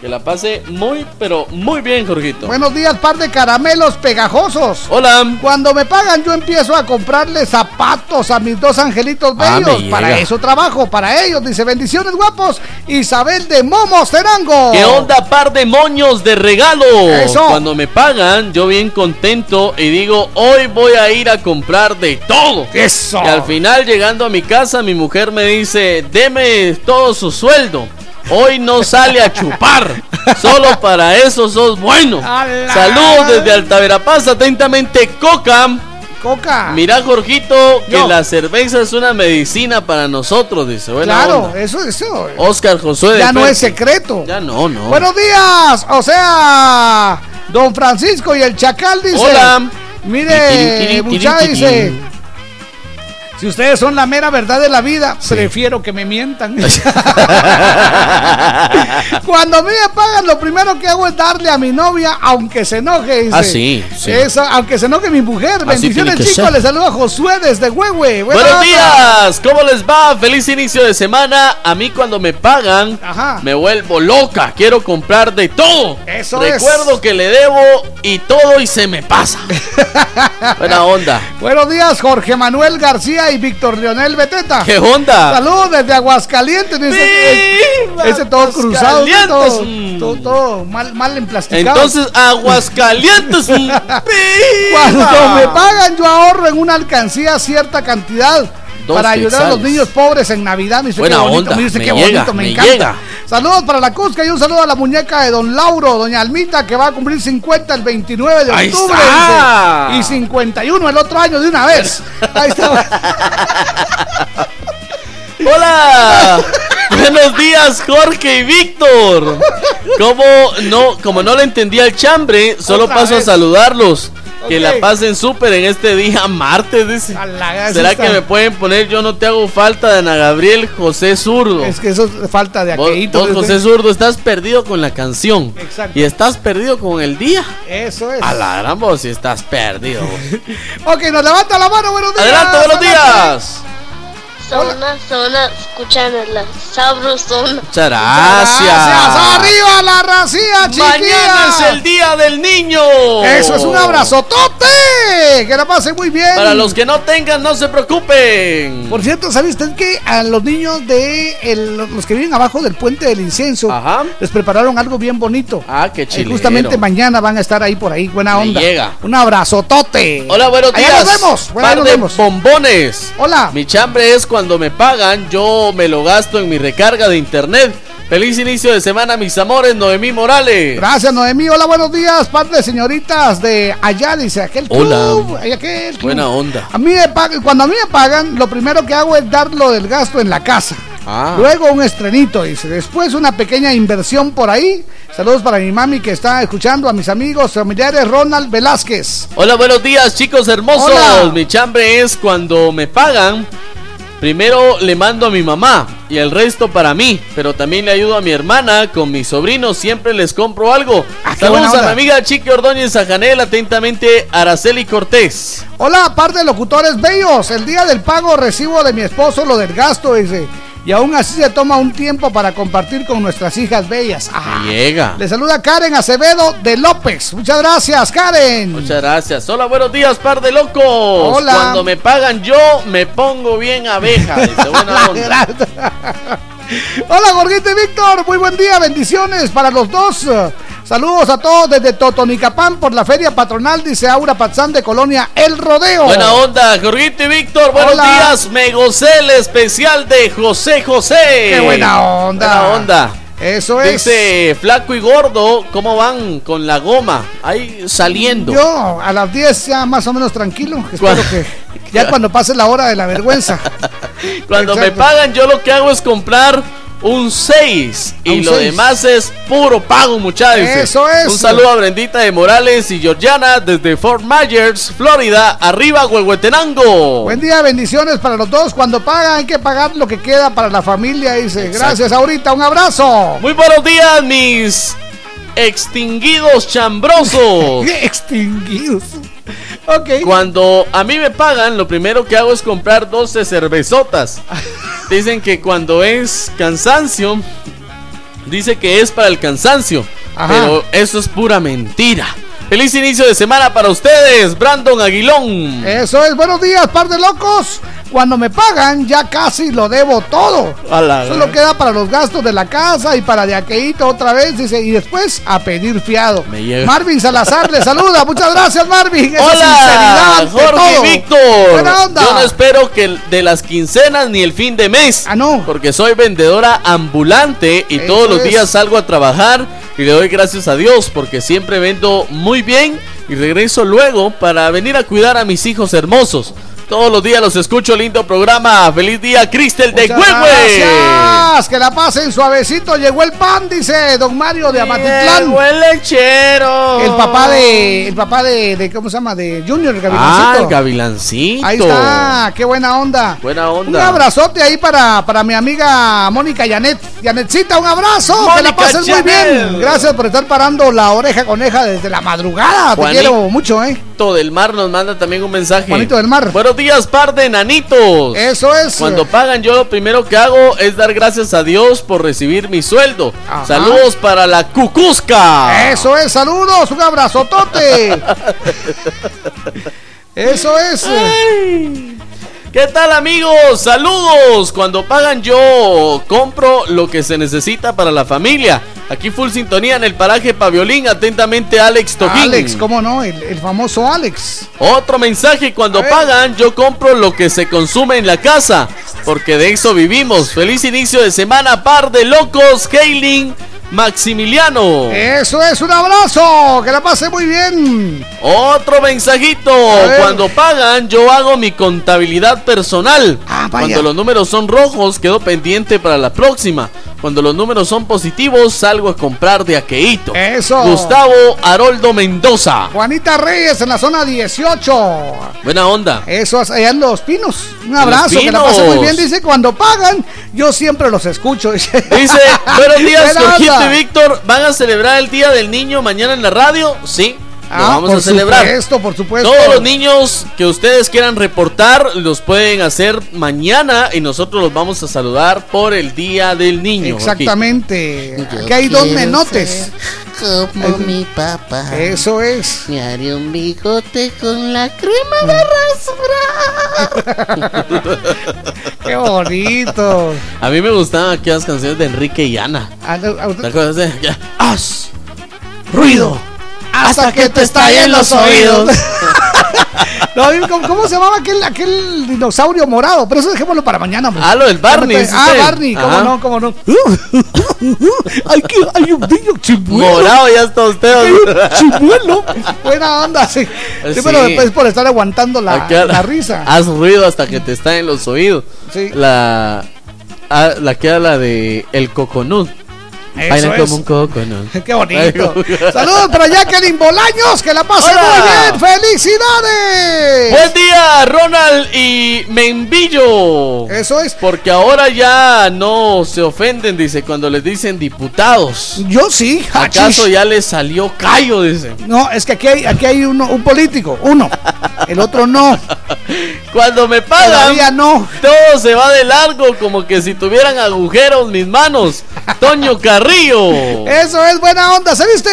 Que la pase muy, pero muy bien, Jorgito. Buenos días, par de caramelos pegajosos. Hola. Cuando me pagan, yo empiezo a comprarle zapatos a mis dos angelitos Ah, bellos. para eso trabajo, para ellos. Dice, bendiciones guapos. Isabel de Momo Cerango. ¿Qué onda, par de moños de regalo? Eso. Cuando me pagan, yo bien contento y digo, hoy voy a ir a comprar de todo. Eso. Y al final, llegando a mi casa, mi mujer me dice, deme todo su sueldo. Hoy no sale a chupar. Solo para eso sos bueno. Saludos desde Altaverapaz, atentamente Coca. Coca. Mira, Jorgito, que Yo. la cerveza es una medicina para nosotros, dice. Buena claro, onda. eso, eso. Oscar Josué. Ya no es secreto. Ya no, no. Buenos días, o sea, don Francisco y el Chacal dice. Hola. Mire, muchacha dice. Si ustedes son la mera verdad de la vida, prefiero que me mientan. *laughs* Cuando a mí me pagan, lo primero que hago es darle a mi novia, aunque se enoje. dice. Ah, sí, sí. Eso, aunque se enoje mi mujer. Así Bendiciones, chicos. Les saluda Josué desde Huehue. Buenos días, ¿cómo les va? Feliz inicio de semana. A mí cuando me pagan, Ajá. me vuelvo loca. Quiero comprar de todo. Eso es. Recuerdo que le debo y todo y se me pasa. *laughs* Buena onda. Buenos días, Jorge Manuel García y Víctor Leonel Beteta. ¿Qué onda? Saludos desde Aguascalientes. Dice, ¡Viva ese todo cruzado, Aguascalientes! todo, todo, todo mal, mal emplasticado. Entonces, Aguascalientes. *laughs* Cuando me pagan, yo ahorro en una alcancía cierta cantidad. Para ayudar a los niños pobres en Navidad. Me dice, Buena qué bonito, onda, me dice, me qué llega, bonito, me, me encanta. llega. Saludos para la Cusca y un saludo a la muñeca de Don Lauro, Doña Almita, que va a cumplir 50 el 29 de Ahí octubre. está. y 51 el otro año de una vez. Ahí está. *laughs* Hola. Buenos días, Jorge y Víctor. Como no, como no le entendía el chambre, solo Otra paso vez. a saludarlos. Que la pasen súper en este día martes, dice. ¿Será que me pueden poner Yo no te hago falta de Ana Gabriel José Zurdo? Es que eso es falta de aquelito. vos, José Zurdo, estás perdido con la canción. Exacto. Y estás perdido con el día. Eso es. A la gran voz, si estás perdido. *laughs* Ok, nos levanta la mano, buenos días. Adelante, buenos días. Zona, zona, escuchando la sabrosona. Muchas gracias. Gracias. Arriba la racía, chiquilla. Mañana es el día del niño. Eso es un abrazotote. Que la pasen muy bien. Para los que no tengan, no se preocupen. Por cierto, ¿sabe usted que a los niños de el- los que viven abajo del puente del incienso les prepararon algo bien bonito? Ah, qué Eh, chilero. justamente mañana van a estar ahí por ahí. Buena Me onda. llega. Un abrazotote. Hola, buenos Allá días. nos vemos. Bueno, nos de vemos. bombones. Hola. Mi chambre es cuando me pagan, yo me lo gasto en mi recarga de internet. Feliz inicio de semana, mis amores, Noemí Morales. Gracias, Noemí. Hola, buenos días. De señoritas de allá, dice aquel Hola. club, ay, aquel club. Buena onda. A mí me pagan, cuando a mí me pagan, lo primero que hago es dar lo del gasto en la casa. Ah. Luego un estrenito, dice. Después una pequeña inversión por ahí. Saludos para mi mami que está escuchando, a mis amigos familiares, Ronald Velázquez. Hola, buenos días, chicos hermosos. Hola. Mi chambre es cuando me pagan. Primero le mando a mi mamá y el resto para mí, pero también le ayudo a mi hermana, con mis sobrinos siempre les compro algo. Ah, Saludos a mi amiga Chiqui Ordóñez Sajanel, atentamente Araceli Cortés. Hola, par de locutores bellos. El día del pago recibo de mi esposo lo del gasto, dice. Y aún así se toma un tiempo para compartir con nuestras hijas bellas. Ah, Llega. Le saluda Karen Acevedo de López. Muchas gracias, Karen. Muchas gracias. Hola, buenos días, par de locos. Hola. Cuando me pagan yo, me pongo bien abeja. Buena. *laughs* Hola, Gorguito y Víctor. Muy buen día. Bendiciones para los dos. Saludos a todos desde Totonicapán por la feria patronal, dice Aura Pazán de Colonia El Rodeo. Buena onda, Jorgito y Víctor, buenos Hola. días. Me gocé el especial de José José. Qué buena onda. Buena onda. Eso es. Dice Flaco y Gordo, ¿cómo van con la goma? Ahí saliendo. Yo a las 10 ya más o menos tranquilo. Espero que ya cuando pase la hora de la vergüenza. *laughs* Cuando me pagan, yo lo que hago es comprar un 6 y Un lo seis. demás es puro pago, muchachos. Eso es. Un saludo a Brendita de Morales y Georgiana desde Fort Myers, Florida. Arriba, Huehuetenango. Buen día, bendiciones para los dos. Cuando pagan hay que pagar lo que queda para la familia, dice. Exacto. Gracias, ahorita, un abrazo. Muy buenos días, mis extinguidos chambrosos. *laughs* extinguidos. Ok. Cuando a mí me pagan, lo primero que hago es comprar 12 cervezotas. Dicen que cuando es cansancio, dice que es para el cansancio. Ajá. Pero eso es pura mentira. Feliz inicio de semana para ustedes, Brandon Aguilón. Eso es, buenos días, par de locos. Cuando me pagan, ya casi lo debo todo. Solo queda para los gastos de la casa y para de aqueíto otra vez, dice, y después a pedir fiado. Me. Marvin Salazar le saluda. Muchas gracias, Marvin. Esa Hola, Jorge Víctor. Buena onda. Yo no espero que de las quincenas ni el fin de mes. Ah, no. Porque soy vendedora ambulante y Eso todos los es. días salgo a trabajar y le doy gracias a Dios porque siempre vendo muy bien y regreso luego para venir a cuidar a mis hijos hermosos. Todos los días los escucho, lindo programa. Feliz día, Cristel de Huehue. Gracias, que la pasen suavecito. Llegó el pan, dice don Mario de Amatitlán. Llegó el lechero. El papá de, el papá de, de, ¿cómo se llama? De Junior, el Ah, Gavilancito. el gavilancito. Ahí está, qué buena onda. Buena Un onda. abrazote ahí para, para mi amiga Mónica Yanet. Yanetcita, un abrazo. que la Mónica pases muy bien. Gracias por estar parando la oreja coneja desde la madrugada. Te quiero mucho, ¿eh? Del Mar nos manda también un mensaje. Juanito del Mar. Buenos días, par de nanitos. Eso es. Cuando pagan, yo lo primero que hago es dar gracias a Dios por recibir mi sueldo. Ajá. Saludos para la Cucusca. Eso es, saludos, un abrazotote. *laughs* Eso es. ¿Qué tal amigos? Saludos. Cuando pagan yo compro lo que se necesita para la familia. Aquí full sintonía en el paraje Paviolín. Atentamente Alex Toquín. Alex, ¿cómo no? El, el famoso Alex. Otro mensaje, cuando pagan yo compro lo que se consume en la casa, porque de eso vivimos. Feliz inicio de semana, par de locos, Kaylin Maximiliano. Eso es, un abrazo. Que la pase muy bien. Otro mensajito. Cuando pagan, yo hago mi contabilidad personal. Ah, Cuando los números son rojos, quedo pendiente para la próxima. Cuando los números son positivos, salgo a comprar de aqueíto. Eso. Gustavo Haroldo Mendoza. Juanita Reyes en la zona 18. Buena onda. Eso, allá en Los Pinos. Un abrazo, que la pase muy bien. Dice, cuando pagan, yo siempre los escucho. *laughs* Dice, buenos días, Jorgito y Víctor. ¿Van a celebrar el Día del Niño mañana en la radio? Sí. Lo Ah, vamos por a celebrar. supuesto, por supuesto. Todos los niños que ustedes quieran reportar los pueden hacer mañana y nosotros los vamos a saludar por el Día del Niño. Exactamente. Aquí hay dos menotes. Como mi papá. Eso es. Me haré un bigote con la crema de rasurar. *laughs* Qué bonito. A mí me gustaban aquellas canciones de Enrique y Ana. Ah, ¿Te acuerdas de? Haz ruido hasta que te estallen los oídos. *laughs* No, a ¿cómo, cómo se llamaba aquel, aquel dinosaurio morado? Pero eso dejémoslo para mañana. Ah, lo del Barney, Ah. Barney, cómo Ajá. no, cómo no. *laughs* hay, que, hay un niño chimuelo. Morado ya está usted. Hay un chimuelo. Buena onda, sí. Sí, Sí. pero después por estar aguantando la, la risa. Haz ruido hasta que te está en los oídos. Sí. La. ah, la que habla de el coconut. Bailan como un coconut. *laughs* Qué bonito. *laughs* Saludos para Jacqueline Bolaños, que la pase Hola. muy bien. ¡Felicidades! Buen día, Ronald y Membillo. Eso es. Porque ahora ya no se ofenden, dice, cuando les dicen diputados. Yo sí, ¿Acaso ya les salió callo, dice? No, es que aquí hay, aquí hay uno, un político, uno. El otro no. *laughs* Cuando me pagan, Todavía no. todo se va de largo, como que si tuvieran agujeros mis manos. Toño Carrillo. Eso es buena onda. ¿Sabe usted?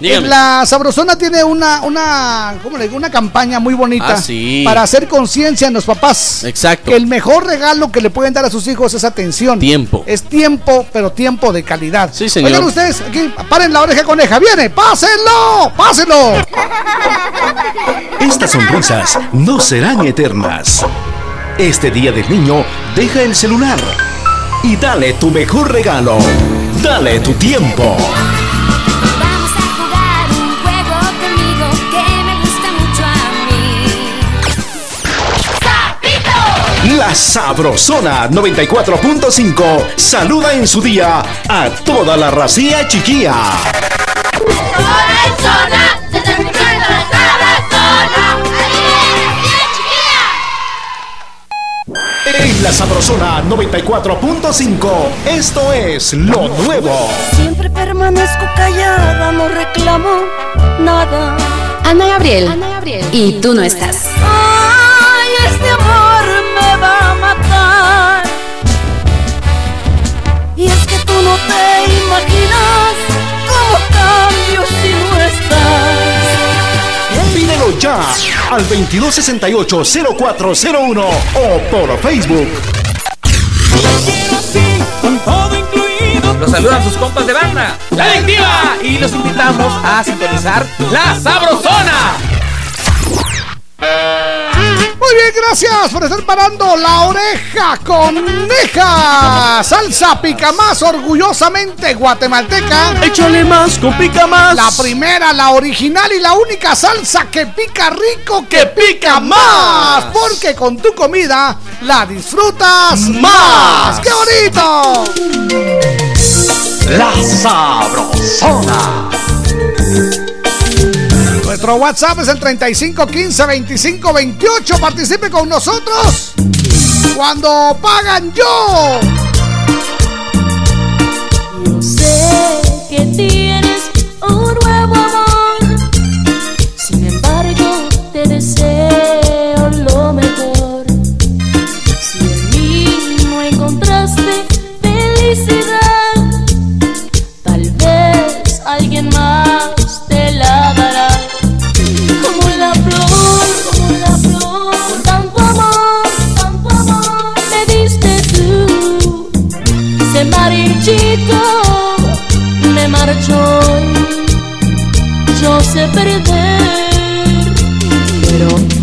Dígame. La Sabrosona tiene una, una, ¿cómo le digo? Una campaña muy bonita Ah, sí. para hacer conciencia en los papás. Exacto. Que el mejor regalo que le pueden dar a sus hijos es atención. Tiempo. Es tiempo, pero tiempo de calidad. Sí, señor. Oigan ustedes, aquí, paren la oreja coneja. Viene, pásenlo, pásenlo. Estas sonrisas no serán eternas. Este día del niño, deja el celular y dale tu mejor regalo. Dale tu tiempo. Vamos a jugar un juego conmigo que me gusta mucho a mí. La Sabrosona 94.5 saluda en su día a toda la racía chiquilla. En la Sabrosona 94.5, esto es lo nuevo. Siempre permanezco callada, no reclamo nada. Ana Gabriel. Ana Gabriel. Y tú no estás. Ay, este amor me va a matar. Y es que tú no te imaginas cómo cambio si no estás. Pídelo ya al 2268-0401 o por Facebook. Los saludan sus compas de banda, La Adictiva, y los invitamos a sintonizar La Sabrosona. Muy bien, gracias por estar parando la oreja coneja. Salsa pica más orgullosamente guatemalteca. Échale más con pica más. La primera, la original y la única salsa que pica rico, que pica más. Porque con tu comida la disfrutas más. ¡Qué bonito! La Sabrosona. Nuestro WhatsApp es el 3515 2528. Participe con nosotros. Cuando pagan yo. Yo sé que tienes un Se marchito, me marchó. Yo sé perder, pero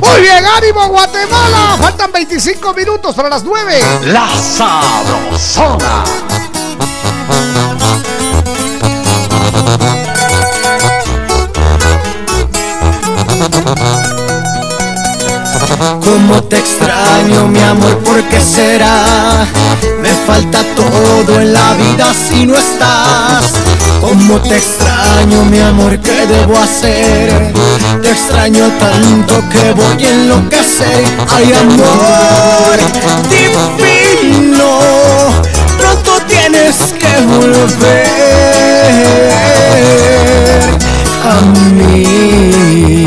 Muy bien, ánimo Guatemala. Faltan 25 minutos para las 9. La Sabrosona. Cómo te extraño, mi amor, ¿por qué será? Falta todo en la vida si no estás. Cómo te extraño, mi amor, ¿qué debo hacer? Te extraño tanto que voy a enloquecer. Ay, amor, divino, pronto tienes que volver a mí.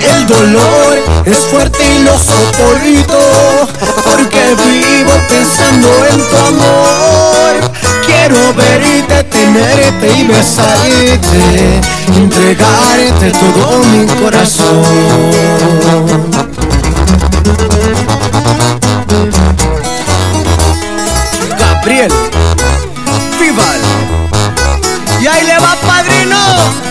El dolor es fuerte y lo soporto porque vivo pensando en tu amor. Quiero verte, tenerte y besarte, entregarte todo mi corazón. Gabriel, Vival, y ahí le va padrino.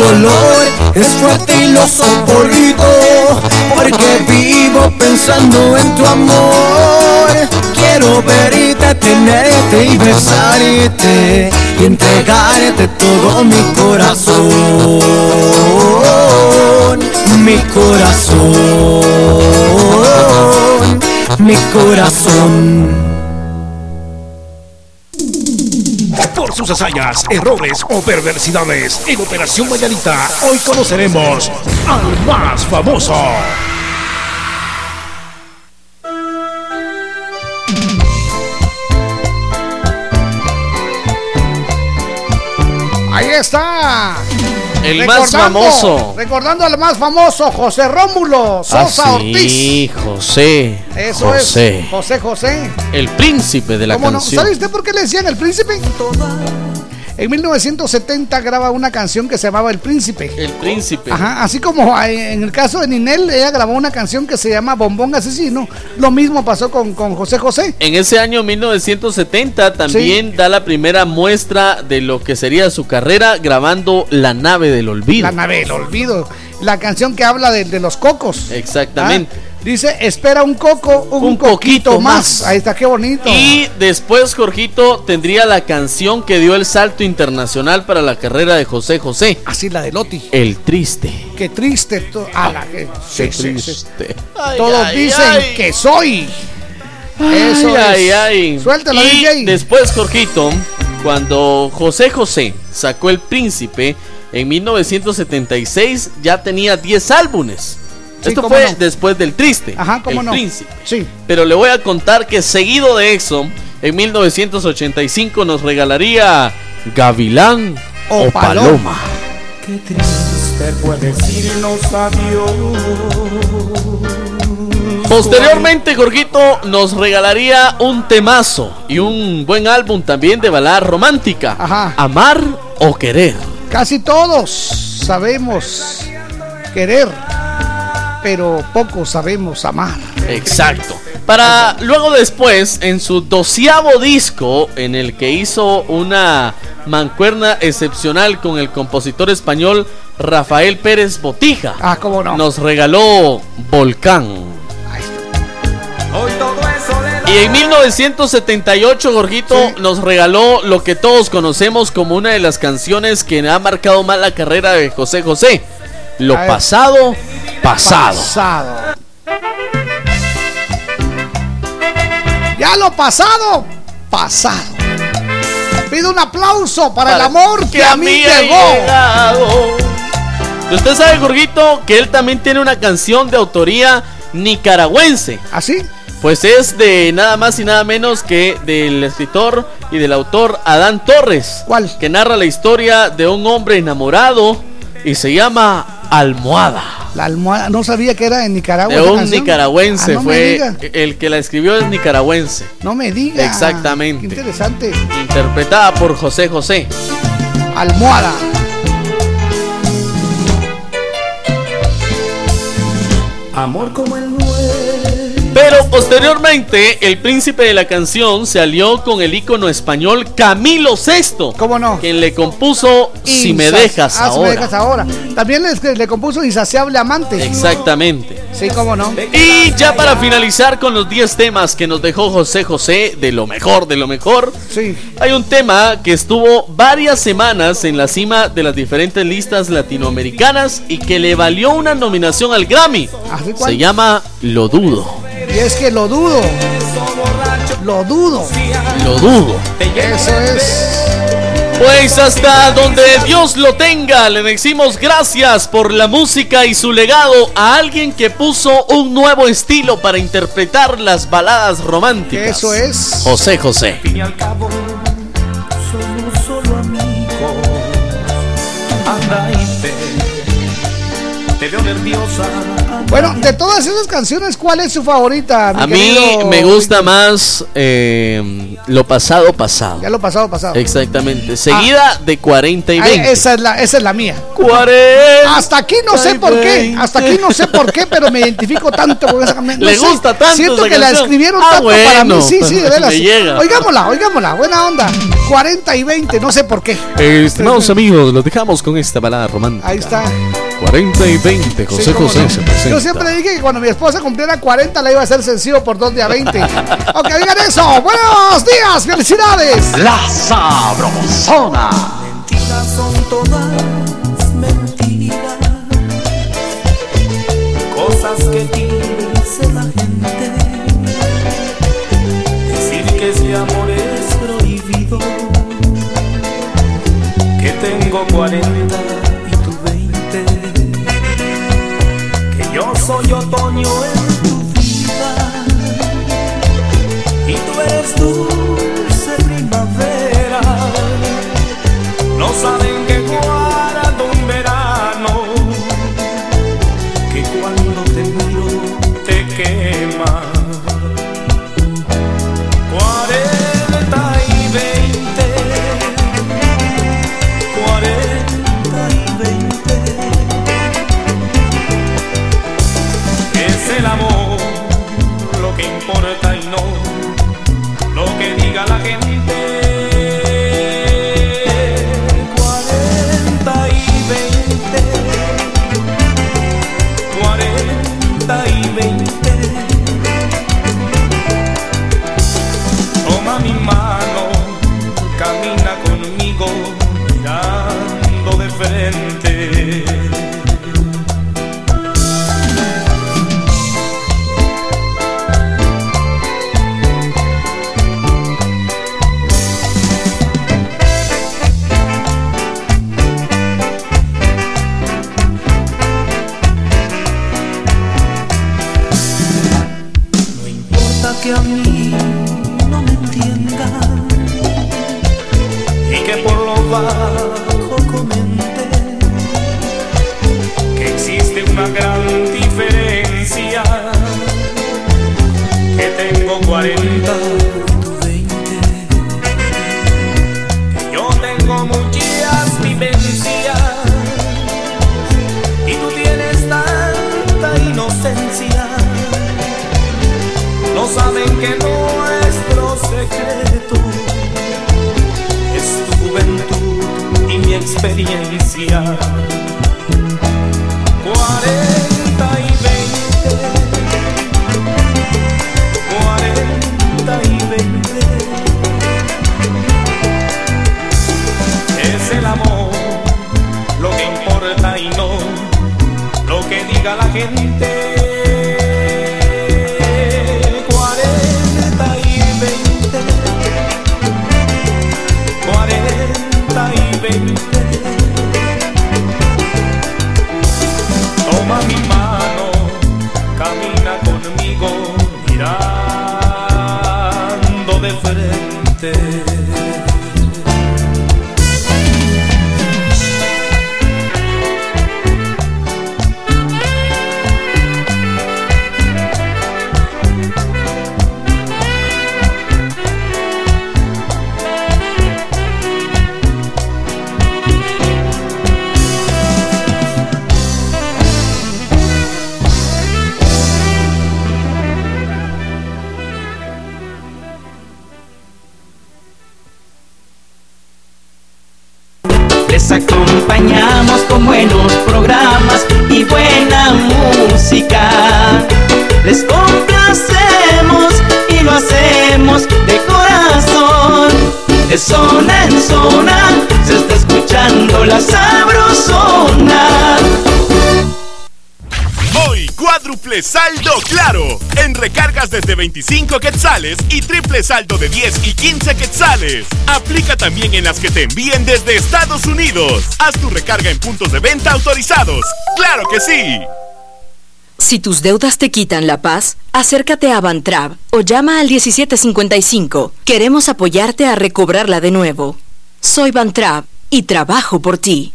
Dolor es fuerte y lo soporto porque vivo pensando en tu amor. Quiero verte, tenerte y besarte y entregarte todo mi corazón, mi corazón, mi corazón. Sus errores o perversidades en Operación Mañanita, hoy conoceremos al más famoso. Ahí está. El más famoso. Recordando al más famoso, José Rómulo Sosa Ah, Ortiz. sí, José. Eso José. es. José José. El príncipe de la ¿Cómo no? canción. ¿Sabe usted por qué le decían el príncipe? En 1970 graba una canción que se llamaba El Príncipe. El Príncipe. Ajá, así como en el caso de Ninel, ella grabó una canción que se llama Bombón Asesino. Lo mismo pasó con, con José José. En ese año 1970 también da la primera muestra de lo que sería su carrera grabando La nave del olvido. La nave del olvido. La canción que habla de, de los cocos. Exactamente. Ah, Dice, espera un coco, un, poquito más. Ahí está, qué bonito. Y después Jorgito tendría la canción que dio el salto internacional para la carrera de José José. Así la de Loti. El triste. Qué triste. to- a la que- Qué sí, sí, sí. triste. Todos ay, dicen ay. que soy. Eso Ay, ay, es. ay. Suéltala, y DJ. después, Jorgito, cuando José José sacó El Príncipe en 1976, ya tenía 10 álbumes. Sí, Esto fue no. después del Triste. Ajá, cómo el no. Príncipe. Sí. Pero le voy a contar que seguido de eso, en 1985 nos regalaría Gavilán o, O Paloma. Paloma. Qué triste puede decirnos adiós. Posteriormente, Jorgito nos regalaría un temazo y un buen álbum también de balada romántica. Ajá. Amar o querer. Casi todos sabemos querer, pero poco sabemos amar. Exacto. Para luego después, en su doceavo disco, en el que hizo una mancuerna excepcional con el compositor español Rafael Pérez Botija. Ah, cómo no. Nos regaló Volcán. Y en 1978, Jorgito nos regaló lo que todos conocemos como una de las canciones que ha marcado más la carrera de José José. Lo pasado, pasado. Pasado. Ya lo pasado, pasado. Pido un aplauso para, el amor que, a mí llegó. Y Usted sabe, Jorgito, que él también tiene una canción de autoría nicaragüense. ¿Así? Pues es de nada más y nada menos que del escritor y del autor Adán Torres. ¿Cuál? Que narra la historia de un hombre enamorado y se llama Almohada. La almohada, no sabía que era en Nicaragua. De un canción. nicaragüense Ah, no me fue diga. el que la escribió es nicaragüense, No me diga. Exactamente. Qué interesante. interpretada por José José. Almohada. Amor como el Pero posteriormente, el príncipe de la canción se alió con el ícono español Camilo VI. ¿Cómo no? Quien le compuso Si me Insas- dejas Ah, Si me ahora. dejas ahora. También le, le compuso Insaciable Amante. Exactamente. Sí, cómo no. Y ya para finalizar con los 10 temas que nos dejó José José, de lo mejor, de lo mejor, Sí. hay un tema que estuvo varias semanas en la cima de las diferentes listas latinoamericanas y que le valió una nominación al Grammy. ¿Así? Se llama Lo Dudo. Y es que lo dudo. Lo dudo. Lo dudo. Eso es. Pues hasta donde Dios lo tenga, le decimos gracias por la música y su legado a alguien que puso un nuevo estilo para interpretar las baladas románticas. Eso es. José José. fin y al cabo somos solo amigos. Anda y ve, te veo nerviosa. Bueno, de todas esas canciones, ¿cuál es su favorita? mi A mí me gusta más eh, lo pasado pasado. Ya lo pasado, pasado. Exactamente. Seguida de 40 y Ay, 20. esa, es la, esa es la mía. 40. Hasta aquí no sé por qué. Hasta aquí no sé por qué, pero me identifico tanto con esa canción. *laughs* No Le sé, gusta tanto Siento que la escribieron Ah, tanto para mí. Sí, sí, de veras. Oigámosla, oigámosla. Buena onda. 40 y 20, no sé por qué. Estimados amigos, los dejamos con esta balada romántica. Ahí está. 40 y 20, José Sí, José no. se presenta. Yo siempre dije que cuando mi esposa cumpliera 40 la iba a hacer sencillo por 2 de a 20. ok, digan eso. Buenos días, felicidades. La Sabrosona. Mentiras son todas mentiras. Cosas que dice la gente. Decir que ese amor es prohibido. Que tengo 40 soy otoño en tu vida. Y tú eres dulce acompañamos con buenos programas y buena música. Les complacemos y lo hacemos de corazón. De zona en zona se está escuchando la sabrosona. Cuádruple saldo claro. En recargas desde 25 quetzales y triple saldo de 10 y 15 quetzales. Aplica también en las que te envíen desde Estados Unidos. Haz tu recarga en puntos de venta autorizados. ¡Claro que sí! Si tus deudas te quitan la paz, acércate a Bantrab o llama al 1755. Queremos apoyarte a recobrarla de nuevo. Soy Bantrab y trabajo por ti.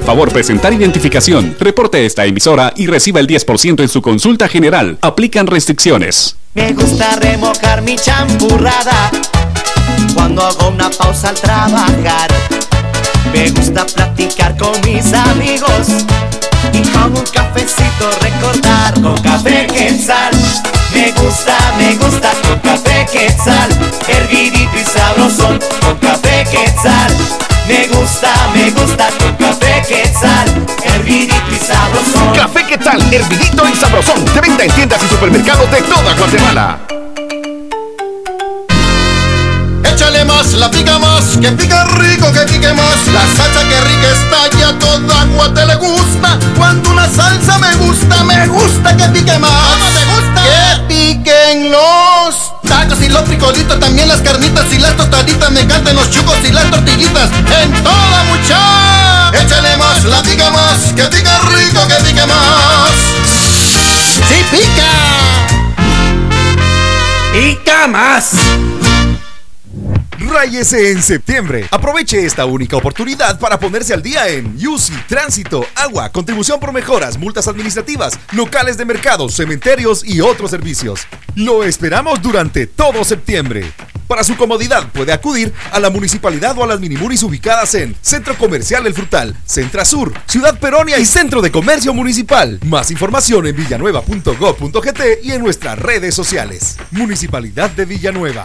Favor presentar identificación. Reporte esta emisora y reciba el 10% en su consulta general. Aplican restricciones. Me gusta remojar mi champurrada cuando hago una pausa al trabajar. Me gusta platicar con mis amigos y con un cafecito recordar con café quetzal. Me gusta, me gusta con café quetzal, hervidito y sabrosón con café quetzal. Me gusta, me gusta con café quetzal, hervidito y sabrosón. Café Quetzal, hervidito y sabrosón. De venta en tiendas y supermercados de toda Guatemala. Échale más, la pica más, que pica rico, que pique más. La salsa que rica está ya toda Guate le gusta. Cuando una salsa me gusta, me gusta que pique más. te gusta? Piquen los tacos y los frijolitos, también las carnitas y las tostaditas. Me encantan los chucos y las tortillitas. En toda mucha. Échale más, la pica más, que pica rico, que pique más. ¡Sí pica! Pica más. Ráyese en septiembre. Aproveche esta única oportunidad para ponerse al día en UCI, tránsito, agua, contribución por mejoras, multas administrativas, locales de mercados, cementerios y otros servicios. Lo esperamos durante todo septiembre. Para su comodidad puede acudir a la municipalidad o a las minimunis ubicadas en Centro Comercial El Frutal, Centra Sur, Ciudad Peronia y Centro de Comercio Municipal. Más información en villanueva.gov.gt y en nuestras redes sociales. Municipalidad de Villanueva.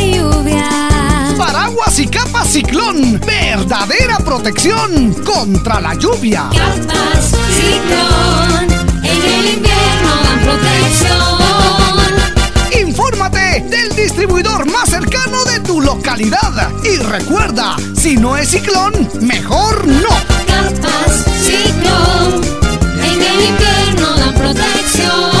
Paraguas y capa ciclón. Verdadera protección contra la lluvia. Capas ciclón. En el invierno dan protección. Infórmate del distribuidor más cercano de tu localidad. Y recuerda, si no es ciclón, mejor no. Capas ciclón. En el invierno dan protección.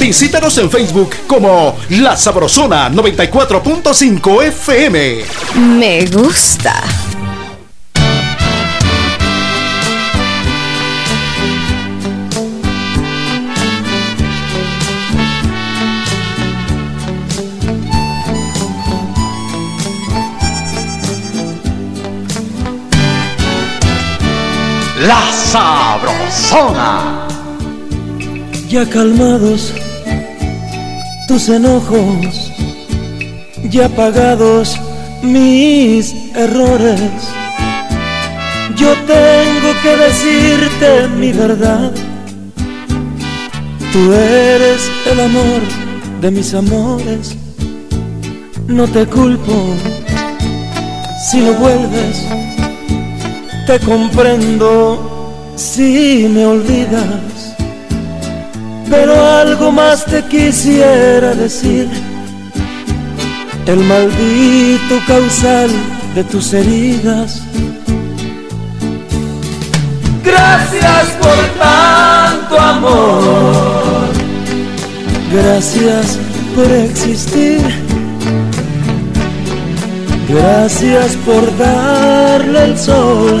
Visítanos en Facebook como La Sabrosona 94.5 FM. Me gusta. La Sabrosona. Ya calmados tus enojos, ya pagados mis errores. Yo tengo que decirte mi verdad. Tú eres el amor de mis amores. No te culpo si no vuelves. Te comprendo si me olvidas. Pero algo más te quisiera decir. El maldito causal de tus heridas. Gracias por tanto amor. Gracias por existir. Gracias por darle el sol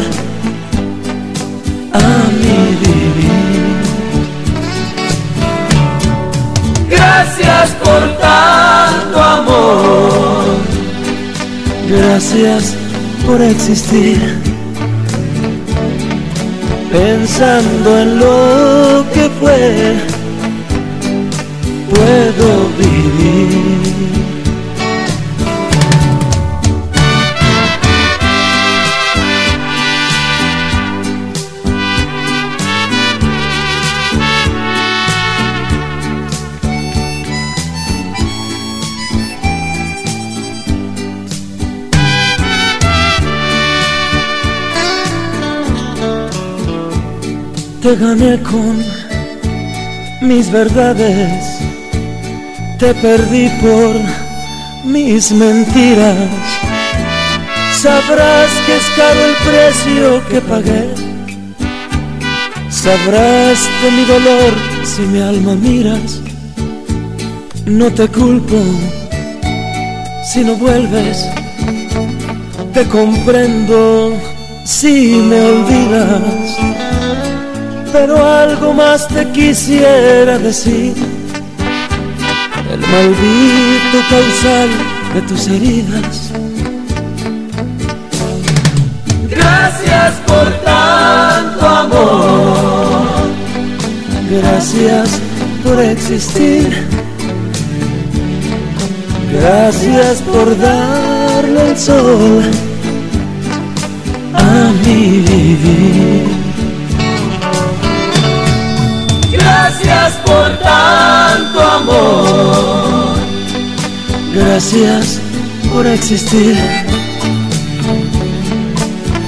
a mi vivir. Gracias por tanto amor. Gracias por existir. Pensando en lo que fue, puedo vivir. Te gané con mis verdades, te perdí por mis mentiras. Sabrás que es caro el precio que pagué. Sabrás de mi dolor si mi alma miras. No te culpo si no vuelves. Te comprendo si me olvidas pero algo más te quisiera decir. El maldito causal de tus heridas. Gracias por tanto amor. Gracias por existir. Gracias por darle el sol a mi vivir. tanto amor. Gracias por existir,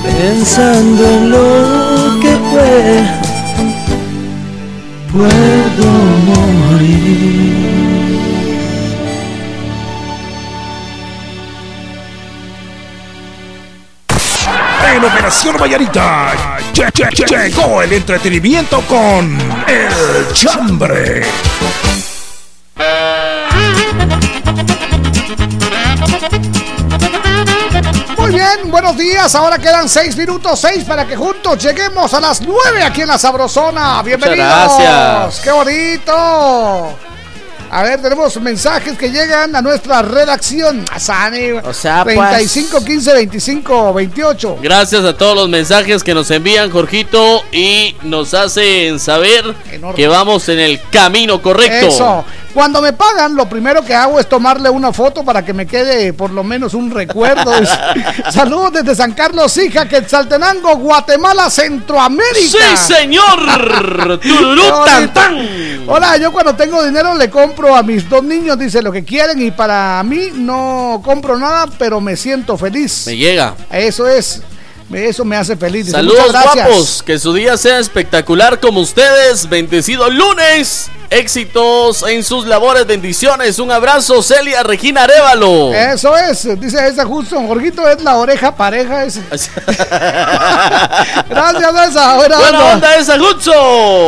pensando en lo que fue, puedo morir. En Operación Vallarita che- che- che- llegó el entretenimiento con El Chambre. Muy bien, buenos días. Ahora quedan seis minutos, seis para que juntos lleguemos a las nueve aquí en la Sabrosona. Bienvenidos. gracias. Qué bonito. A ver, tenemos mensajes que llegan a nuestra redacción. Asani. O sea, pues. 35 15 25 28. Gracias a todos los mensajes que nos envían, Jorgito, y nos hacen saber que vamos en el camino correcto. Eso. Cuando me pagan, lo primero que hago es tomarle una foto para que me quede por lo menos un recuerdo. *laughs* *laughs* Saludos desde San Carlos, hija, Quetzaltenango, Guatemala, Centroamérica. ¡Sí, señor! ¡Tururú, Qué tan, bonito. Hola, yo cuando tengo dinero le compro a mis dos niños, dice lo que quieren, y para mí no compro nada, pero me siento feliz. Me llega. Eso es. Eso me hace feliz. Dice, Saludos guapos, que su día sea espectacular como ustedes. Bendecido lunes. Éxitos en sus labores, bendiciones. Un abrazo, Celia Regina Arevalo. Eso es, dice esa justo, Jorgito es la oreja pareja. ese. *laughs* Gracias, esa. Buena, Buena onda. onda esa, Jutso.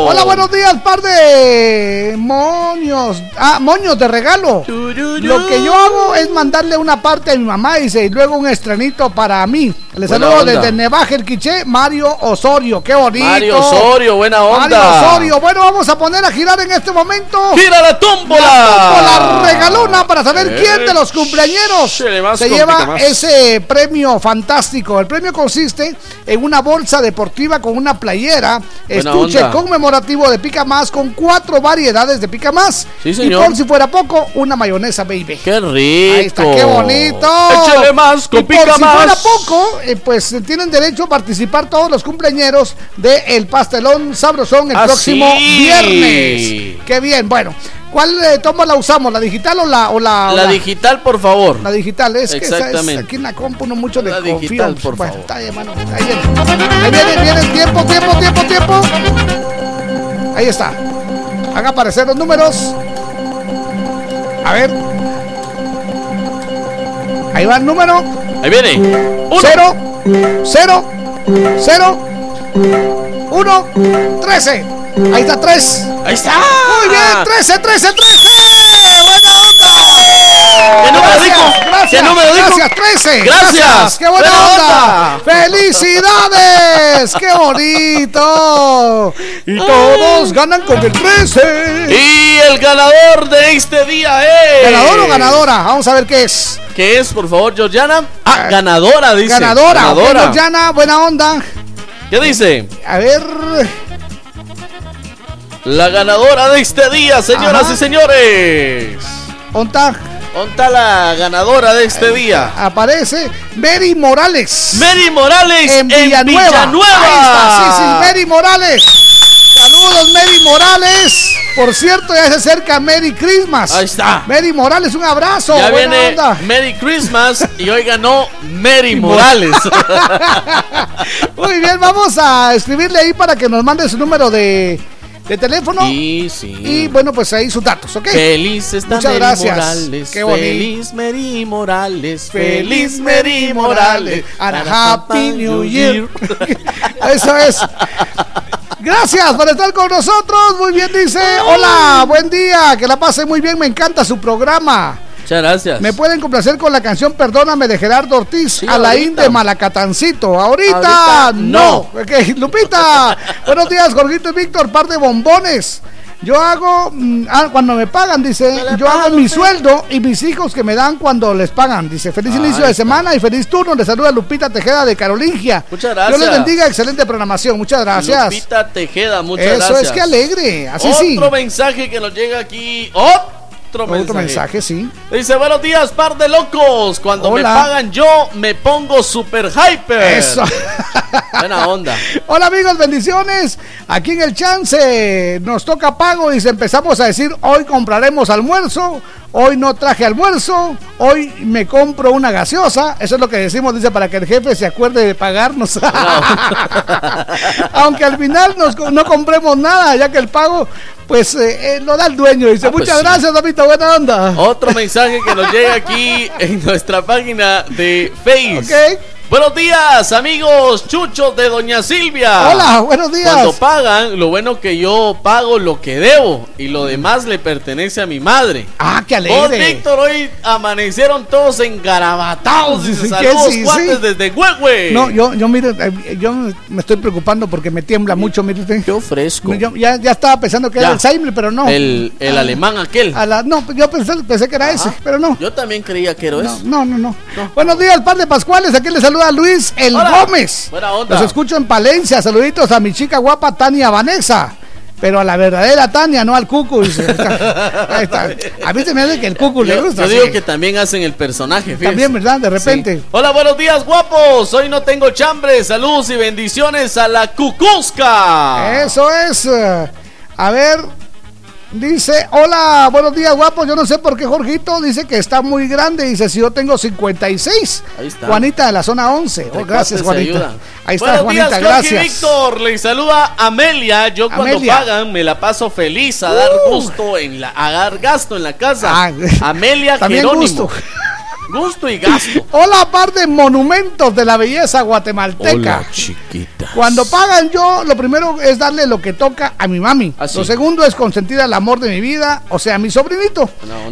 Hola, buenos días, par de moños. Ah, moños de regalo. Lo que yo hago es mandarle una parte a mi mamá, dice, y luego un estrenito para mí. Le Buena saludo onda. desde Nevaje, el Quiché, Mario Osorio. Qué bonito. Mario Osorio, buena onda. Mario Osorio. Bueno, vamos a poner a girar en este momento. ¡Gira la tómbola! La tómbola regalona para saber Eh, quién de los cumpleañeros se lleva más. ese premio fantástico. El premio consiste en una bolsa deportiva con una playera, Buena estuche onda. conmemorativo de pica más con cuatro variedades de pica más. Sí, y por si fuera poco, una mayonesa baby. ¡Qué rico! Ahí está, qué bonito. Échale más, con y por pica si más. fuera poco, eh, pues eh, tienen derecho a participar todos los cumpleañeros de El Pastelón Sabrosón el Ah, próximo viernes. Qué bien, bueno. ¿Cuál eh, toma la usamos? ¿La digital o la o la, o La digital, por favor. La digital, es que Exactamente. aquí en la compu no mucho le La confío. digital, por Bueno, favor. está bien, mano. Ahí viene. Ahí viene, viene. Tiempo, tiempo, tiempo, tiempo. Ahí está. Haga aparecer los números. A ver. Ahí va el número. Ahí viene. Uno. Cero, cero, cero, uno, trece. Ahí está, tres. Ahí está. Muy bien, trece, trece, trece. Buena onda. ¿Qué número Gracias, dijo? Gracias, ¿Qué número dijo? gracias, 13. Gracias. Qué buena, onda. onda. Felicidades. *laughs* Qué bonito. Y todos ganan con el 13. Y el ganador de este día es. ¿Ganador o ganadora? Vamos a ver qué es. ¿Qué es, por favor, Georgiana? Ah, ganadora, dice. Ganadora. Ganadora. Yana, buena onda. ¿Qué dice? A ver. La ganadora de este día, señoras Ajá. y señores. Onta. Onta la ganadora de este día. Aparece Mary Morales. Mary Morales en en Villanueva. Villanueva. Ahí está, sí, sí, Mary Morales. Saludos, Mary Morales. Por cierto, ya se acerca Merry Christmas. Ahí está. Mary Morales, un abrazo. Ya buena viene onda. Merry Christmas y hoy ganó Mary *laughs* Morales. Muy bien, vamos a escribirle ahí para que nos mande su número de, de teléfono. Sí, sí. Y bueno, pues ahí sus datos, ¿ok? Feliz está Muchas Mary gracias. Morales. Qué bonito. Feliz Mary Morales. Feliz Mary Morales. And a Happy New Year. *laughs* Eso es. Gracias por estar con nosotros. Muy bien, dice. Hola, buen día. Que la pase muy bien. Me encanta su programa. Muchas gracias. Me pueden complacer con la canción Perdóname de Gerardo Ortiz, Alain ahorita. de Malacatancito. Ahorita, Ahorita no. no. Ok, Lupita. *laughs* Buenos días, Jorgito y Víctor. Par de bombones. Yo hago, mm, ah, cuando me pagan, dice, yo hago mi sueldo y mis hijos que me dan cuando les pagan. Dice, feliz Ahí inicio de semana y feliz turno. Le saluda Lupita Tejeda de Carolingia. Muchas Dios les gracias. bendiga, excelente programación. Muchas gracias. Lupita Tejeda, muchas Eso gracias. es que alegre. Así Otro sí. mensaje que nos llega aquí. Otro mensaje. Otro mensaje, sí. Dice, buenos días, par de locos. Cuando Hola. me pagan yo, me pongo super hyper. Eso. *laughs* Buena onda. Hola amigos, bendiciones. Aquí en el chance nos toca pago y empezamos a decir hoy compraremos almuerzo Hoy no traje almuerzo, hoy me compro una gaseosa. Eso es lo que decimos, dice, para que el jefe se acuerde de pagarnos. *laughs* *laughs* Aunque al final nos- no compremos nada, ya que el pago, pues eh, eh, lo da el dueño. Dice, Ah, pues muchas sí. gracias, Damito, buena onda. Otro mensaje que nos llega aquí *laughs* en nuestra página de Face. Ok. Buenos días, amigos chuchos de Doña Silvia. Hola, buenos días. Cuando pagan, lo bueno que yo pago lo que debo y lo demás le pertenece a mi madre. Ah, qué Vos, alegre. Víctor, hoy amanecieron todos engarabatados. Dice, Sí, saludos, sí, cuates sí. desde Huehue. No, yo, yo mire, eh, yo me estoy preocupando porque me tiembla mucho, mire usted. Qué fresco. Yo ya, ya estaba pensando que Ya. era Alzheimer, pero no. El, el alemán aquel. A la- no, yo pensé, pensé que era ese, pero no. Yo también creía que era No, eso. no, no, no. Buenos días, par de Pascuales. Aquí le saluda Luis El Hola. Gómez. Buena onda. Los escucho en Palencia. Saluditos a mi chica guapa Tania Vanessa. Pero a la verdadera Tania, no al cucu. dice. Ahí está. A mí se me hace que el cucu le gusta. yo digo sí. que también hacen el personaje. fíjese. También, ¿verdad? De repente. Sí. Hola, buenos días, guapos. Hoy no tengo chambre. Saludos y bendiciones a la Cucusca. Eso es. eh, A ver. Dice, hola, buenos días, guapos. Yo no sé por qué Jorgito dice que está muy grande. Dice, si yo tengo 56. Ahí está. Juanita de la zona 11. Oh, Entre gracias, Juanita. Ahí está, Buenos Juanita, días, gracias. Víctor. Les saluda Amelia. Yo cuando Amelia. pagan me la paso feliz a dar Uh. gusto en la, a dar gasto en la casa. Ah, *laughs* Amelia también Jerónimo. gusto. Gusto y gasto. Hola, par de monumentos de la belleza guatemalteca. chiquita. Cuando pagan yo, lo primero es darle lo que toca a mi mami. Ah, sí. Lo segundo es consentir al amor de mi vida, o sea, a mi sobrinito.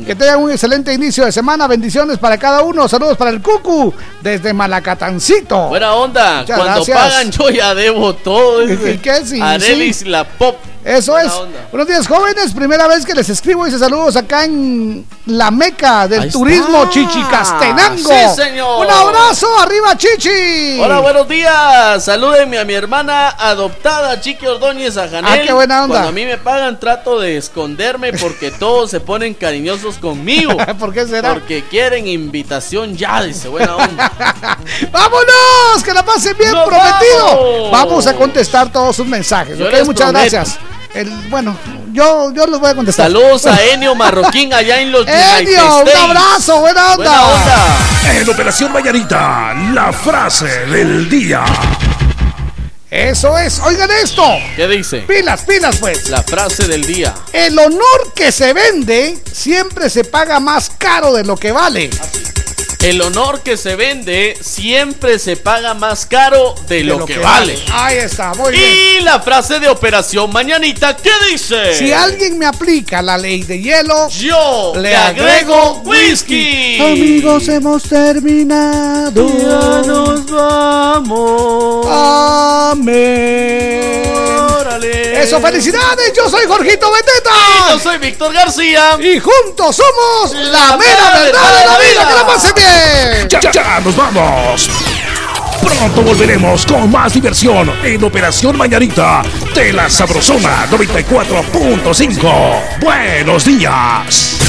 Que tengan un excelente inicio de semana. Bendiciones para cada uno. Saludos para el Cucu desde Malacatancito. Buena onda. Muchas Cuando gracias. pagan yo ya debo todo. *laughs* ¿Y qué? Sí, Arelis sí. la pop. Eso Buena es. onda. Buenos días, jóvenes. Primera vez que les escribo y se saludos acá en la meca del Ahí turismo está. Chichicastenango. Sí, señor. Un abrazo, arriba, Chichi. Hola, buenos días. Salúdenme a mi hermana adoptada, Chiqui Ordóñez a Janel. Ah, qué buena onda. Cuando a mí me pagan, trato de esconderme porque *laughs* todos se ponen cariñosos conmigo. *laughs* ¿Por qué será? Porque quieren invitación ya, dice. Buena onda. *laughs* ¡Vámonos! ¡Que la pasen bien, ¡Nos prometido! vamos! Vamos a contestar todos sus mensajes. Yo ¿ok? les Muchas prometo. gracias. El, bueno, yo, yo los voy a contestar. Saludos a Enio Marroquín allá en los United Enio, un abrazo, buena onda. Buena onda. En Operación Mañanita, la frase del día. Eso es. Oigan esto. ¿Qué dice? Pilas, pilas, pues. La frase del día. El honor que se vende siempre se paga más caro de lo que vale. El honor que se vende siempre se paga más caro de, lo, que, vale. Ahí está, muy bien. Y la frase de Operación Mañanita, ¿qué dice? Si alguien me aplica la ley de hielo, Yo le agrego whisky. Amigos, hemos terminado. Ya nos vamos. Amén. Órale. Eso, felicidades. Yo soy Jorgito Y Beteta. yo soy Víctor García. Y juntos somos la, La mera verdad de la vida. Que la vida. pasen bien. Ya, ya, nos vamos. Pronto volveremos con más diversión en Operación Mañanita de la Sabrosona 94.5. Buenos días.